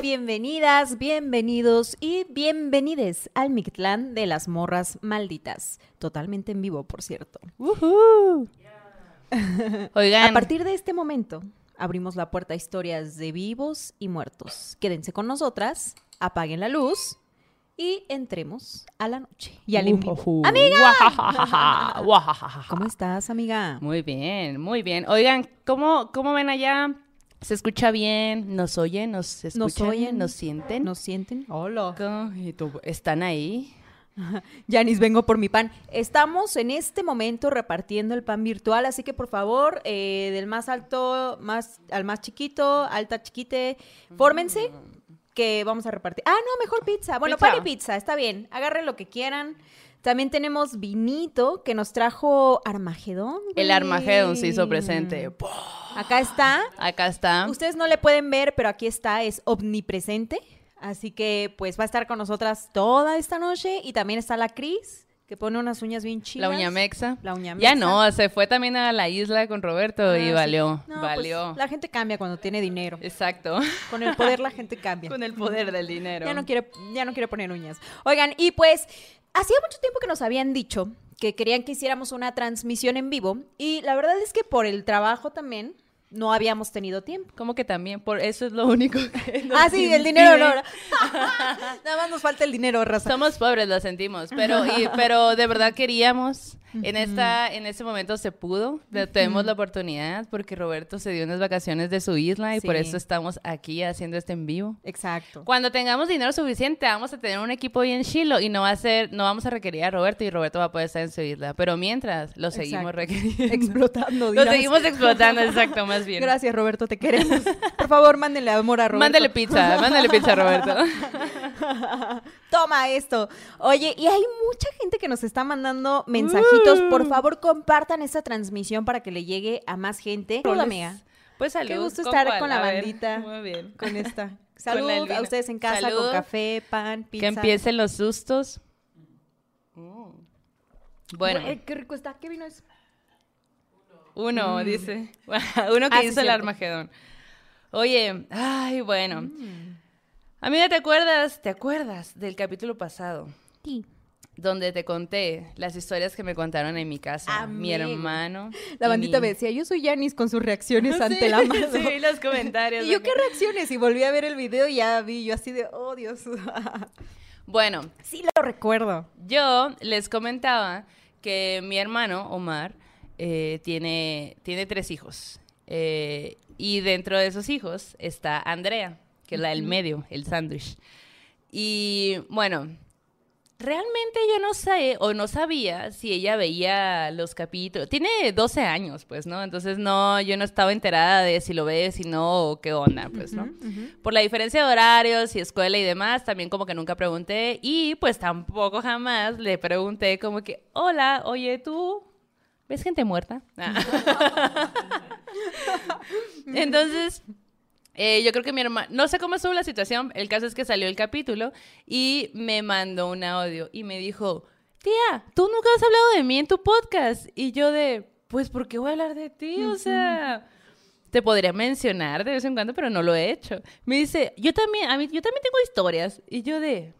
bienvenidas, bienvenidos y bienvenides al Mictlán de las morras malditas. Totalmente en vivo, por cierto. Oigan, A partir de este momento, abrimos la puerta a historias de vivos y muertos. Quédense con nosotras, apaguen la luz y entremos a la noche. Y al en vivo. Ujujú. Guajajaja, guajajaja. ¿Cómo estás, amiga? Muy bien, muy bien. Oigan, ¿cómo, cómo ven allá? ¿Se escucha bien? ¿Nos oyen? ¿Nos escuchan? ¿Nos oyen? ¿Nos sienten? ¿Nos sienten? Hola. ¿Cómo? ¿Y tú- ¿Están ahí? Yanis, vengo por mi pan. Estamos en este momento repartiendo el pan virtual, así que por favor, eh, del más alto más, al más chiquito, alta, chiquite, fórmense que vamos a repartir. Ah, no, mejor pizza. Bueno, Pizza. pan y pizza, está bien. Agarren lo que quieran. También tenemos vinito que nos trajo Armagedón. El. Armagedón se hizo presente. Acá está. Acá está. Ustedes no le pueden ver, pero aquí está, es omnipresente. Así que pues va a estar con nosotras toda esta noche. Y también está la Cris, que pone unas uñas bien chidas. La uña mexa. La uña Ya mexa. no, se fue también a la isla con Roberto Ah, y sí. valió. No, pues, valió. la gente cambia cuando tiene dinero. Exacto. Con el poder la gente cambia. con el poder del dinero. Ya no quiere, ya no quiere poner uñas. Oigan, y pues hacía mucho tiempo que nos habían dicho que querían que hiciéramos una transmisión en vivo. Y la verdad es que por el trabajo también no habíamos tenido tiempo. Como que también, por eso es lo único que nos Ah, sí, el dinero no. Nada más nos falta el dinero, raza. Somos pobres, lo sentimos, pero, y- pero de verdad queríamos. En esta, en este momento se pudo, tuvimos la oportunidad porque Roberto se dio unas vacaciones de su isla y por Sí. eso estamos aquí haciendo este en vivo. Exacto. Cuando tengamos dinero suficiente, vamos a tener un equipo bien chilo y no va a ser, no vamos a requerir a Roberto y Roberto va a poder estar en su isla. Pero mientras, lo seguimos Exacto. requiriendo. Explotando, Lo dirás. seguimos explotando, exacto, más bien. Gracias, Roberto, te queremos. Por favor, mándenle amor a Roberto. Mándale pizza, mándale pizza a Roberto. Toma esto. Oye, y hay mucha gente que nos está mandando mensajitos. Por Uh. favor, compartan esta transmisión para que le llegue a más gente. Hola, amiga. Pues salud. Qué gusto ¿con estar con la ver, bandita. Muy bien. Con esta. Salud a ustedes en casa Salud. con café, pan, pizza. Que empiecen los sustos. Bueno, Eh, qué rico está. ¿Qué vino es? uno dice. Uno que Ah, hizo el. Armagedón. Oye, ay, bueno. Mm. Amiga, ¿te acuerdas? ¿Te acuerdas del capítulo pasado? Sí. Donde te conté las historias que me contaron en mi casa. Mi hermano. La bandita mi- me decía, yo soy Yanis con sus reacciones ante la mano. Sí, los comentarios. Y yo. ¿qué reacciones? Y volví a ver el video y ya vi yo así de, oh, Dios. Bueno, sí lo recuerdo. Yo les comentaba que mi hermano, Omar, eh, tiene, tiene tres hijos. Eh, y dentro de esos hijos está Andrea, que es la del medio, el sándwich. Y bueno, realmente yo no sé o no sabía si ella veía los capítulos. Tiene 12 años, pues, ¿no? Entonces no, yo no estaba enterada de si lo ve, si no, o qué onda, pues, ¿no? Por la diferencia de horarios y escuela y demás, también como que nunca pregunté y pues tampoco jamás le pregunté como que, hola, oye, ¿tú ves gente muerta? Ah. Entonces, eh, yo creo que mi hermano, no sé cómo estuvo la situación, el caso es que salió el capítulo y me mandó un audio y me dijo, tía, tú nunca has hablado de mí en tu podcast. Y yo de, pues, ¿por qué voy a hablar de ti? O sea, te podría mencionar de vez en cuando, pero no lo he hecho. Me dice, yo también, a mí, yo también tengo historias. Y yo de,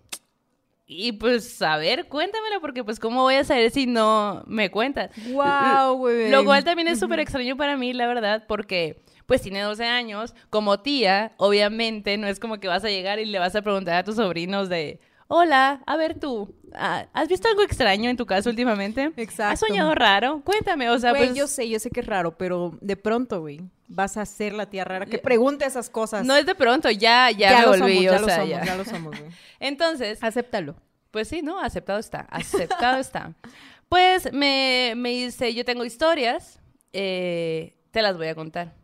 y pues, a ver, cuéntamela, porque pues, ¿cómo voy a saber si no me cuentas? Wow, güey. Lo cual también es súper extraño para mí, la verdad, porque pues tiene 12 años, como tía, obviamente no es como que vas a llegar y le vas a preguntar a tus sobrinos de, hola, a ver tú, ah, ¿has visto algo extraño en tu casa últimamente? Exacto. ¿Has soñado raro? Cuéntame, o sea, Güey, pues... yo sé, yo sé que es raro, pero de pronto, güey, vas a ser la tía rara que pregunte esas cosas. No es de pronto, ya, ya, me lo volví, somos, ya lo somos, ya. ya lo somos, güey. Entonces, Acéptalo. Pues sí, ¿no? Aceptado está. Aceptado está. Pues me, me dice, yo tengo historias, eh, te las voy a contar.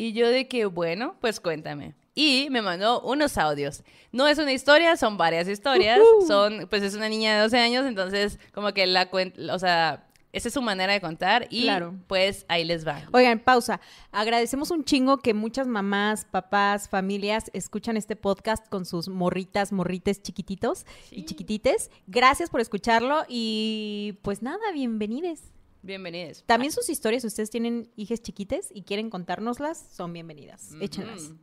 Y yo de que, bueno, pues cuéntame. Y me mandó unos audios. No es una historia, son varias historias. Son, pues es una niña de 12 años, entonces como que la cuenta, o sea, esa es su manera de contar y Claro. pues ahí les va. Oigan, pausa. Agradecemos un chingo que muchas mamás, papás, familias escuchan este podcast con sus morritas, morrites chiquititos y chiquitites. Gracias por escucharlo y pues nada, bienvenides. Bienvenidos. También sus historias, si ustedes tienen hijas chiquites y quieren contárnoslas, son bienvenidas. Échenlas. Ujú.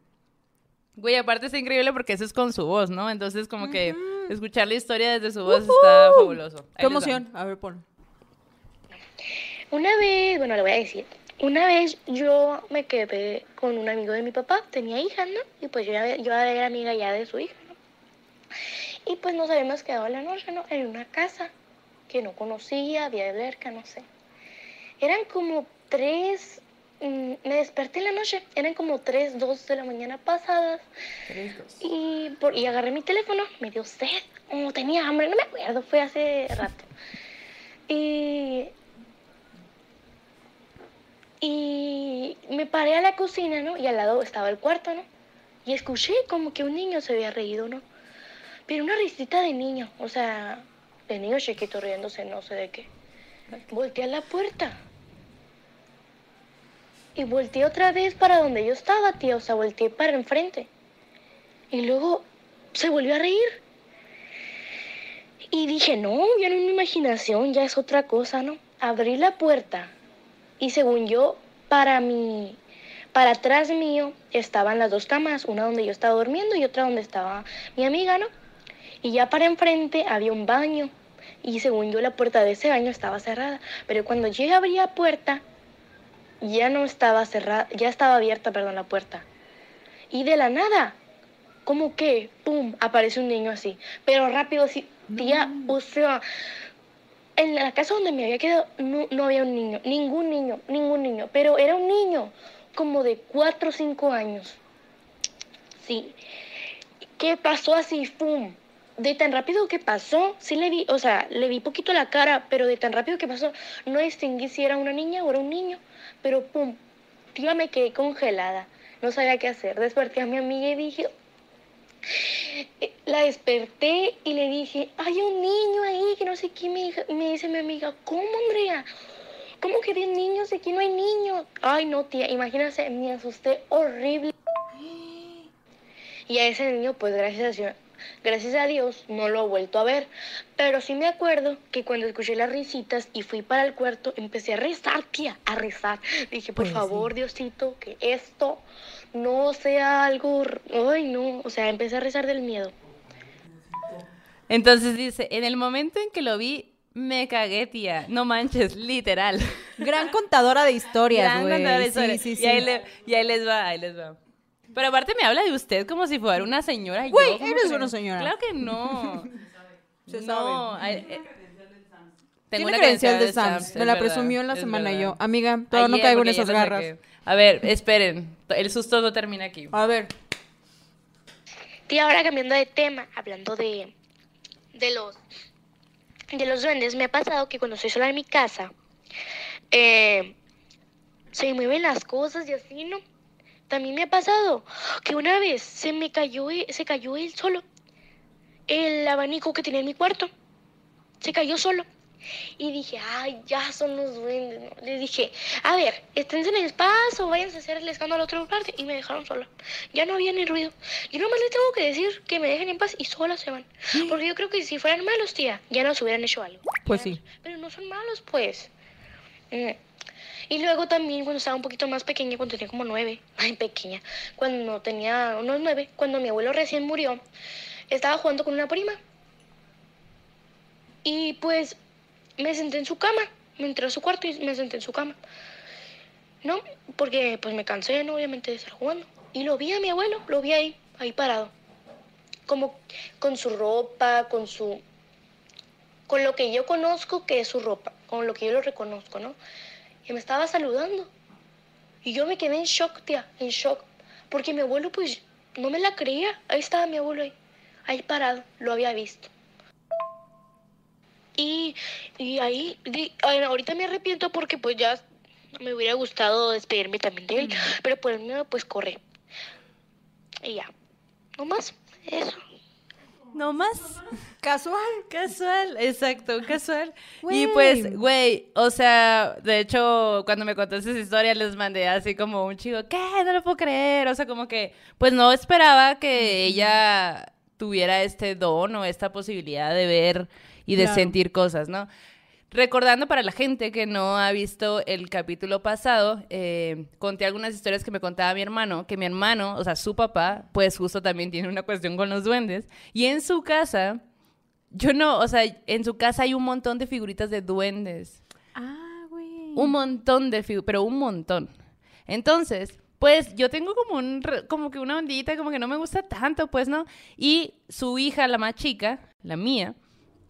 Güey, aparte está increíble porque eso es con su voz, ¿no? Entonces, como que escuchar la historia desde su voz está fabuloso. Ahí ¡Qué emoción! A ver, pon. Una vez, bueno, le voy a decir, una vez yo me quedé con un amigo de mi papá, tenía hija, ¿no? Y pues yo, ya, yo era amiga ya de su hija, ¿no? Y pues nos habíamos quedado la noche, ¿no? En una casa que no conocía, había alberca, no sé. Eran como tres, mm, me desperté en la noche, eran como tres, dos de la mañana pasadas. Y, por, y agarré mi teléfono, me dio sed, o tenía hambre, no me acuerdo, fue hace rato. Y y me paré a la cocina, ¿no? Y al lado estaba el cuarto, ¿no? Y escuché como que un niño se había reído, ¿no? Pero una risita de niño, o sea, de niño chiquito riéndose, no sé de qué. Volteé a la puerta. Y volteé otra vez para donde yo estaba, tía, o sea, volteé para enfrente. Y luego se volvió a reír. Y dije, no, ya no es mi imaginación, ya es otra cosa, ¿no? Abrí la puerta y según yo, para mi, para atrás mío estaban las dos camas, una donde yo estaba durmiendo y otra donde estaba mi amiga, ¿no? Y ya para enfrente había un baño y según yo la puerta de ese baño estaba cerrada, pero cuando yo abrí la puerta ya no estaba cerrada, ya estaba abierta, perdón, la puerta. Y de la nada, como que, pum, aparece un niño así, pero rápido así, tía, o sea, en la casa donde me había quedado no, no había un niño, ningún niño, ningún niño, pero era un niño como de 4 o 5 años. Sí. ¿Qué pasó así? ¡Pum! De tan rápido que pasó, sí le vi, o sea, le vi poquito la cara, pero de tan rápido que pasó, no distinguí si era una niña o era un niño, pero ¡pum! Tía, me quedé congelada, no sabía qué hacer. Desperté a mi amiga y dije, la desperté y le dije, hay un niño ahí que no sé qué. Me, me dice mi amiga, ¿cómo, Andrea? ¿Cómo que 10 niños? Aquí no hay niños. Ay, no, tía, imagínate, me asusté horrible. Y a ese niño, pues gracias a, Dios, gracias a Dios, no lo he vuelto a ver. Pero sí me acuerdo que cuando escuché las risitas y fui para el cuarto, empecé a rezar, tía, a rezar. Dije, por Pues sí. favor, Diosito, que esto no sea algo... Ay, no, o sea, empecé a rezar del miedo. Entonces dice, en el momento en que lo vi, me cagué, tía. No manches, literal. Gran contadora de historias, Gran güey. contadora de Sí, historias. sí, Y, sí. ahí le- y ahí les va, ahí les va. Pero aparte me habla de usted como si fuera una señora. Güey, yo, ¿cómo eres que- una señora. Claro que no. Se no. sabe. ay, eh, Tiene una credencial de Sams, Me la verdad, presumió en la semana verdad. yo. Amiga, todavía no caigo en esas garras. saqué. A ver, esperen. El susto no termina aquí. A ver. Tía, ahora cambiando de tema, hablando de, de los de los duendes, me ha pasado que cuando estoy sola en mi casa, eh, se mueven las cosas y así, ¿no? También me ha pasado que una vez se me cayó, e- se cayó él solo, el abanico que tenía en mi cuarto, se cayó solo. Y dije, ay, ya son los duendes. ¿no? Le dije, a ver, esténse en el paso, váyanse a hacer el escándalo a otra parte. Y me dejaron sola. Ya no había ni ruido. Yo nomás les tengo que decir que me dejen en paz y solas se van. Porque yo creo que si fueran malos, tía, ya nos hubieran hecho algo. Pues sí. Pero no son malos, pues. Mm. Y luego también cuando estaba un poquito más pequeña, cuando tenía como nueve, ay, pequeña, cuando tenía unos nueve, cuando mi abuelo recién murió, estaba jugando con una prima. Y pues me senté en su cama, me entré a su cuarto y me senté en su cama. ¿No? Porque pues me cansé, ¿no? Obviamente de estar jugando. Y lo vi a mi abuelo, lo vi ahí, ahí parado. Como con su ropa, con su... Con lo que yo conozco que es su ropa, con lo que yo lo reconozco, ¿no? Y me estaba saludando. Y yo me quedé en shock, tía, en shock. Porque mi abuelo, pues, no me la creía. Ahí estaba mi abuelo ahí, ahí parado, lo había visto. Y, y ahí, di- ay, ahorita me arrepiento porque pues ya me hubiera gustado despedirme también de él, pero por el miedo pues corre. Y ya, no más, eso. No más. Casual. Casual, exacto, casual. Y pues, güey, o sea, de hecho, cuando me contaste esa historia les mandé así como un chico, ¿qué? No lo puedo creer. O sea, como que, pues no esperaba que ella tuviera este don o esta posibilidad de ver y de Claro. sentir cosas, ¿no? Recordando para la gente que no ha visto el capítulo pasado, eh, conté algunas historias que me contaba mi hermano, que mi hermano, o sea, su papá, pues justo también tiene una cuestión con los duendes. Y en su casa, yo no, o sea, en su casa hay un montón de figuritas de duendes. Ah, güey. Un montón de figuras, pero un montón. Entonces, pues yo tengo como un como que una ondita como que no me gusta tanto, pues no. Y su hija, la más chica, la mía,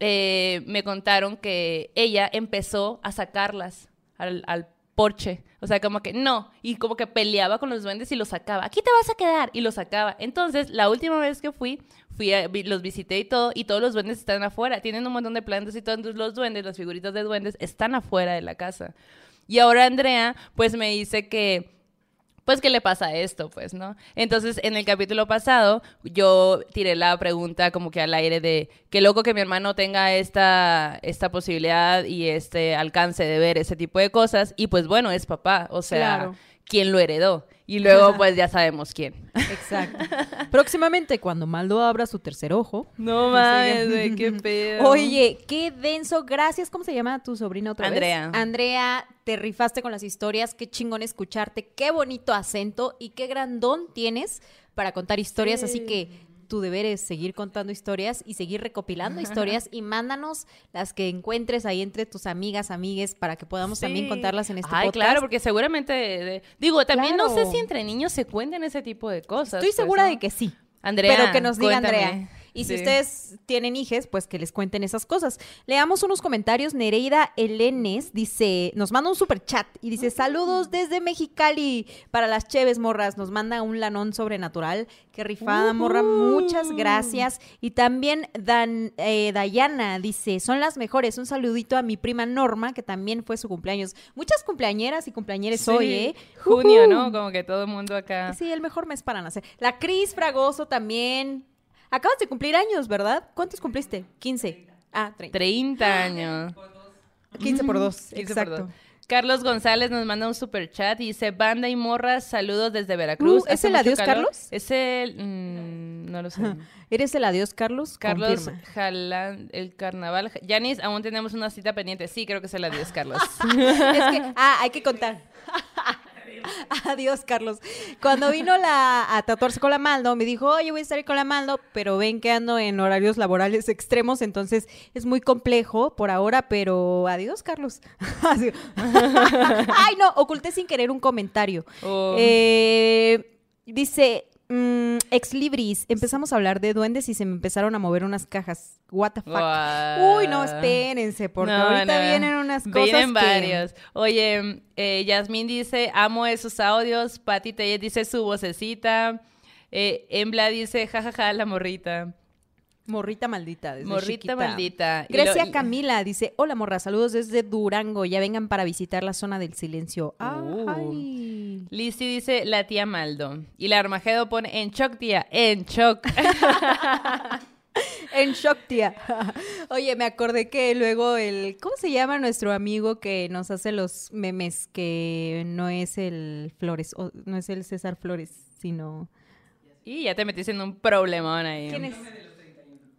eh, me contaron que ella empezó a sacarlas al, al porche. O sea, como que no. Y como que peleaba con los duendes y los sacaba. Aquí te vas a quedar. Y los sacaba. Entonces, la última vez que fui, fui a- los visité y todo. Y todos los duendes están afuera. Tienen un montón de plantas y todo. Entonces, los duendes, las figuritas de duendes, están afuera de la casa. Y ahora Andrea, pues me dice que pues qué le pasa esto, pues, ¿no? Entonces, en el capítulo pasado, yo tiré la pregunta como que al aire de qué loco que mi hermano tenga esta, esta posibilidad y este alcance de ver ese tipo de cosas. Y pues bueno, es papá, o sea, Claro. ¿quién lo heredó? Y luego, pues ya sabemos quién. Exacto. Próximamente, cuando Maldo abra su tercer ojo. No mames, güey, qué pedo. Oye, qué denso. Gracias. ¿Cómo se llama tu sobrina otra Andrea. vez? Andrea, te rifaste con las historias. Qué chingón escucharte. Qué bonito acento y qué grandón tienes para contar historias. Así que tu deber es seguir contando historias y seguir recopilando historias y mándanos las que encuentres ahí entre tus amigas, amigues, para que podamos también contarlas en este Ay, podcast. claro, porque seguramente, de- digo, también no sé si entre niños se cuenten ese tipo de cosas. Estoy pues, segura ¿no? de que sí. Andrea, Pero que nos diga cuéntame. Andrea. Y si Sí. ustedes tienen hijes, pues que les cuenten esas cosas. Leamos unos comentarios. Nereida Elenes dice, nos manda un super chat y dice, saludos desde Mexicali para las Cheves Morras. Nos manda un lanón sobrenatural. Qué rifada, morra. Muchas gracias. Y también Dan, eh, Dayana dice, son las mejores. Un saludito a mi prima Norma, que también fue su cumpleaños. Muchas cumpleañeras y cumpleañeres Sí, hoy, ¿eh? Junio. ¿no? Como que todo el mundo acá. Sí, el mejor mes para nacer. La Cris Fragoso también. Acabas de cumplir años, ¿verdad? ¿Cuántos cumpliste? 15. Ah, 30. 30 años. 15 por 2. 15 por Exacto. dos. Carlos González nos manda un super chat y dice, banda y morras, saludos desde Veracruz. Uh, ¿es Hace el adiós, calor". Carlos? Es el... mm, no lo sé. ¿Eres el adiós, Carlos? Carlos. Jalán, el carnaval. Yanis, aún tenemos una cita pendiente. Sí, creo que es el adiós, Carlos. es que, ah, hay que contar. Adiós, Carlos. Cuando vino la, a tatuarse con la Maldo, me dijo, oye, voy a estar con la Maldo, pero ven que ando en horarios laborales extremos, entonces es muy complejo por ahora, pero adiós, Carlos. Ay, no, oculté sin querer un comentario. Oh. Eh, dice, mm, ex libris, empezamos a hablar de duendes y se me empezaron a mover unas cajas. What the fuck. Uy, no, espérense, porque No, ahorita no. vienen unas cosas Vienen que- varios. Oye, eh, Yasmín dice, amo esos audios. Pati Tellez dice su vocecita. Eh, Embla dice, jajaja, la morrita. Morrita maldita. desde morrita chiquita. maldita. Grecia lo- y- Camila dice, hola morra, saludos desde Durango, ya vengan para visitar la zona del silencio. Uh. Lizzy dice, la tía Maldo. Y la Armagedo pone, en shock, tía, en shock. En shock, tía. Oye, me acordé que luego el, ¿cómo se llama nuestro amigo que nos hace los memes? Que no es el Flores, o no es el César Flores, sino... y ya te metiste en un problemón ahí. ¿Quién es?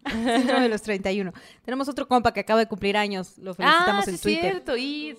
Síndrome de los 31. Tenemos otro compa que acaba de cumplir años, lo Ah, felicitamos sí, en es Twitter. cierto. Y...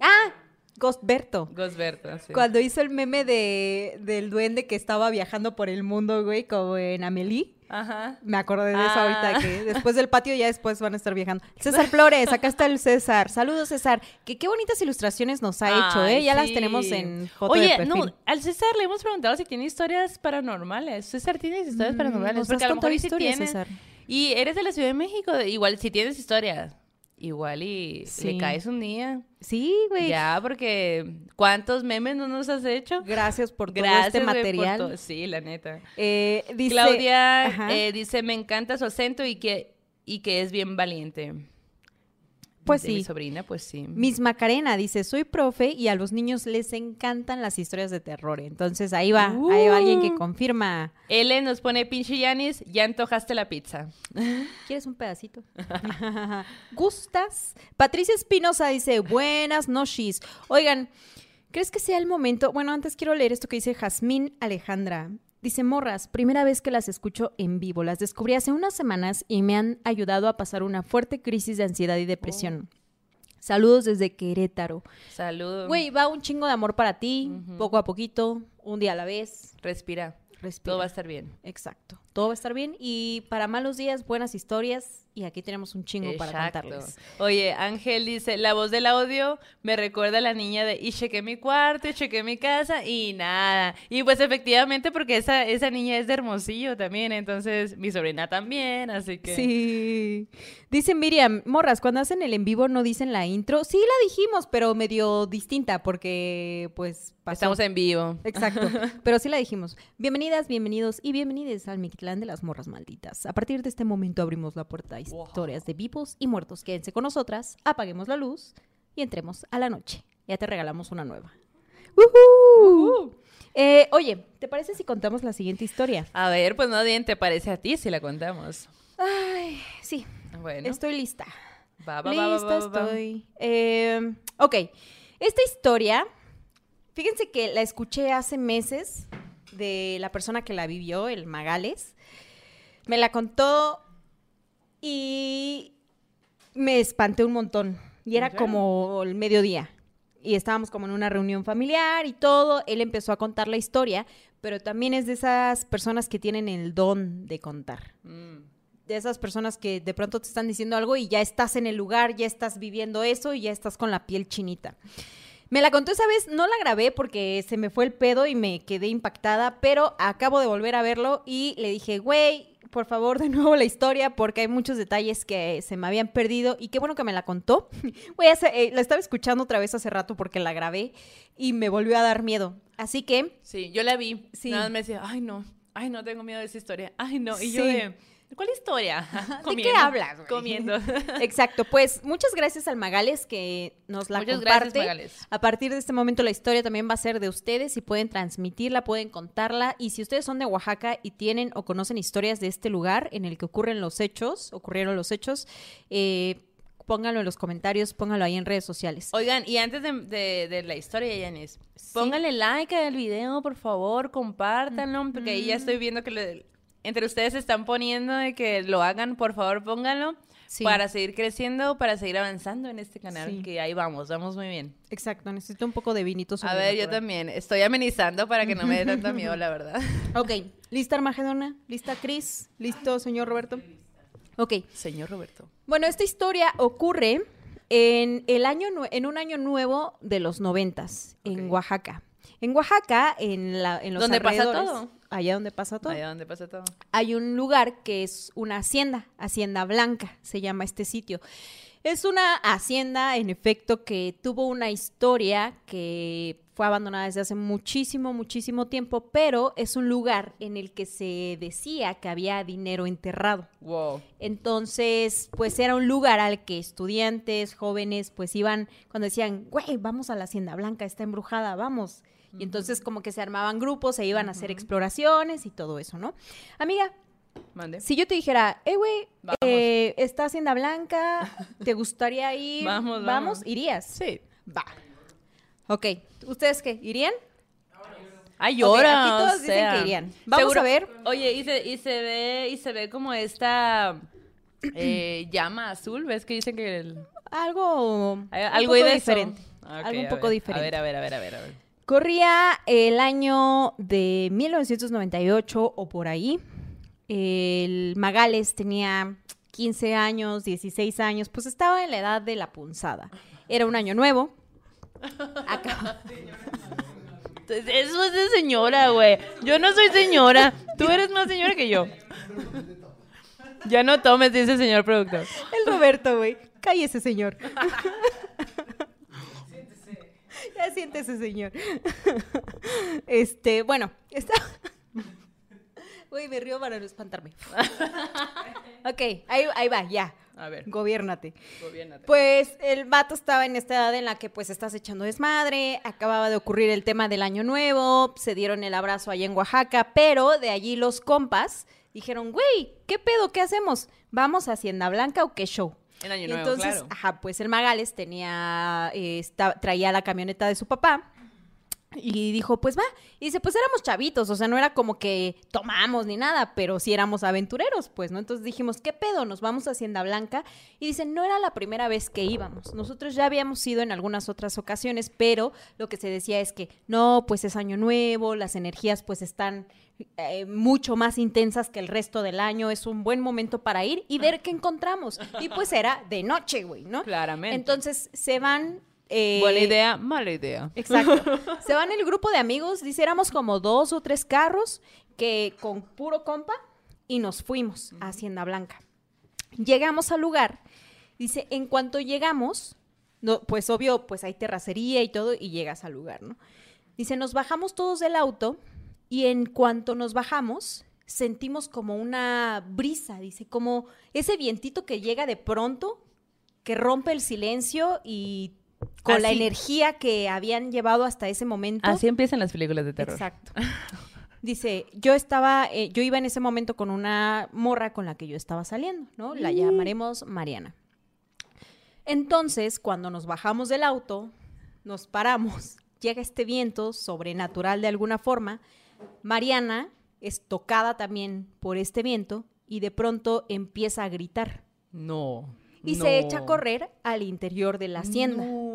Ah, Ghostberto. Gosberto, sí. Cuando hizo el meme de, del duende que estaba viajando por el mundo, güey, como en Amelie. Ajá. Me acordé de eso Ah. ahorita, que después del patio ya después van a estar viajando. César Flores, acá está el César. Saludos, César. Que qué bonitas ilustraciones nos ha hecho, ¿eh? Ya las tenemos en foto Oye, de perfil. no, al César le hemos preguntado si tiene historias paranormales. César, ¿tienes historias Mm, paranormales? nos Porque a lo mejor sí tiene. César. Y eres de la Ciudad de México, igual si tienes historias, igual y Sí. le caes un día. Sí, güey. Ya, porque ¿cuántos memes no nos has hecho? Gracias por todo Gracias este por material. Sí, la neta. Eh, dice, Claudia eh, dice, me encanta su acento y que, y que es bien valiente. Pues De Mi sí. sobrina, pues sí. Miss Macarena dice, soy profe y a los niños les encantan las historias de terror. Entonces ahí va, ahí va alguien que Uh. confirma. Ellen nos pone, pinche Yanis, ya antojaste la pizza. ¿Quieres un pedacito? ¿Gustas? Patricia Espinosa dice, buenas noches. Oigan, ¿crees que sea el momento? Bueno, antes quiero leer esto que dice Jazmín Alejandra. Dice, morras, primera vez que las escucho en vivo. Las descubrí hace unas semanas y me han ayudado a pasar una fuerte crisis de ansiedad y depresión. Saludos desde Querétaro. Saludos. Güey, va un chingo de amor para ti, poco a poquito, un día a la vez. Respira. Respira. Todo va a estar bien. Exacto. Todo va a estar bien. Y para malos días, buenas historias. Y aquí tenemos un chingo para contarles. Oye, Ángel dice, la voz del audio me recuerda a la niña de, y chequé mi cuarto, y chequé mi casa, y nada. Y pues efectivamente, porque esa, esa niña es de Hermosillo también, entonces mi sobrina también, así que... Sí. Dice Miriam, morras, cuando hacen el en vivo no dicen la intro. Sí la dijimos, pero medio distinta porque pues pasó. Estamos en vivo. Exacto, pero sí la dijimos. Bienvenidas, bienvenidos y bienvenides al De las Morras Malditas. A partir de este momento abrimos la puerta a historias de vivos y muertos. Quédense con nosotras, apaguemos la luz y entremos a la noche. Ya te regalamos una nueva. Eh, oye, ¿te parece si contamos la siguiente historia? A ver, pues no bien te parece a ti si la contamos. Ay, sí, Bueno, estoy lista. va, va, Lista va. estoy. Eh, ok, esta historia, fíjense que la escuché hace meses de la persona que la vivió, el Magales. Me la contó y me espanté un montón. Y era como el mediodía. Y estábamos como en una reunión familiar y todo. Él empezó a contar la historia, pero también es de esas personas que tienen el don de contar Mm. de esas personas que de pronto te están diciendo algo y ya estás en el lugar, ya estás viviendo eso y ya estás con la piel chinita. Me la contó esa vez, no la grabé porque se me fue el pedo y me quedé impactada, pero acabo de volver a verlo y le dije, güey, por favor, de nuevo la historia porque hay muchos detalles que se me habían perdido y qué bueno que me la contó. Güey, eh, la estaba escuchando otra vez hace rato porque la grabé y me volvió a dar miedo. Así que Sí, yo la vi. Sí. Nada más me decía, ay no, ay no, tengo miedo de esa historia. Ay no, y yo de, ¿cuál historia? ¿De qué hablas? Comiendo. Exacto, pues muchas gracias al Magales que nos la Muchas comparte. gracias, Magales. A partir de este momento la historia también va a ser de ustedes y pueden transmitirla, pueden contarla. Y si ustedes son de Oaxaca y tienen o conocen historias de este lugar en el que ocurren los hechos, ocurrieron los hechos, eh, pónganlo en los comentarios, pónganlo ahí en redes sociales. Oigan, y antes de, de- de la historia, Yanis, pónganle like al video, por favor, compártanlo, porque ahí ya estoy viendo que le- entre ustedes están poniendo de que lo hagan, por favor, pónganlo. Sí. Para seguir creciendo, para seguir avanzando en este canal, Sí. que ahí vamos, vamos muy bien. Exacto, necesito un poco de vinito. A ver, yo también estoy amenizando para que no me dé tanto miedo, la verdad. Ok, ¿lista Armagedona? ¿Lista Cris? ¿Listo, señor Roberto? Ok, Señor Roberto. Bueno, esta historia ocurre en, el año, en un año nuevo de los noventas, en. Oaxaca. En Oaxaca, en, la, en los ¿Donde pasa alrededores, todo? Allá donde pasa todo, Allá donde pasa todo. hay un lugar que es una hacienda, Hacienda Blanca, se llama este sitio. Es una hacienda, en efecto, que tuvo una historia que fue abandonada desde hace muchísimo, muchísimo tiempo, pero es un lugar en el que se decía que había dinero enterrado. Wow. Entonces, pues era un lugar al que estudiantes, jóvenes, pues iban, cuando decían, güey, vamos a la Hacienda Blanca, está embrujada, vamos. Y entonces como que se armaban grupos, se iban a hacer exploraciones y todo eso, ¿no? Amiga, Mande. si yo te dijera, eh, güey, Vamos. eh, está Hacienda Blanca, ¿te gustaría ir? Vamos, vamos. ¿Irías? Sí. Va. Ok, ¿ustedes qué? ¿Irían? Ay, llora. aquí todos o dicen sea. que irían. Vamos Seguro- a ver. Oye, y se, y se ve, y se ve como esta eh, llama azul, ¿ves que dicen que el- Algo, algo diferente. Ah, algo un poco ver, diferente. A ver, a ver, a ver, a ver, a ver. Corría el año de 1998 o por ahí. El Magales tenía 15 años, 16 años, pues estaba en la edad de la punzada. Era un año nuevo. Entonces, Eso es de señora, güey. Yo no soy señora. Tú eres más señora que yo. Ya no tomes, dice el señor productor. El Roberto, güey. Cállese, señor. Ya siéntese, señor. Este, bueno, está. Güey, me río para no espantarme. Ok, ahí, ahí va, ya. A ver, Gobiérnate. gobiérnate. Pues el vato estaba en esta edad en la que pues estás echando desmadre, acababa de ocurrir el tema del año nuevo, se dieron el abrazo allá en Oaxaca, pero de allí los compas dijeron, güey, ¿qué pedo? ¿Qué hacemos? ¿Vamos a Hacienda Blanca o qué show? En Año Y Nuevo, Entonces, claro. ajá, pues el Magales tenía, eh, esta- traía la camioneta de su papá Y dijo, pues va. Y dice, pues éramos chavitos, o sea, no era como que tomamos ni nada, pero sí éramos aventureros, pues, ¿no? Entonces dijimos, ¿qué pedo? Nos vamos a Hacienda Blanca. Y dice, no era la primera vez que íbamos. Nosotros ya habíamos ido en algunas otras ocasiones, pero lo que se decía es que, no, pues es año nuevo, las energías pues están eh, mucho más intensas que el resto del año, es un buen momento para ir y ver qué encontramos. Y pues era de noche, güey, ¿no? Claramente. Entonces se van... eh, Buena idea, mala idea. Exacto. Se van el grupo de amigos, dice, éramos como dos o tres carros que con puro compa y nos fuimos a Hacienda Blanca. Llegamos al lugar, dice, en cuanto llegamos, no, pues obvio, pues hay terracería y todo y llegas al lugar, ¿no? Dice, nos bajamos todos del auto y en cuanto nos bajamos, sentimos como una brisa, dice, como ese vientito que llega de pronto, que rompe el silencio y con la energía que habían llevado hasta ese momento. Así empiezan las películas de terror. Exacto. Dice, yo estaba, eh, yo iba en ese momento con una morra con la que yo estaba saliendo, ¿no? La llamaremos Mariana. Entonces, cuando nos bajamos del auto, nos paramos, llega este viento sobrenatural de alguna forma. Mariana es tocada también por este viento y de pronto empieza a gritar No. y no. se echa a correr al interior de la hacienda. No.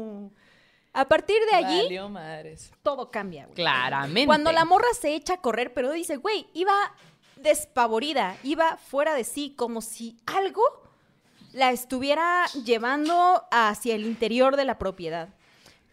A partir de allí, Valió madres. todo cambia. güey. Claramente. Cuando la morra se echa a correr, pero dice, güey, iba despavorida, iba fuera de sí, como si algo la estuviera llevando hacia el interior de la propiedad.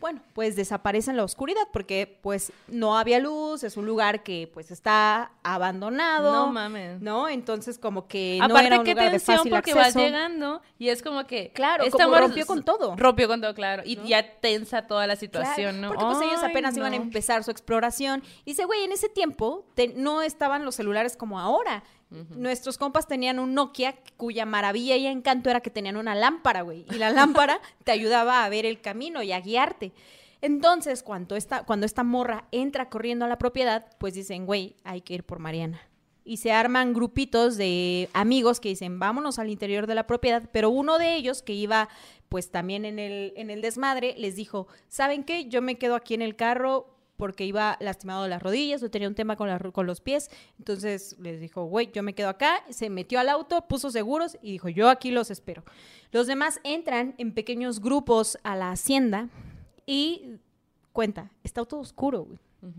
Bueno, pues desaparece en la oscuridad porque pues no había luz, es un lugar que pues está abandonado. No mames. ¿No? Entonces como que no Aparte, era un qué lugar de tensión fácil porque acceso. vas llegando y es como que. Claro, esta como rompió con todo. Rompió con todo, claro. Y ¿No? ya tensa toda la situación, Claro, ¿no? Porque pues ellos apenas iban a no. empezar su exploración. Y dice, güey, en ese tiempo te- no estaban los celulares como ahora. Nuestros compas tenían un Nokia cuya maravilla y encanto era que tenían una lámpara, güey. Y la lámpara te ayudaba a ver el camino y a guiarte. Entonces, cuando esta, cuando esta morra entra corriendo a la propiedad, pues dicen, güey, hay que ir por Mariana. Y se arman grupitos de amigos que dicen, vámonos al interior de la propiedad. Pero uno de ellos, que iba pues también en el, en el desmadre, les dijo, ¿saben qué? Yo me quedo aquí en el carro porque iba lastimado de las rodillas o tenía un tema con, la ro- con los pies. Entonces les dijo, güey, yo me quedo acá. Se metió al auto, puso seguros y dijo, yo aquí los espero. Los demás entran en pequeños grupos a la hacienda y cuenta, está todo oscuro, güey.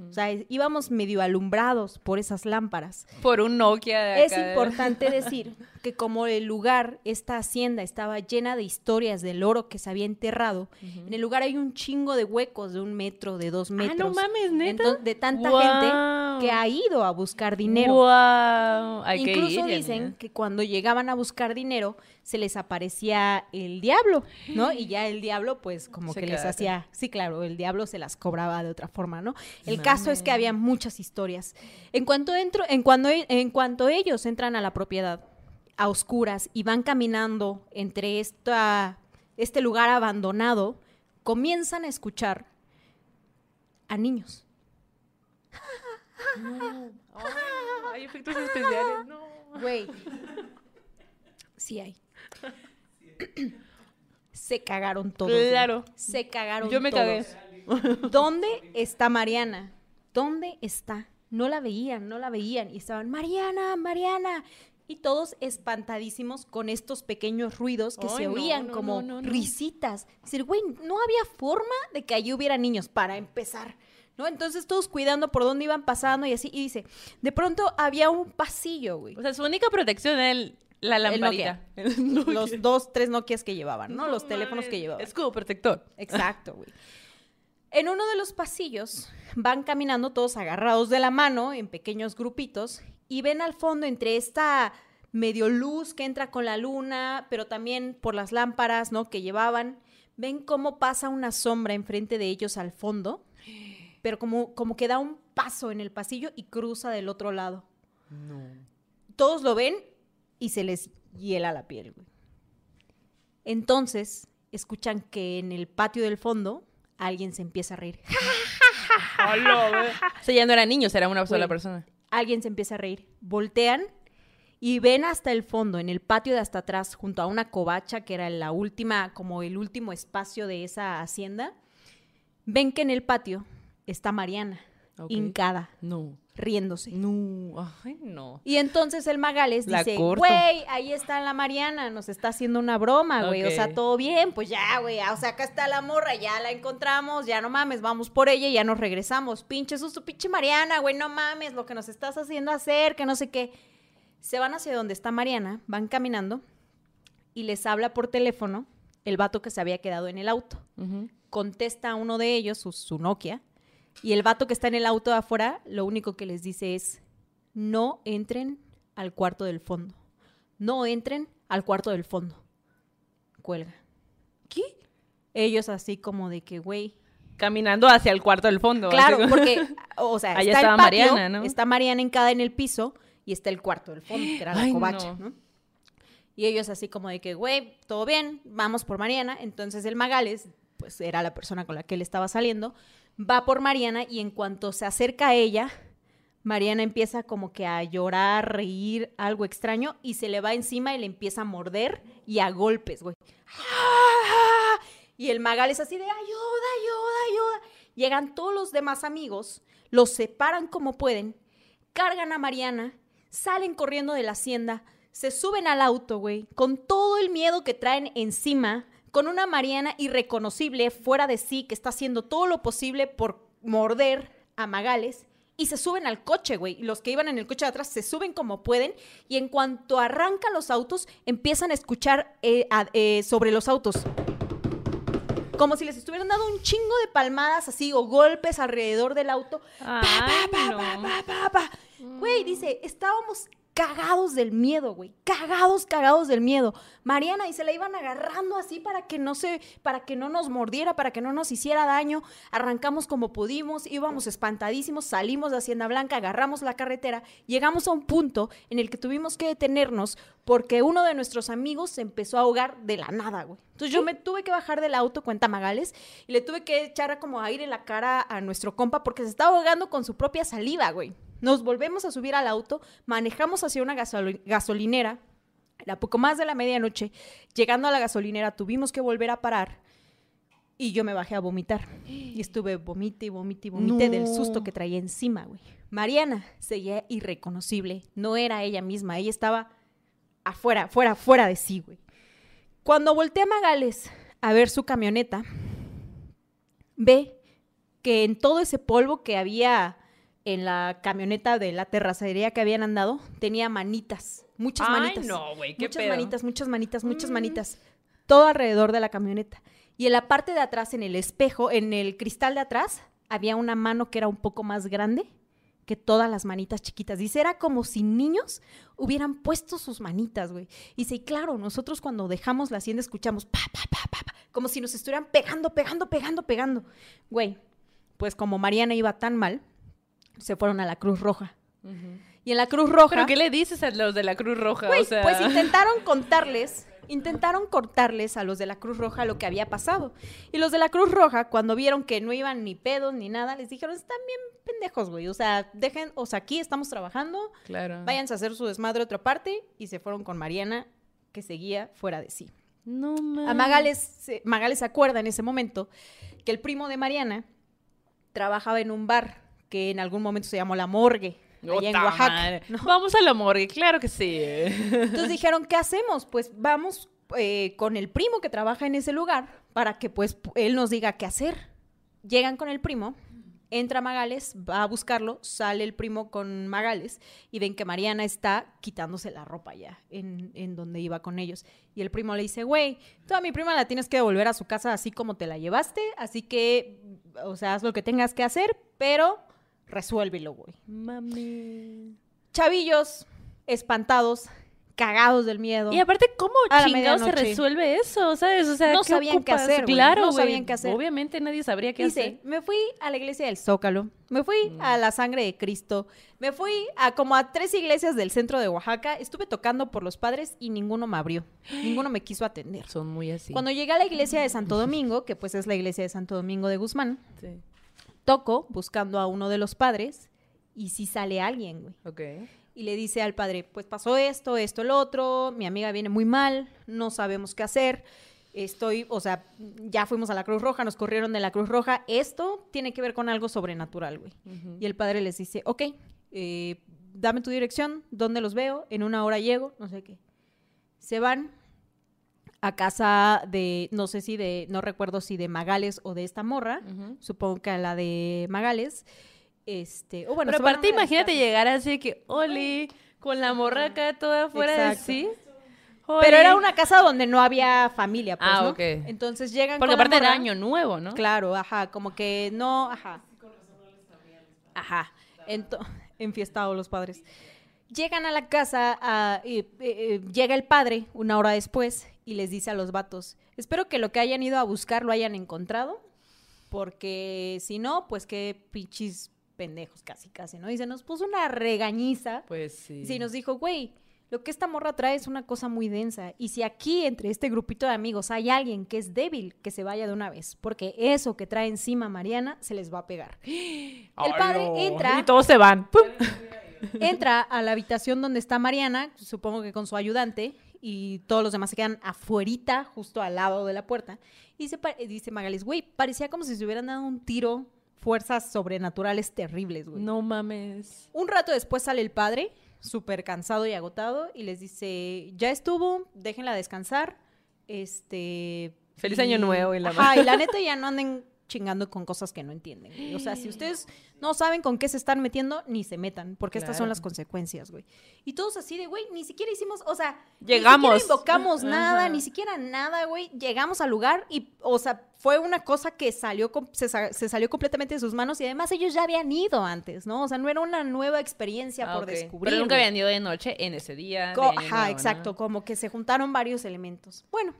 O sea, es- íbamos medio alumbrados por esas lámparas. Por un Nokia de Es acá de- importante decir que como el lugar, esta hacienda estaba llena de historias del oro que se había enterrado, en el lugar hay un chingo de huecos de un metro, de dos metros. Ah, no mames, ¿neta? De tanta gente que ha ido a buscar dinero. Hay que Incluso ir, dicen Janina. que cuando llegaban a buscar dinero se les aparecía el diablo, ¿no? Y ya el diablo pues como Se que les hacía, sí, claro, el diablo se las cobraba de otra forma, ¿no? El caso es que había muchas historias. En cuanto entro, en cuando en cuanto ellos entran a la propiedad a oscuras y van caminando entre esta este lugar abandonado, comienzan a escuchar a niños. Hay efectos especiales, no. Güey. Sí hay. Se cagaron todos. güey. Claro. Se cagaron Yo me todos. cagué. ¿Dónde está Mariana? ¿Dónde está? No la veían, no la veían. Y estaban, Mariana, Mariana. Y todos espantadísimos con estos pequeños ruidos que Ay, se oían no, como no, no, no. risitas. Decir, güey, no había forma de que allí hubiera niños para empezar. ¿No? Entonces todos cuidando por dónde iban pasando y así. Y dice, de pronto había un pasillo, güey. O sea, su única protección era el- la lamparita. El Nokia. Los dos, tres Nokias que llevaban, ¿no? Los No teléfonos que llevaban. Escudo protector. Exacto, güey. En uno de los pasillos van caminando todos agarrados de la mano en pequeños grupitos y ven al fondo entre esta medio luz que entra con la luna, pero también por las lámparas, ¿no? Que llevaban, ven cómo pasa una sombra enfrente de ellos al fondo, pero como, como que da un paso en el pasillo y cruza del otro lado. No. Todos lo ven y se les hiela la piel, güey. Entonces, escuchan que en el patio del fondo alguien se empieza a reír. O sea, ya no eran niños, era una sola Güey. persona. Alguien se empieza a reír. Voltean y ven hasta el fondo, en el patio de hasta atrás, junto a una covacha que era la última, como el último espacio de esa hacienda. Ven que en el patio está Mariana, Ok. hincada, No. Riéndose. No. Ay, no. Y entonces el Magales La dice, corto. güey, ahí está la Mariana, nos está haciendo una broma, güey. O sea, todo bien, pues ya, güey. O sea, acá está la morra, ya la encontramos, ya no mames, vamos por ella y ya nos regresamos. Pinche susto, pinche Mariana, güey, no mames, lo que nos estás haciendo hacer, que no sé qué. Se van hacia donde está Mariana, van caminando y les habla por teléfono el vato que se había quedado en el auto. Contesta a uno de ellos, su, su Nokia, y el vato que está en el auto de afuera, lo único que les dice es, no entren al cuarto del fondo. No entren al cuarto del fondo. Cuelga. ¿Qué? Ellos así como de que, güey. Caminando hacia el cuarto del fondo. Claro, como- porque, o sea, Allá está estaba el patio, Mariana, ¿no? está Mariana encada en el piso y está el cuarto del fondo, que era la Ay, covacha, no. ¿no? Y ellos así como de que, güey, todo bien, vamos por Mariana. Entonces el Magales, pues era la persona con la que él estaba saliendo, va por Mariana y en cuanto se acerca a ella, Mariana empieza como que a llorar, reír, algo extraño, y se le va encima y le empieza a morder y a golpes, güey. Y el Magales así de ayuda, ayuda, ayuda. Llegan todos los demás amigos, los separan como pueden, cargan a Mariana, salen corriendo de la hacienda, se suben al auto, güey, con todo el miedo que traen encima, con una Mariana irreconocible, fuera de sí, que está haciendo todo lo posible por morder a Magales. Y se suben al coche, güey. Los que iban en el coche de atrás se suben como pueden. Y en cuanto arrancan los autos, empiezan a escuchar eh, a- eh, sobre los autos. Como si les estuvieran dando un chingo de palmadas así o golpes alrededor del auto. Ay, pa, pa, no. pa, pa. Güey, dice, estábamos cagados del miedo, güey. Cagados, cagados del miedo. Mariana y se la iban agarrando así para que no se, para que no nos mordiera, para que no nos hiciera daño. Arrancamos como pudimos, íbamos espantadísimos, salimos de Hacienda Blanca, agarramos la carretera, llegamos a un punto en el que tuvimos que detenernos porque uno de nuestros amigos se empezó a ahogar de la nada, güey. Entonces yo me tuve que bajar del auto, cuenta Magales, y le tuve que echar como aire en la cara a nuestro compa porque se estaba ahogando con su propia saliva, güey. Nos volvemos a subir al auto, manejamos hacia una gasoli- gasolinera, era poco más de la medianoche, llegando a la gasolinera tuvimos que volver a parar y yo me bajé a vomitar. Y estuve vomite y vomite y vomite del susto que traía encima, güey. Mariana seguía irreconocible, no era ella misma, ella estaba afuera, fuera, fuera de sí, güey. Cuando voltea Magales a ver su camioneta, ve que en todo ese polvo que había en la camioneta de la terracería que habían andado, tenía manitas, muchas Ay, manitas. no, güey, qué Muchas pedo. manitas, muchas manitas, muchas Mm. manitas. Todo alrededor de la camioneta. Y en la parte de atrás, en el espejo, en el cristal de atrás, había una mano que era un poco más grande que todas las manitas chiquitas. Dice, era como si niños hubieran puesto sus manitas, güey. Y dice, y claro, nosotros cuando dejamos la hacienda escuchamos pa, pa, pa, pa, pa, como si nos estuvieran pegando, pegando, pegando, pegando. Güey, pues como Mariana iba tan mal, se fueron a la Cruz Roja. Y en la Cruz Roja... ¿Pero qué le dices a los de la Cruz Roja? Güey, o sea... pues intentaron contarles, intentaron cortarles a los de la Cruz Roja lo que había pasado. Y los de la Cruz Roja, cuando vieron que no iban ni pedos ni nada, les dijeron, están bien pendejos, güey. O sea, dejen, o sea, aquí estamos trabajando, Claro. váyanse a hacer su desmadre a otra parte. Y se fueron con Mariana, que seguía fuera de sí. No mames. A Magales, Magales se acuerda en ese momento que el primo de Mariana trabajaba en un bar que en algún momento se llamó La Morgue, allá en Oaxaca. ¿no? Vamos a la morgue, claro que sí. Entonces dijeron, ¿qué hacemos? Pues vamos eh, con el primo que trabaja en ese lugar para que pues pu- él nos diga qué hacer. Llegan con el primo, entra Magales, va a buscarlo, sale el primo con Magales y ven que Mariana está quitándose la ropa ya en, en donde iba con ellos. Y el primo le dice, güey, toda mi prima la tienes que devolver a su casa así como te la llevaste, así que, o sea, haz lo que tengas que hacer, pero resuélvelo, güey. Mami. Chavillos, espantados, cagados del miedo. Y aparte, ¿cómo chingados se resuelve eso? ¿Sabes? O sea, No ¿qué sabían qué hacer, güey. Claro, No güey. sabían qué hacer. Obviamente nadie sabría qué Dice, hacer. me fui a la iglesia del Zócalo, me fui Mm. a la sangre de Cristo, me fui a como a tres iglesias del centro de Oaxaca, estuve tocando por los padres y ninguno me abrió, ninguno me quiso atender. Son muy así. Cuando llegué a la iglesia de Santo Domingo, que pues es la iglesia de Santo Domingo de Guzmán, Sí. Toco buscando a uno de los padres y si sale alguien, güey. Ok. y le dice al padre, pues pasó esto, esto, el otro, mi amiga viene muy mal, no sabemos qué hacer, estoy, o sea, ya fuimos a la Cruz Roja, nos corrieron de la Cruz Roja, esto tiene que ver con algo sobrenatural, güey. Y el padre les dice, ok, eh, dame tu dirección, ¿dónde los veo? En una hora llego, no sé qué. Se van a casa de, no sé si de, no recuerdo si de Magales o de esta morra, supongo que a la de Magales. Este, bueno, Pero aparte, imagínate llegar así que, Oli, con la morra acá toda afuera de sí. Pero era una casa donde no había familia, pues, Ah, ¿no? Entonces llegan Porque con la aparte era morra. año nuevo, ¿no? Claro, ajá, como que no, ajá. Ajá, enfiestados los padres. Llegan a la casa, y, eh, llega el padre una hora después y les dice a los vatos, espero que lo que hayan ido a buscar lo hayan encontrado, porque si no, pues qué pinches pendejos casi, casi, ¿no? Dice, nos puso una regañiza Pues sí. Sí, nos dijo, güey, lo que esta morra trae es una cosa muy densa. Y si aquí, entre este grupito de amigos, hay alguien que es débil, que se vaya de una vez. Porque eso que trae encima Mariana se les va a pegar. El padre entra, Y todos se van. ¡Pum! entra a la habitación donde está Mariana, supongo que con su ayudante, y todos los demás se quedan afuerita, justo al lado de la puerta. Y dice, pa- dice Magalis, güey, parecía como si se hubieran dado un tiro, fuerzas sobrenaturales terribles, güey. No mames. Un rato después sale el padre, súper cansado y agotado, y les dice, ya estuvo, déjenla descansar. Este... Feliz año nuevo y la Ajá, y la neta ya no anden chingando con cosas que no entienden. güey. O sea, si ustedes no saben con qué se están metiendo, ni se metan, porque estas son las consecuencias, güey. Y todos así de, güey, ni siquiera hicimos, o sea, Llegamos. Ni siquiera invocamos nada, Ajá. ni siquiera nada, güey. Llegamos al lugar y, o sea, fue una cosa que salió, se, se salió completamente de sus manos y además ellos ya habían ido antes, ¿no? O sea, no era una nueva experiencia Ah, por descubrir. Pero nunca habían ido de noche en ese día. Co- Ajá, nuevo, ¿no? exacto, como que se juntaron varios elementos. Bueno,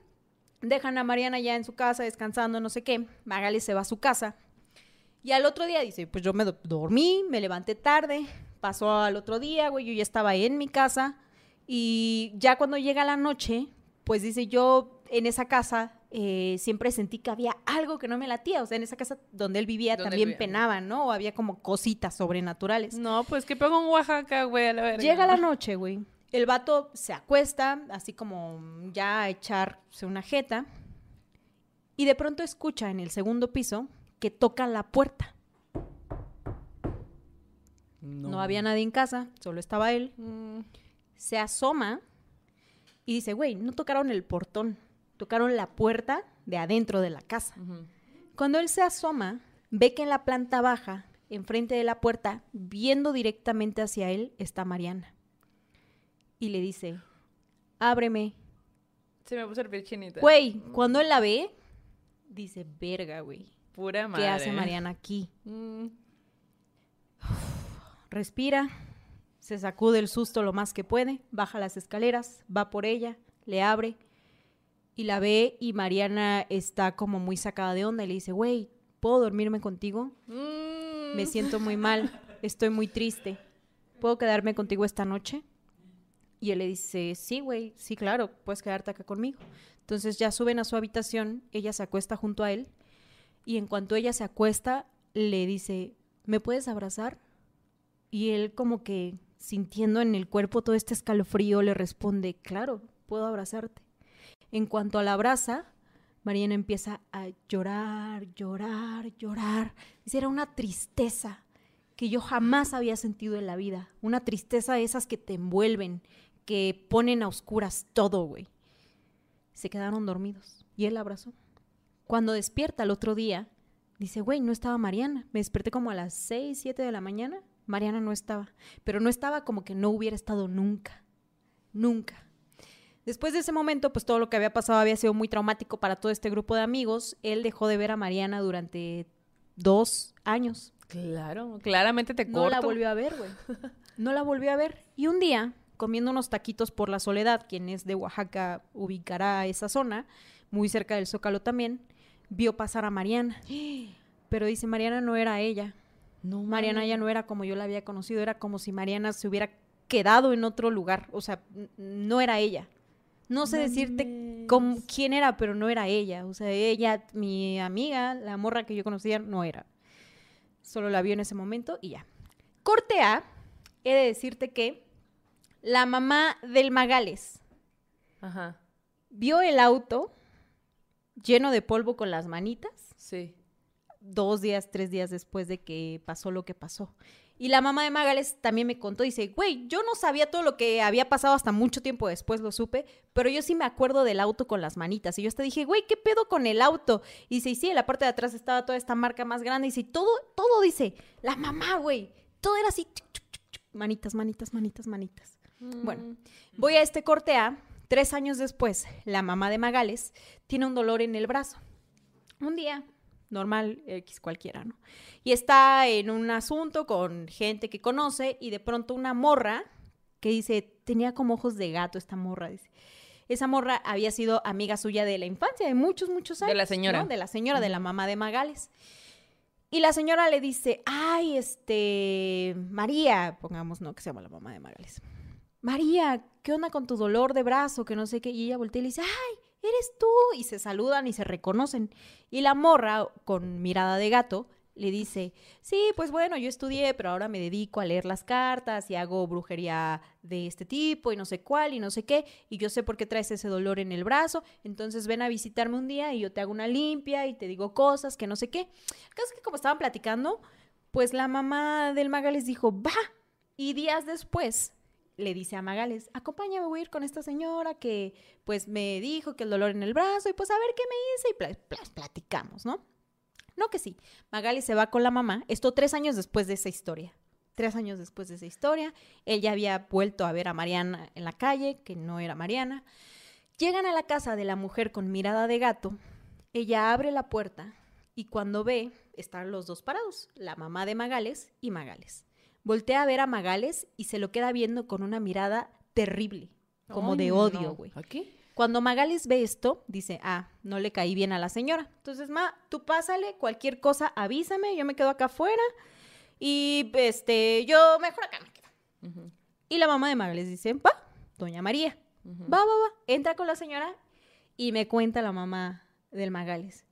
dejan a Mariana ya en su casa descansando, no sé qué. Magali se va a su casa. Y al otro día dice, pues yo me do- dormí, me levanté tarde, pasó al otro día, güey, yo ya estaba en mi casa. Y ya cuando llega la noche, pues dice, yo en esa casa eh, siempre sentí que había algo que no me latía. O sea, en esa casa donde él vivía Donde él también vivía. penaban, ¿no? O había como cositas sobrenaturales. No, pues que pego en Oaxaca, güey, a la verga. Llega la noche, güey. El vato se acuesta, así como ya a echarse una jeta. Y de pronto escucha en el segundo piso que toca la puerta. No, había nadie en casa, solo estaba él. Mm, Se asoma y dice, güey, no tocaron el portón, tocaron la puerta de adentro de la casa. Cuando él se asoma, ve que en la planta baja, enfrente de la puerta, viendo directamente hacia él, está Mariana. Y le dice, ábreme. Se me puso el piel chinita. Güey, cuando él la ve, dice, verga, güey. Pura madre. ¿Qué hace Mariana aquí? Mm, Respira, se sacude el susto lo más que puede, baja las escaleras, va por ella, le abre y la ve y Mariana está como muy sacada de onda y le dice, güey, ¿puedo dormirme contigo? mm. Me siento muy mal, estoy muy triste. ¿Puedo quedarme contigo esta noche? Y él le dice, sí, güey, sí, claro, puedes quedarte acá conmigo. Entonces ya suben a su habitación, ella se acuesta junto a él y en cuanto ella se acuesta, le dice, ¿me puedes abrazar? Y él como que sintiendo en el cuerpo todo este escalofrío le responde, claro, puedo abrazarte. En cuanto la abraza, Mariana empieza a llorar, llorar, llorar. Dice, era una tristeza que yo jamás había sentido en la vida. Una tristeza de esas que te envuelven, que ponen a oscuras todo, güey. Se quedaron dormidos y él la abrazó. Cuando despierta el otro día, dice, güey, no estaba Mariana. Me desperté como a las 6, 7 de la mañana. Mariana no estaba. Pero no estaba como que no hubiera estado nunca. Nunca. Después de ese momento, pues todo lo que había pasado había sido muy traumático para todo este grupo de amigos. Él dejó de ver a Mariana durante dos años. Claro, claramente te corto. No la volvió a ver, güey. No la volvió a ver. Y un día, comiendo unos taquitos por la soledad, quien es de Oaxaca ubicará esa zona, muy cerca del Zócalo también, vio pasar a Mariana. Pero dice, Mariana no era ella. No, Mariana ya no era como yo la había conocido, era como si Mariana se hubiera quedado en otro lugar. O sea, no era ella. No sé decirte cómo- quién era, pero no era ella. O sea, ella, mi amiga, la morra que yo conocía, no era. Solo la vio en ese momento y ya. Corte A, he de decirte que la mamá del Magales Ajá. vio el auto lleno de polvo con las manitas, Sí. dos días, tres días después de que pasó lo que pasó. Y la mamá de Magales también me contó, dice, güey, yo no sabía todo lo que había pasado hasta mucho tiempo después, lo supe, pero yo sí me acuerdo del auto con las manitas. Y yo hasta dije, güey, ¿qué pedo con el auto? Y dice, y sí, en la parte de atrás estaba toda esta marca más grande. Y dice, todo, todo dice, la mamá, güey, todo era así, chuc, manitas, manitas, manitas, Bueno, voy a este corte A. Tres años después, la mamá de Magales tiene un dolor en el brazo. Un día, normal, X cualquiera, ¿no? Y está en un asunto con gente que conoce y de pronto una morra que dice, tenía como ojos de gato esta morra, dice. Esa morra había sido amiga suya de la infancia, de muchos, muchos De años. la señora. ¿no? De la señora, de la mamá de Magales. Y la señora le dice, ay, este, María, pongamos, no, que se llama la mamá de Magales. María, ¿qué onda con tu dolor de brazo? Que no sé qué. Y ella voltea y le dice, ay, eres tú. Y se saludan y se reconocen. Y la morra, con mirada de gato, le dice, sí, pues bueno, yo estudié, pero ahora me dedico a leer las cartas y hago brujería de este tipo y no sé cuál y no sé qué. Y yo sé por qué traes ese dolor en el brazo. Entonces ven a visitarme un día y yo te hago una limpia y te digo cosas que no sé qué. El caso es que como estaban platicando, pues la mamá del Magales dijo, va. Y días después le dice a Magales, acompáñame, voy a ir con esta señora que pues me dijo que el dolor en el brazo y pues a ver qué me dice y pla- platicamos, ¿no? No que sí. Magales se va con la mamá, esto tres años después de esa historia. Tres años después de esa historia, él ya había vuelto a ver a Mariana en la calle, que no era Mariana. Llegan a la casa de la mujer con mirada de gato, ella abre la puerta y cuando ve, están los dos parados, la mamá de Magales y Magales. Voltea a ver a Magales y se lo queda viendo con una mirada terrible, como de odio, güey. ¿Aquí? Cuando Magales ve esto, dice, ah, no le caí bien a la señora. Entonces, ma, tú pásale, cualquier cosa, avísame, yo me quedo acá afuera y, este, yo mejor acá me quedo. Y la mamá de Magales dice, va, doña María, va, va, va, entra con la señora y me cuenta la mamá del Magales.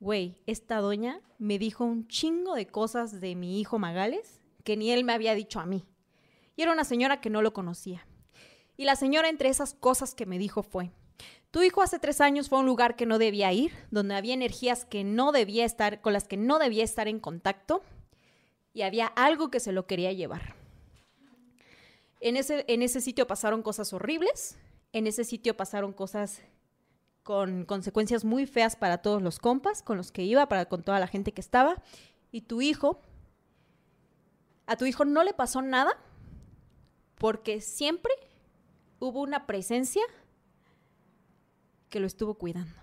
Güey, esta doña me dijo un chingo de cosas de mi hijo Magales que ni él me había dicho a mí. Y era una señora que no lo conocía. Y la señora entre esas cosas que me dijo fue, tu hijo hace tres años fue a un lugar que no debía ir, donde había energías que no debía estar, con las que no debía estar en contacto, y había algo que se lo quería llevar. En ese, en ese sitio pasaron cosas horribles, en ese sitio pasaron cosas con consecuencias muy feas para todos los compas con los que iba, para con toda la gente que estaba, y tu hijo, a tu hijo no le pasó nada porque siempre hubo una presencia que lo estuvo cuidando.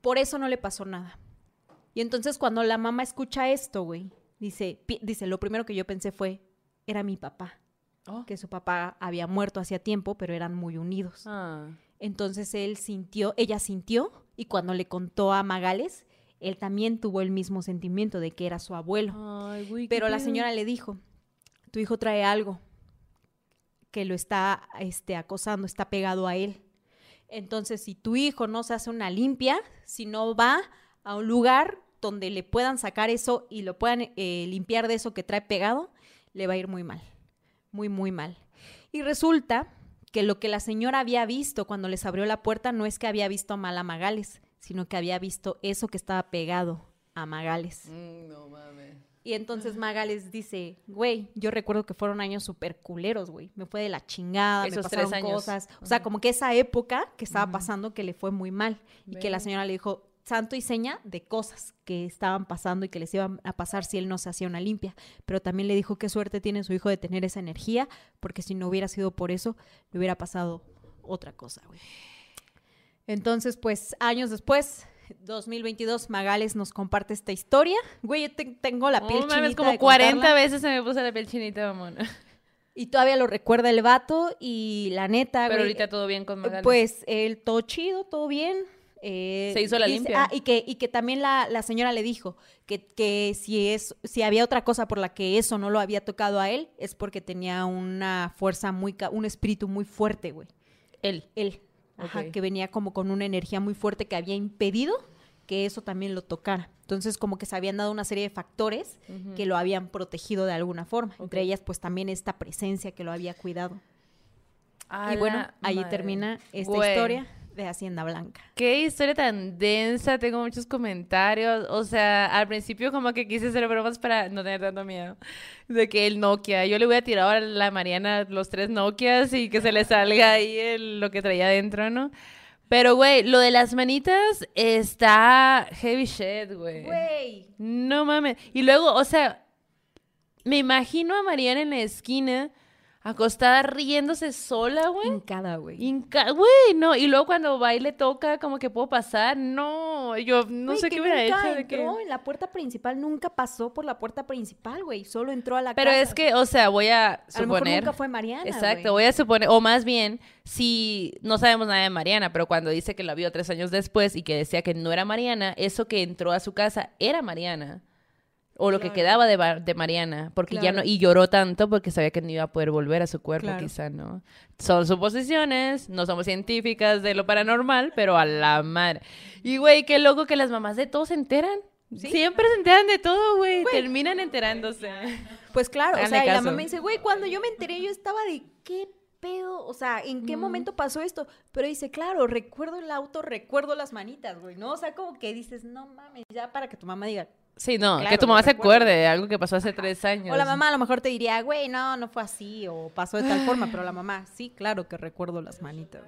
Por eso no le pasó nada. Y entonces cuando la mamá escucha esto, güey, dice, dice, lo primero que yo pensé fue, era mi papá, Oh. que su papá había muerto hacía tiempo, pero eran muy unidos. Ah. Entonces él sintió, ella sintió, y cuando le contó a Magales, él también tuvo el mismo sentimiento de que era su abuelo. Ay, Pero la señora le dijo, tu hijo trae algo que lo está este, acosando, está pegado a él. Entonces, si tu hijo no se hace una limpia, si no va a un lugar donde le puedan sacar eso y lo puedan eh, limpiar de eso que trae pegado, le va a ir muy mal, muy, muy mal. Y resulta que lo que la señora había visto cuando les abrió la puerta no es que había visto a Magales, sino que había visto eso que estaba pegado a Magales. Mm, no mames. Y entonces Magales dice, güey, yo recuerdo que fueron años súper culeros, güey. Me fue de la chingada, Esos me pasaron tres años. cosas. O sea, como que esa época que estaba pasando que le fue muy mal. Y que la señora le dijo santo y seña de cosas que estaban pasando y que les iban a pasar si él no se hacía una limpia. Pero también le dijo qué suerte tiene su hijo de tener esa energía, porque si no hubiera sido por eso, le hubiera pasado otra cosa, güey. Entonces, pues, años después, 2022, Magales nos comparte esta historia. Güey, yo te- tengo la piel mames, chinita como de 40 contarla. veces se me puso la piel chinita, mamón. Y todavía lo recuerda el vato y la neta, Pero güey, ahorita todo bien con Magales. Pues él todo chido, todo bien. eh, Se hizo la limpia. ah, y que, y que también la, la señora le dijo que, que si es, si había otra cosa por la que eso no lo había tocado a él, es porque tenía una fuerza muy, un espíritu muy fuerte, güey. él. Él. Ajá, que venía como con una energía muy fuerte que había impedido que eso también lo tocara. Entonces, como que se habían dado una serie de factores que lo habían protegido de alguna forma. Entre ellas, pues también esta presencia que lo había cuidado. A y bueno, ahí madre. termina esta Güey. historia de Hacienda Blanca. Qué historia tan densa, tengo muchos comentarios. O sea, al principio como que quise hacer bromas para no tener tanto miedo. De que el Nokia, yo le voy a tirar ahora a la Mariana los tres Nokias y que se le salga ahí el- lo que traía adentro, ¿no? Pero, güey, lo de las manitas está heavy shit, güey. Güey. No mames. Y luego, o sea, me imagino a Mariana en la esquina, acostada riéndose sola, güey. Hincada, güey. Inca- Güey, no. Y luego cuando va y le toca, como que puedo pasar. No, yo no sé qué hubiera hecho. De que... en la puerta principal, nunca pasó por la puerta principal, güey. Solo entró a la Pero casa. es que, o sea, voy a A lo mejor suponer. nunca fue Mariana, Exacto, voy a suponer, o más bien, si no sabemos nada de Mariana, pero cuando dice que la vio tres años después y que decía que no era Mariana, eso que entró a su casa era Mariana. O lo que quedaba de, de Mariana, porque ya no, y lloró tanto porque sabía que no iba a poder volver a su cuerpo, Claro. quizá, ¿no? Son suposiciones, no somos científicas de lo paranormal, pero a la madre. Y, güey, qué loco que las mamás de todos se enteran. Sí. Siempre se enteran de todo, güey. Terminan enterándose. Pues claro, o sea, y la mamá me dice, güey, cuando yo me enteré, yo estaba de qué pedo, o sea, ¿en qué momento pasó esto? Pero dice, claro, recuerdo el auto, recuerdo las manitas, güey, ¿no? O sea, como que dices, no mames, ya para que tu mamá diga. Sí, no, Claro, que tu mamá se acuerde de algo que pasó hace tres años. O la mamá a lo mejor te diría, güey, no, no fue así, o pasó de tal forma, pero la mamá, sí, claro que recuerdo las manitas.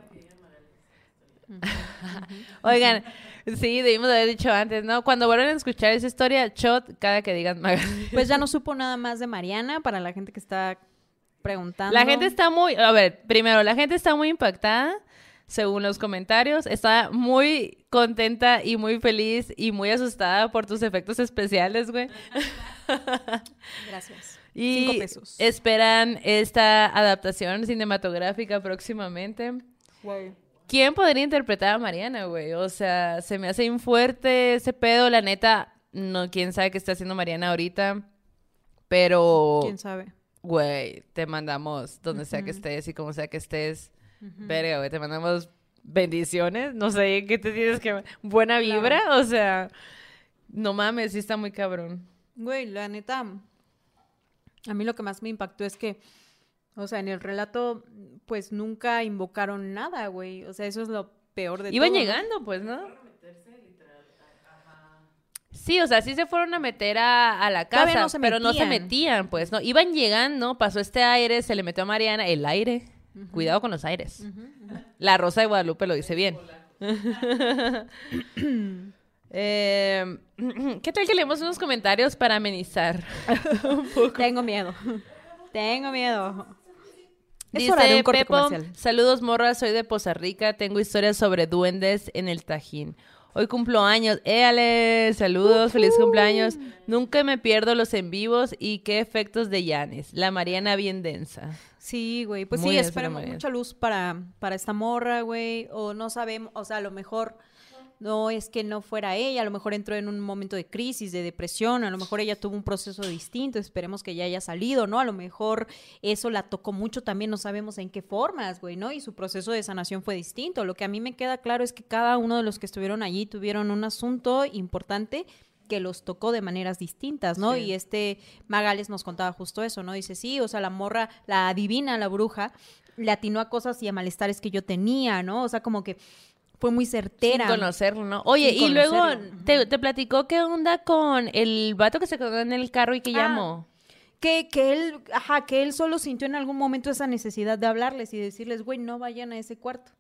Oigan, sí, debimos haber dicho antes, ¿no? Cuando vuelvan a escuchar esa historia, shot cada que digan. Pues ya no supo nada más de Mariana, para la gente que está preguntando. La gente está muy, a ver, primero, la gente está muy impactada, según los comentarios, está muy contenta y muy feliz y muy asustada por tus efectos especiales, güey. Gracias. Y Cinco pesos. esperan esta adaptación cinematográfica próximamente. ¿Quién podría interpretar a Mariana, güey? O sea, se me hace fuerte ese pedo, la neta, no, quién sabe qué está haciendo Mariana ahorita, pero, ¿Quién sabe? güey, te mandamos donde sea que estés y como sea que estés, verga, güey, te mandamos bendiciones, no sé, ¿qué te tienes que... Buena vibra, o sea, no mames, sí está muy cabrón. Güey, la neta, a mí lo que más me impactó es que, o sea, en el relato, pues nunca invocaron nada, güey. O sea, eso es lo peor de Iban todo. ¿no? llegando, pues, ¿no? Sí, o sea, sí se fueron a meter a, a la casa, no pero no se metían, pues, ¿no? Iban llegando, pasó este aire, se le metió a Mariana el aire. Cuidado con los aires. La Rosa de Guadalupe lo dice bien. Eh, ¿Qué tal que leemos unos comentarios para amenizar? Tengo miedo. Tengo miedo. Es Dice hora de un corte Pepo, comercial. saludos morra, soy de Poza Rica, tengo historias sobre duendes en el Tajín. Hoy cumplo años, éale, saludos, feliz cumpleaños. Nunca me pierdo los en vivos y qué efectos de Yanis. La Mariana bien densa. Sí, güey. Pues Muy sí, Mariana. mucha luz para, para esta morra, güey. O no sabemos, o sea, a lo mejor no es que no fuera ella, a lo mejor entró en un momento de crisis, de depresión, a lo mejor ella tuvo un proceso distinto, esperemos que ya haya salido, ¿no? A lo mejor eso la tocó mucho también, no sabemos en qué formas, güey, ¿no? Y su proceso de sanación fue distinto. Lo que a mí me queda claro es que cada uno de los que estuvieron allí tuvieron un asunto importante que los tocó de maneras distintas, ¿no? Sí. Y este Magales nos contaba justo eso, ¿no? Dice, sí, o sea, la morra, la adivina, la bruja, le atinó a cosas y a malestares que yo tenía, ¿no? O sea, como que fue muy certera. Sin conocerlo, ¿no? Oye, Sin y luego te, te platicó qué onda con el vato que se quedó en el carro y que Ah, llamó. Que, que él, ajá, que él solo sintió en algún momento esa necesidad de hablarles y decirles, güey, no vayan a ese cuarto.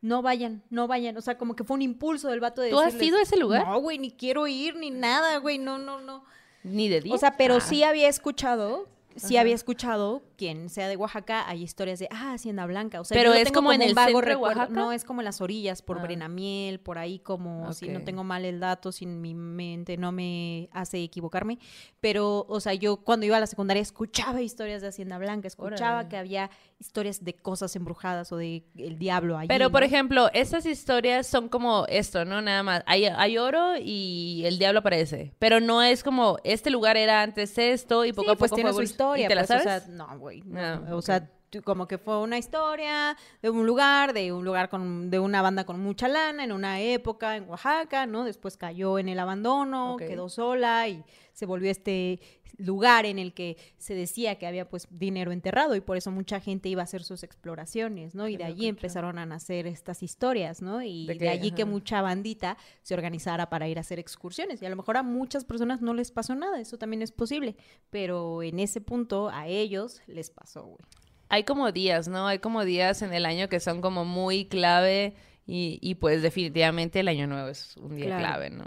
No vayan, no vayan. O sea, como que fue un impulso del vato de ¿Tú has decirles, ido a ese lugar? No, güey, ni quiero ir, ni nada, güey, no, no, no. Ni de día. O sea, pero Ah. sí había escuchado, sí había escuchado, quien sea de Oaxaca, hay historias de, ah, Hacienda Blanca. O sea, Pero yo es tengo como en un el vago centro de recuerdo. Oaxaca. No, es como en las orillas, por Ah. Brenamiel, por ahí como, si no tengo mal el dato, si mi mente no me hace equivocarme. Pero, o sea, yo cuando iba a la secundaria escuchaba historias de Hacienda Blanca, escuchaba Órale. que había historias de cosas embrujadas o de el diablo ahí. Pero, por ejemplo, estas historias son como esto, ¿no? Nada más. Hay, hay oro y el diablo aparece. Pero no es como, este lugar era antes esto y poco Sí, a poco pues tiene fue su evolu- historia. ¿Y te la pues, o sabes? sea, no, güey. no, Ah, o sea, como que fue una historia de un lugar, de un lugar con, de una banda con mucha lana, en una época en Oaxaca, ¿no? Después cayó en el abandono, quedó sola y se volvió este lugar en el que se decía que había pues dinero enterrado y por eso mucha gente iba a hacer sus exploraciones, ¿no? Y de allí empezaron a nacer estas historias, ¿no? Y De allí que mucha bandita se organizara para ir a hacer excursiones. Y a lo mejor a muchas personas no les pasó nada, eso también es posible, pero en ese punto a ellos les pasó, güey. Hay como días, ¿no? Hay como días en el año que son como muy clave y, y pues definitivamente el año nuevo es un día Claro. clave, ¿no?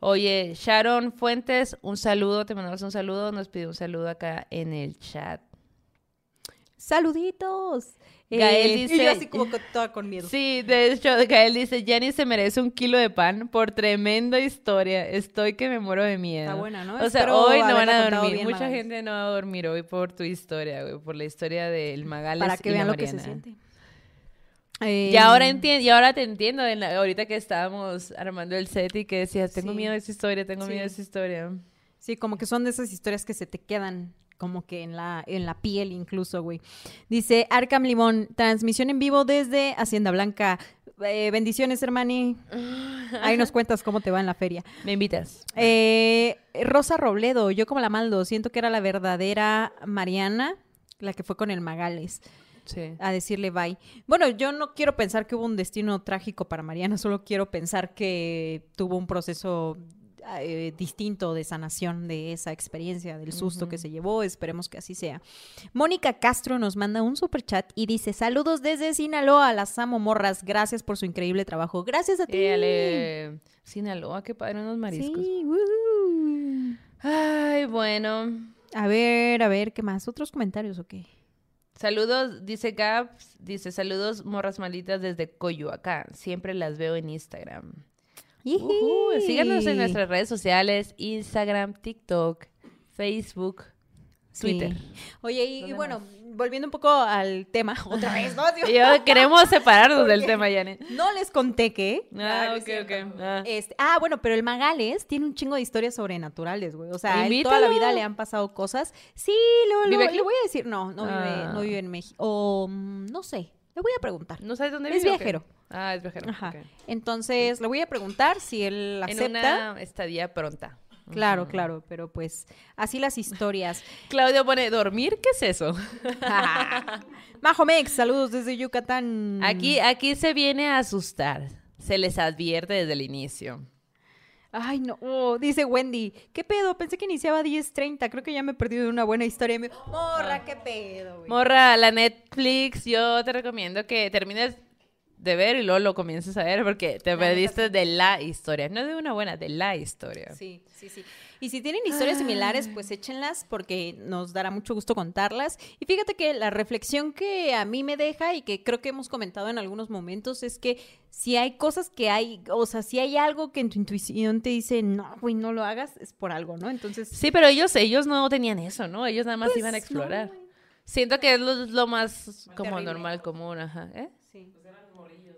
Oye, Sharon Fuentes, un saludo, te mandamos un saludo, nos pidió un saludo acá en el chat. ¡Saluditos! Gael Eh, dice- Y yo así como con- toda con miedo. Sí, de hecho, Gael dice, Jenny se merece un kilo de pan por tremenda historia. Estoy que me muero de miedo. Está buena, ¿no? O sea, Espero hoy no van a dormir. Mucha gente no va a dormir hoy por tu historia, güey. Por la historia del Magales Para que y la vean lo que se siente. Eh, Y ahora entiendo, y ahora te entiendo, en la- ahorita que estábamos armando el set y que decías, tengo Sí. miedo de esa historia, tengo miedo de esa historia. Sí, como que son de esas historias que se te quedan como que en la, en la piel incluso, güey. Dice Arkham Limón, transmisión en vivo desde Hacienda Blanca. Eh, bendiciones, hermani. Ahí nos cuentas cómo te va en la feria. ¿Me invitas? Eh, Rosa Robledo, yo como la maldo, siento que era la verdadera Mariana, la que fue con el Magales, Sí. a decirle bye. Bueno, yo no quiero pensar que hubo un destino trágico para Mariana, solo quiero pensar que tuvo un proceso eh, distinto de sanación de esa experiencia, del susto que se llevó. Esperemos que así sea. Mónica Castro nos manda un super chat y dice: Saludos desde Sinaloa, las amo morras. Gracias por su increíble trabajo. Gracias a ti. Éale. Sinaloa, qué padre, unos mariscos. Sí. Ay, bueno. A ver, a ver, ¿qué más? ¿Otros comentarios o qué? Saludos, dice Gaps, dice saludos morras malitas desde Coyoacán. Siempre las veo en Instagram. Ujú, Síganos en nuestras redes sociales, Instagram, TikTok, Facebook, Sí. Twitter. Oye, y, y ¿Dónde bueno, volviendo un poco al tema, otra vez, ¿no? Yo queremos separarnos del tema, Janet. No les conté que. Ah, es ok, ok. Ah. Este, ah, bueno, pero el Magales tiene un chingo de historias sobrenaturales, güey. O sea, él toda la vida le han pasado cosas. Sí, lo, lo- ¿Vive aquí? le voy a decir. No, no vive, Ah. no vive en México. O mm, no sé. Le voy a preguntar. ¿No sabes dónde Es vive qué? viajero. Ah, es viajero. Ajá. Entonces, le voy a preguntar si él En acepta. una estadía pronta. Claro, claro, pero pues así las historias. Claudio pone, ¿dormir? ¿Qué es eso? Majo Mex, saludos desde Yucatán. Aquí, aquí se viene a asustar. Se les advierte desde el inicio. Ay, no. Oh, dice Wendy, ¿qué pedo? Pensé que iniciaba a 10.30. Creo que ya me he perdido de una buena historia. Morra, ¿qué pedo? güey?" Morra, la Netflix, yo te recomiendo que termines de ver y luego lo comiences a ver porque te La neta, perdiste de la historia. No de una buena, de la historia. Sí, sí, sí. Y si tienen historias similares, pues échenlas porque nos dará mucho gusto contarlas. Y fíjate que la reflexión que a mí me deja y que creo que hemos comentado en algunos momentos es que si hay cosas que hay, o sea, si hay algo que en tu intuición te dice, no, güey, no lo hagas, es por algo, ¿no? Entonces, Sí, pero ellos, ellos no tenían eso, ¿no? Ellos nada más Pues, iban a explorar. Siento que es lo, lo más como Terrible. normal, común, ajá. ¿Eh?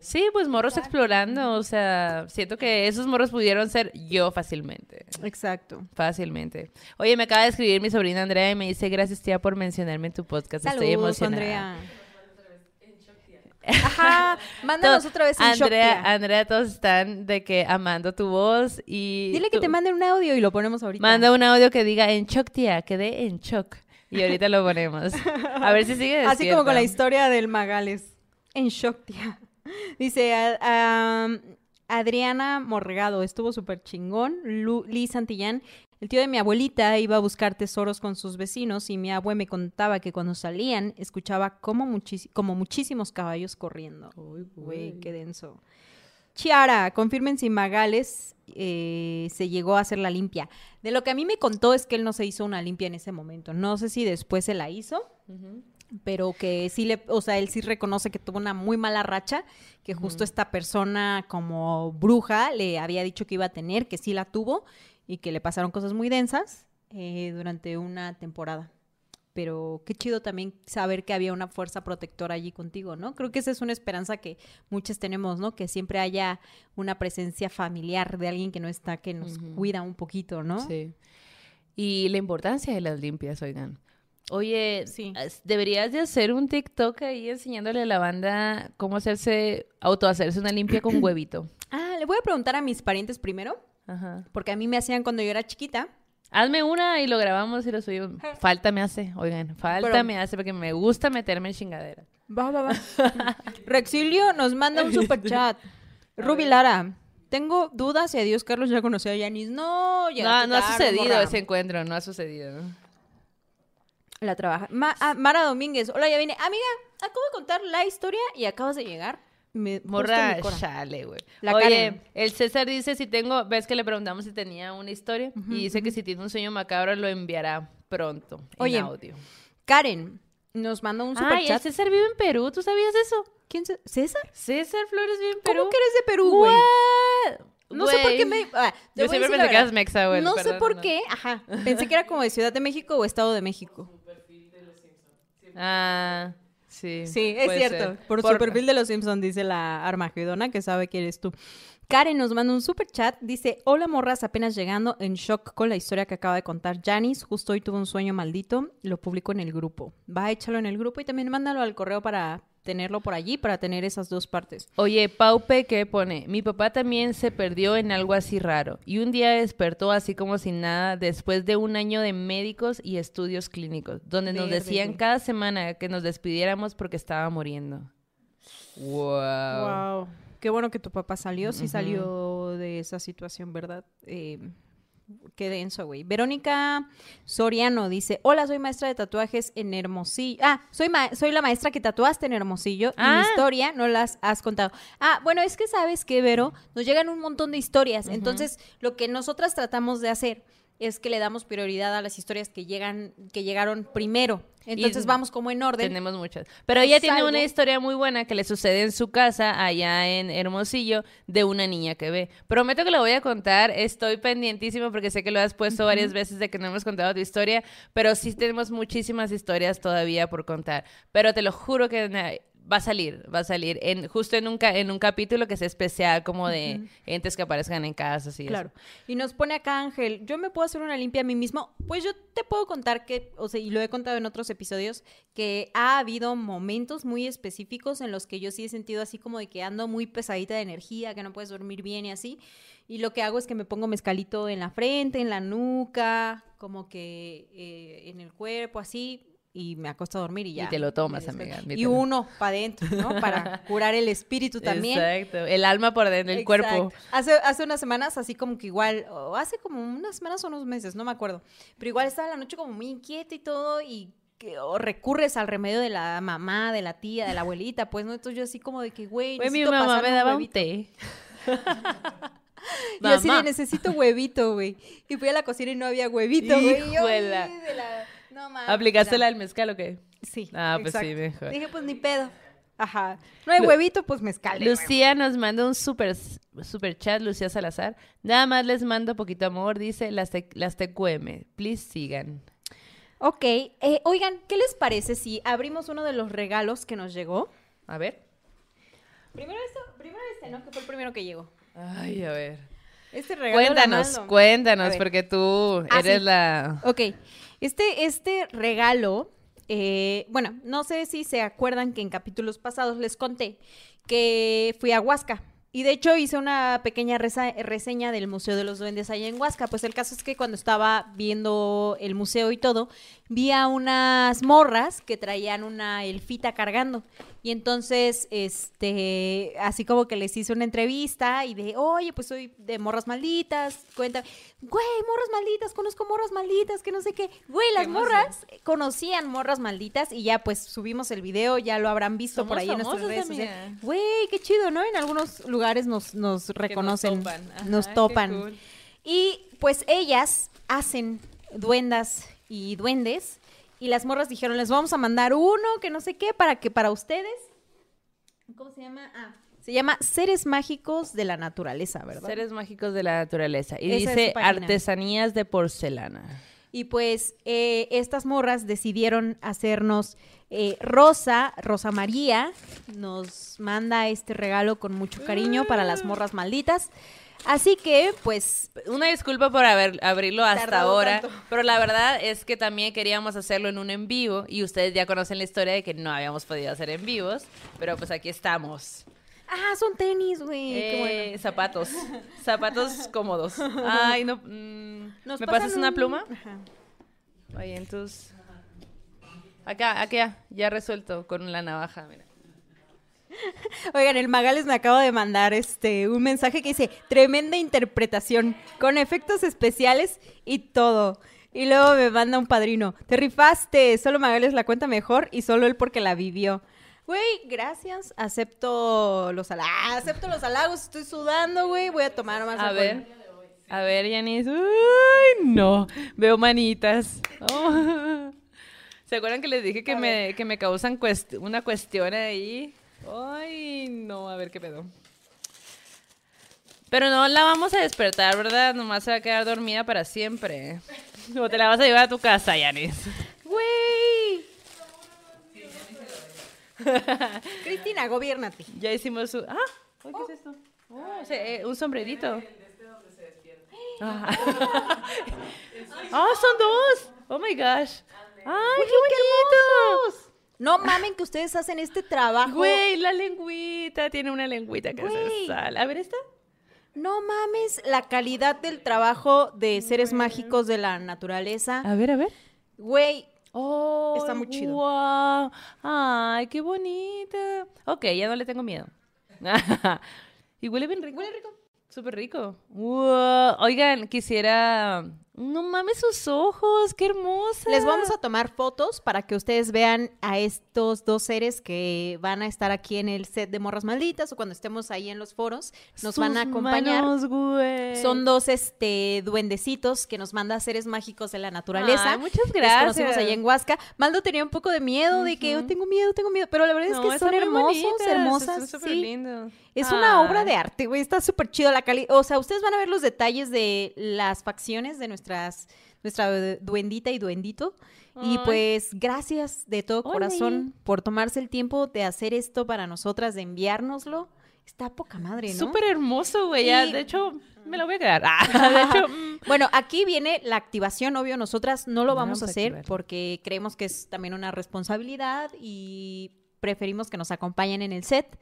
Sí. Pues morros explorando, o sea, siento que esos morros pudieron ser yo fácilmente. Exacto. Fácilmente. Oye, me acaba de escribir mi sobrina Andrea y me dice, gracias tía por mencionarme en tu podcast. Estoy Saludos, emocionada. Andrea. Ajá, mándanos otra vez en Andrea. Andrea, todos están de que amando tu voz y... Dile que tú- te manden un audio y lo ponemos ahorita. Manda un audio que diga en shock, tía, quedé en shock. Y ahorita lo ponemos. A ver si sigue Así como con la despierta. historia del Magales. En shock, tía. Dice a- am, Adriana Morregado, estuvo súper chingón. Lu- Liz Santillán, el tío de mi abuelita iba a buscar tesoros con sus vecinos y mi abue me contaba que cuando salían escuchaba como, muchis- como muchísimos caballos corriendo. Uy, güey, qué denso. Chiara, confirmen si Magales eh, se llegó a hacer la limpia. De lo que a mí me contó es que él no se hizo una limpia en ese momento. No sé si después se la hizo. Pero que sí le, o sea, él sí reconoce que tuvo una muy mala racha, que justo esta persona como bruja le había dicho que iba a tener, que sí la tuvo y que le pasaron cosas muy densas eh, durante una temporada. Pero qué chido también saber que había una fuerza protectora allí contigo, ¿no? Creo que esa es una esperanza que muchos tenemos, ¿no? Que siempre haya una presencia familiar de alguien que no está, que nos cuida un poquito, ¿no? Sí. Y la importancia de las limpias, oigan. Oye, Sí. as- deberías de hacer un TikTok ahí enseñándole a la banda cómo hacerse, autohacerse una limpia con huevito. Ah, le voy a preguntar a mis parientes primero, Ajá. porque a mí me hacían cuando yo era chiquita. Hazme una y lo grabamos y lo subimos. Falta me hace, oigan, falta Pero- me hace porque me gusta meterme en chingadera. Va, va, va. Rexilio nos manda un super chat. Ruby Lara, tengo dudas si a Dios Carlos ya conoció a Yanis. No, No, llegaste no ha sucedido morra. ese encuentro, no ha sucedido. ¿no? La trabaja. Ma- ah, Mara Domínguez, hola, ya vine. Amiga, acabo de contar la historia y acabas de llegar. Me, Morra, chale, güey. La Oye, Karen. el César dice si tengo, ves que le preguntamos si tenía una historia y dice que si tiene un sueño macabro lo enviará pronto Oye, en audio. Karen nos manda un super Ay, el chat. César vive en Perú, ¿tú sabías eso? ¿Quién ¿César? César Flores vive en Perú. ¿Cómo que eres de Perú, güey? No sé por qué me... ah, Yo siempre pensé que eras mexa, güey. No sé por no. qué, ajá. Pensé que era como de Ciudad de México o Estado de México. Ah, sí. Sí, es cierto. ser. Por, su perfil de los Simpson dice la Armagedona que sabe que eres tú. Karen nos manda un super chat. Dice: Hola morras, apenas llegando en shock con la historia que acaba de contar Janice. Justo hoy tuve un sueño maldito. Lo publico en el grupo. Va, échalo en el grupo y también mándalo al correo para tenerlo por allí, para tener esas dos partes. Oye, Paupe, ¿qué pone? Mi papá también se perdió en algo así raro y un día despertó así como sin nada después de un año de médicos y estudios clínicos, donde nos decían cada semana que nos despidiéramos porque estaba muriendo. Wow. Wow. Qué bueno que tu papá salió, sí salió de esa situación, ¿verdad? Eh, qué denso, güey. Verónica Soriano dice, hola, soy maestra de tatuajes en Hermosillo. Ah, soy, ma- soy la maestra que tatuaste en Hermosillo y mi Ah. historia no las has contado. Ah, bueno, es que sabes que, Vero, nos llegan un montón de historias. Entonces, lo que nosotras tratamos de hacer es que le damos prioridad a las historias que llegan, que llegaron primero. Entonces Y vamos como en orden. Tenemos muchas. Pero ella tiene una historia muy buena que le sucede en su casa, allá en Hermosillo, de una niña que ve. Prometo que lo voy a contar. Estoy pendientísima porque sé que lo has puesto varias veces de que no hemos contado tu historia, pero sí tenemos muchísimas historias todavía por contar. Pero te lo juro que va a salir, va a salir en justo en un, en un capítulo que sea especial como de entes que aparezcan en casas y eso. Claro. Y nos pone acá Ángel, ¿yo me puedo hacer una limpia a mí mismo? Pues yo te puedo contar que, o sea, y lo he contado en otros episodios, que ha habido momentos muy específicos en los que yo sí he sentido así como de que ando muy pesadita de energía, que no puedes dormir bien y así. Y lo que hago es que me pongo mezcalito en la frente, en la nuca, como que eh, en el cuerpo, así. Y me acuesto a dormir y ya. te lo tomas, amiga, Y uno para adentro, ¿no? Para curar el espíritu también. Exacto. El alma por dentro, el cuerpo. Hace, hace unas semanas, así como que igual, o hace como unas semanas o unos meses, no me acuerdo. Pero igual estaba la noche como muy inquieta y todo, y que, o recurres al remedio de la mamá, de la tía, de la abuelita, pues, ¿no? Entonces yo así como de que, güey, mi mamá me daba un huevito. té. Y así de, necesito huevito, güey. Y fui a la cocina y no había huevito, güey. Y yo, Hijuela. "Ay, de la- No mames. ¿Aplicaste la- la del mezcal o qué? Sí. Ah, pues sí, mejor. Dije, pues ni pedo. Ajá. No hay Lu- huevito, pues mezcal. Lucía nos manda un super, super chat, Lucía Salazar. Nada más les mando poquito amor, dice las, te- las TQM. Please sigan. Ok, eh, oigan, ¿qué les parece si abrimos uno de los regalos que nos llegó? A ver. Primero esto, primero este, ¿no? Que fue el primero que llegó. Ay, a ver. Este regalo. lo Cuéntanos, cuéntanos, porque tú Ah, eres sí. la... Ok, este, este regalo, eh, bueno, no sé si se acuerdan que en capítulos pasados les conté que fui a Huasca. Y de hecho hice una pequeña reseña del Museo de los Duendes allá en Huasca. Pues el caso es que cuando estaba viendo el museo y todo, vi a unas morras que traían una elfita cargando. Y entonces, este, así como que les hice una entrevista y de, oye, pues soy de morras malditas, cuenta, güey, morras malditas, conozco morras malditas, que no sé qué. Güey, las emoción. morras conocían morras malditas y ya pues subimos el video, ya lo habrán visto por ahí en nuestras redes. Güey, qué chido, ¿no? En algunos lugares nos, nos reconocen, topan. Ajá, nos topan. cool. Y pues ellas hacen duendas y duendes. Y las morras dijeron, les vamos a mandar uno, que no sé qué, para que para ustedes. ¿Cómo se llama? Ah, se llama Seres Mágicos de la Naturaleza, ¿verdad? Seres mágicos de la naturaleza. Y Esa dice artesanías de porcelana. Y pues eh, estas morras decidieron hacernos eh, Rosa, Rosa María, nos manda este regalo con mucho cariño para las morras malditas. Así que, pues, Una disculpa por haber, abrirlo hasta ahora, tanto. pero la verdad es que también queríamos hacerlo en un en vivo y ustedes ya conocen la historia de que no habíamos podido hacer en vivos, pero pues aquí estamos. ah, son tenis, güey. qué Eh, bueno. Zapatos, zapatos cómodos. Ay, no. mm, ¿Me pasas una un- pluma? Ajá. Oye, entonces. Acá, acá, ya resuelto con la navaja, mira. Oigan, el Magales me acaba de mandar este un mensaje que dice, tremenda interpretación, con efectos especiales y todo. Y luego me manda un padrino, te rifaste, solo Magales la cuenta mejor y solo él porque la vivió. Güey, gracias, acepto los halagos, acepto los halagos, estoy sudando, güey, voy a tomar más A ver, a ver, Yanis. Ay, no, veo manitas. Oh. ¿Se acuerdan que les dije que, me, que me causan cuest- una cuestión ahí? Ay, no, a ver qué pedo. Pero no la vamos a despertar, ¿verdad? Nomás se va a quedar dormida para siempre. O te la vas a llevar a tu casa, Yanis. Güey. Cristina, gobiérnate. Ya hicimos su... Ah, ay, ¿qué es esto? Oh, se- eh, un sombrerito. Ah. Oh, son dos. Oh my gosh. Ay, qué bonitos. No mamen que ustedes hacen este trabajo. Güey, la lengüita. Tiene una lengüita que Güey. se sale. A ver, esta. No mames la calidad del trabajo de seres mágicos de la naturaleza. A ver, a ver. Güey, Oh, Está muy chido. Wow. Ay, qué bonita. Ok, ya no le tengo miedo. y huele bien rico. Huele rico. Súper rico. Wow. Oigan, quisiera. No mames sus ojos, qué hermosa. les vamos a tomar fotos para que ustedes vean a estos dos seres que van a estar aquí en el set de Morras Malditas o cuando estemos ahí en los foros. Nos van a acompañar. manos. Son dos este duendecitos que nos manda seres mágicos de la naturaleza. Ay, muchas gracias. conocimos allá en Huasca. Maldo tenía un poco de miedo de que "Oh, tengo miedo, tengo miedo, pero la verdad es que son hermosos, bonitas, hermosas. súper sí. lindos. Es una obra de arte, güey. Está súper chido la calidad. O sea, ustedes van a ver los detalles de las facciones de nuestras, nuestra du- duendita y duendito. Y pues, gracias de todo corazón por tomarse el tiempo de hacer esto para nosotras, de enviárnoslo. Está poca madre, ¿no? Súper hermoso, güey. Y- De hecho, me lo voy a quedar. Ah, de hecho, mm. Bueno, aquí viene la activación, obvio, nosotras no lo vamos a vamos a hacer activar. porque creemos que es también una responsabilidad y preferimos que nos acompañen en el set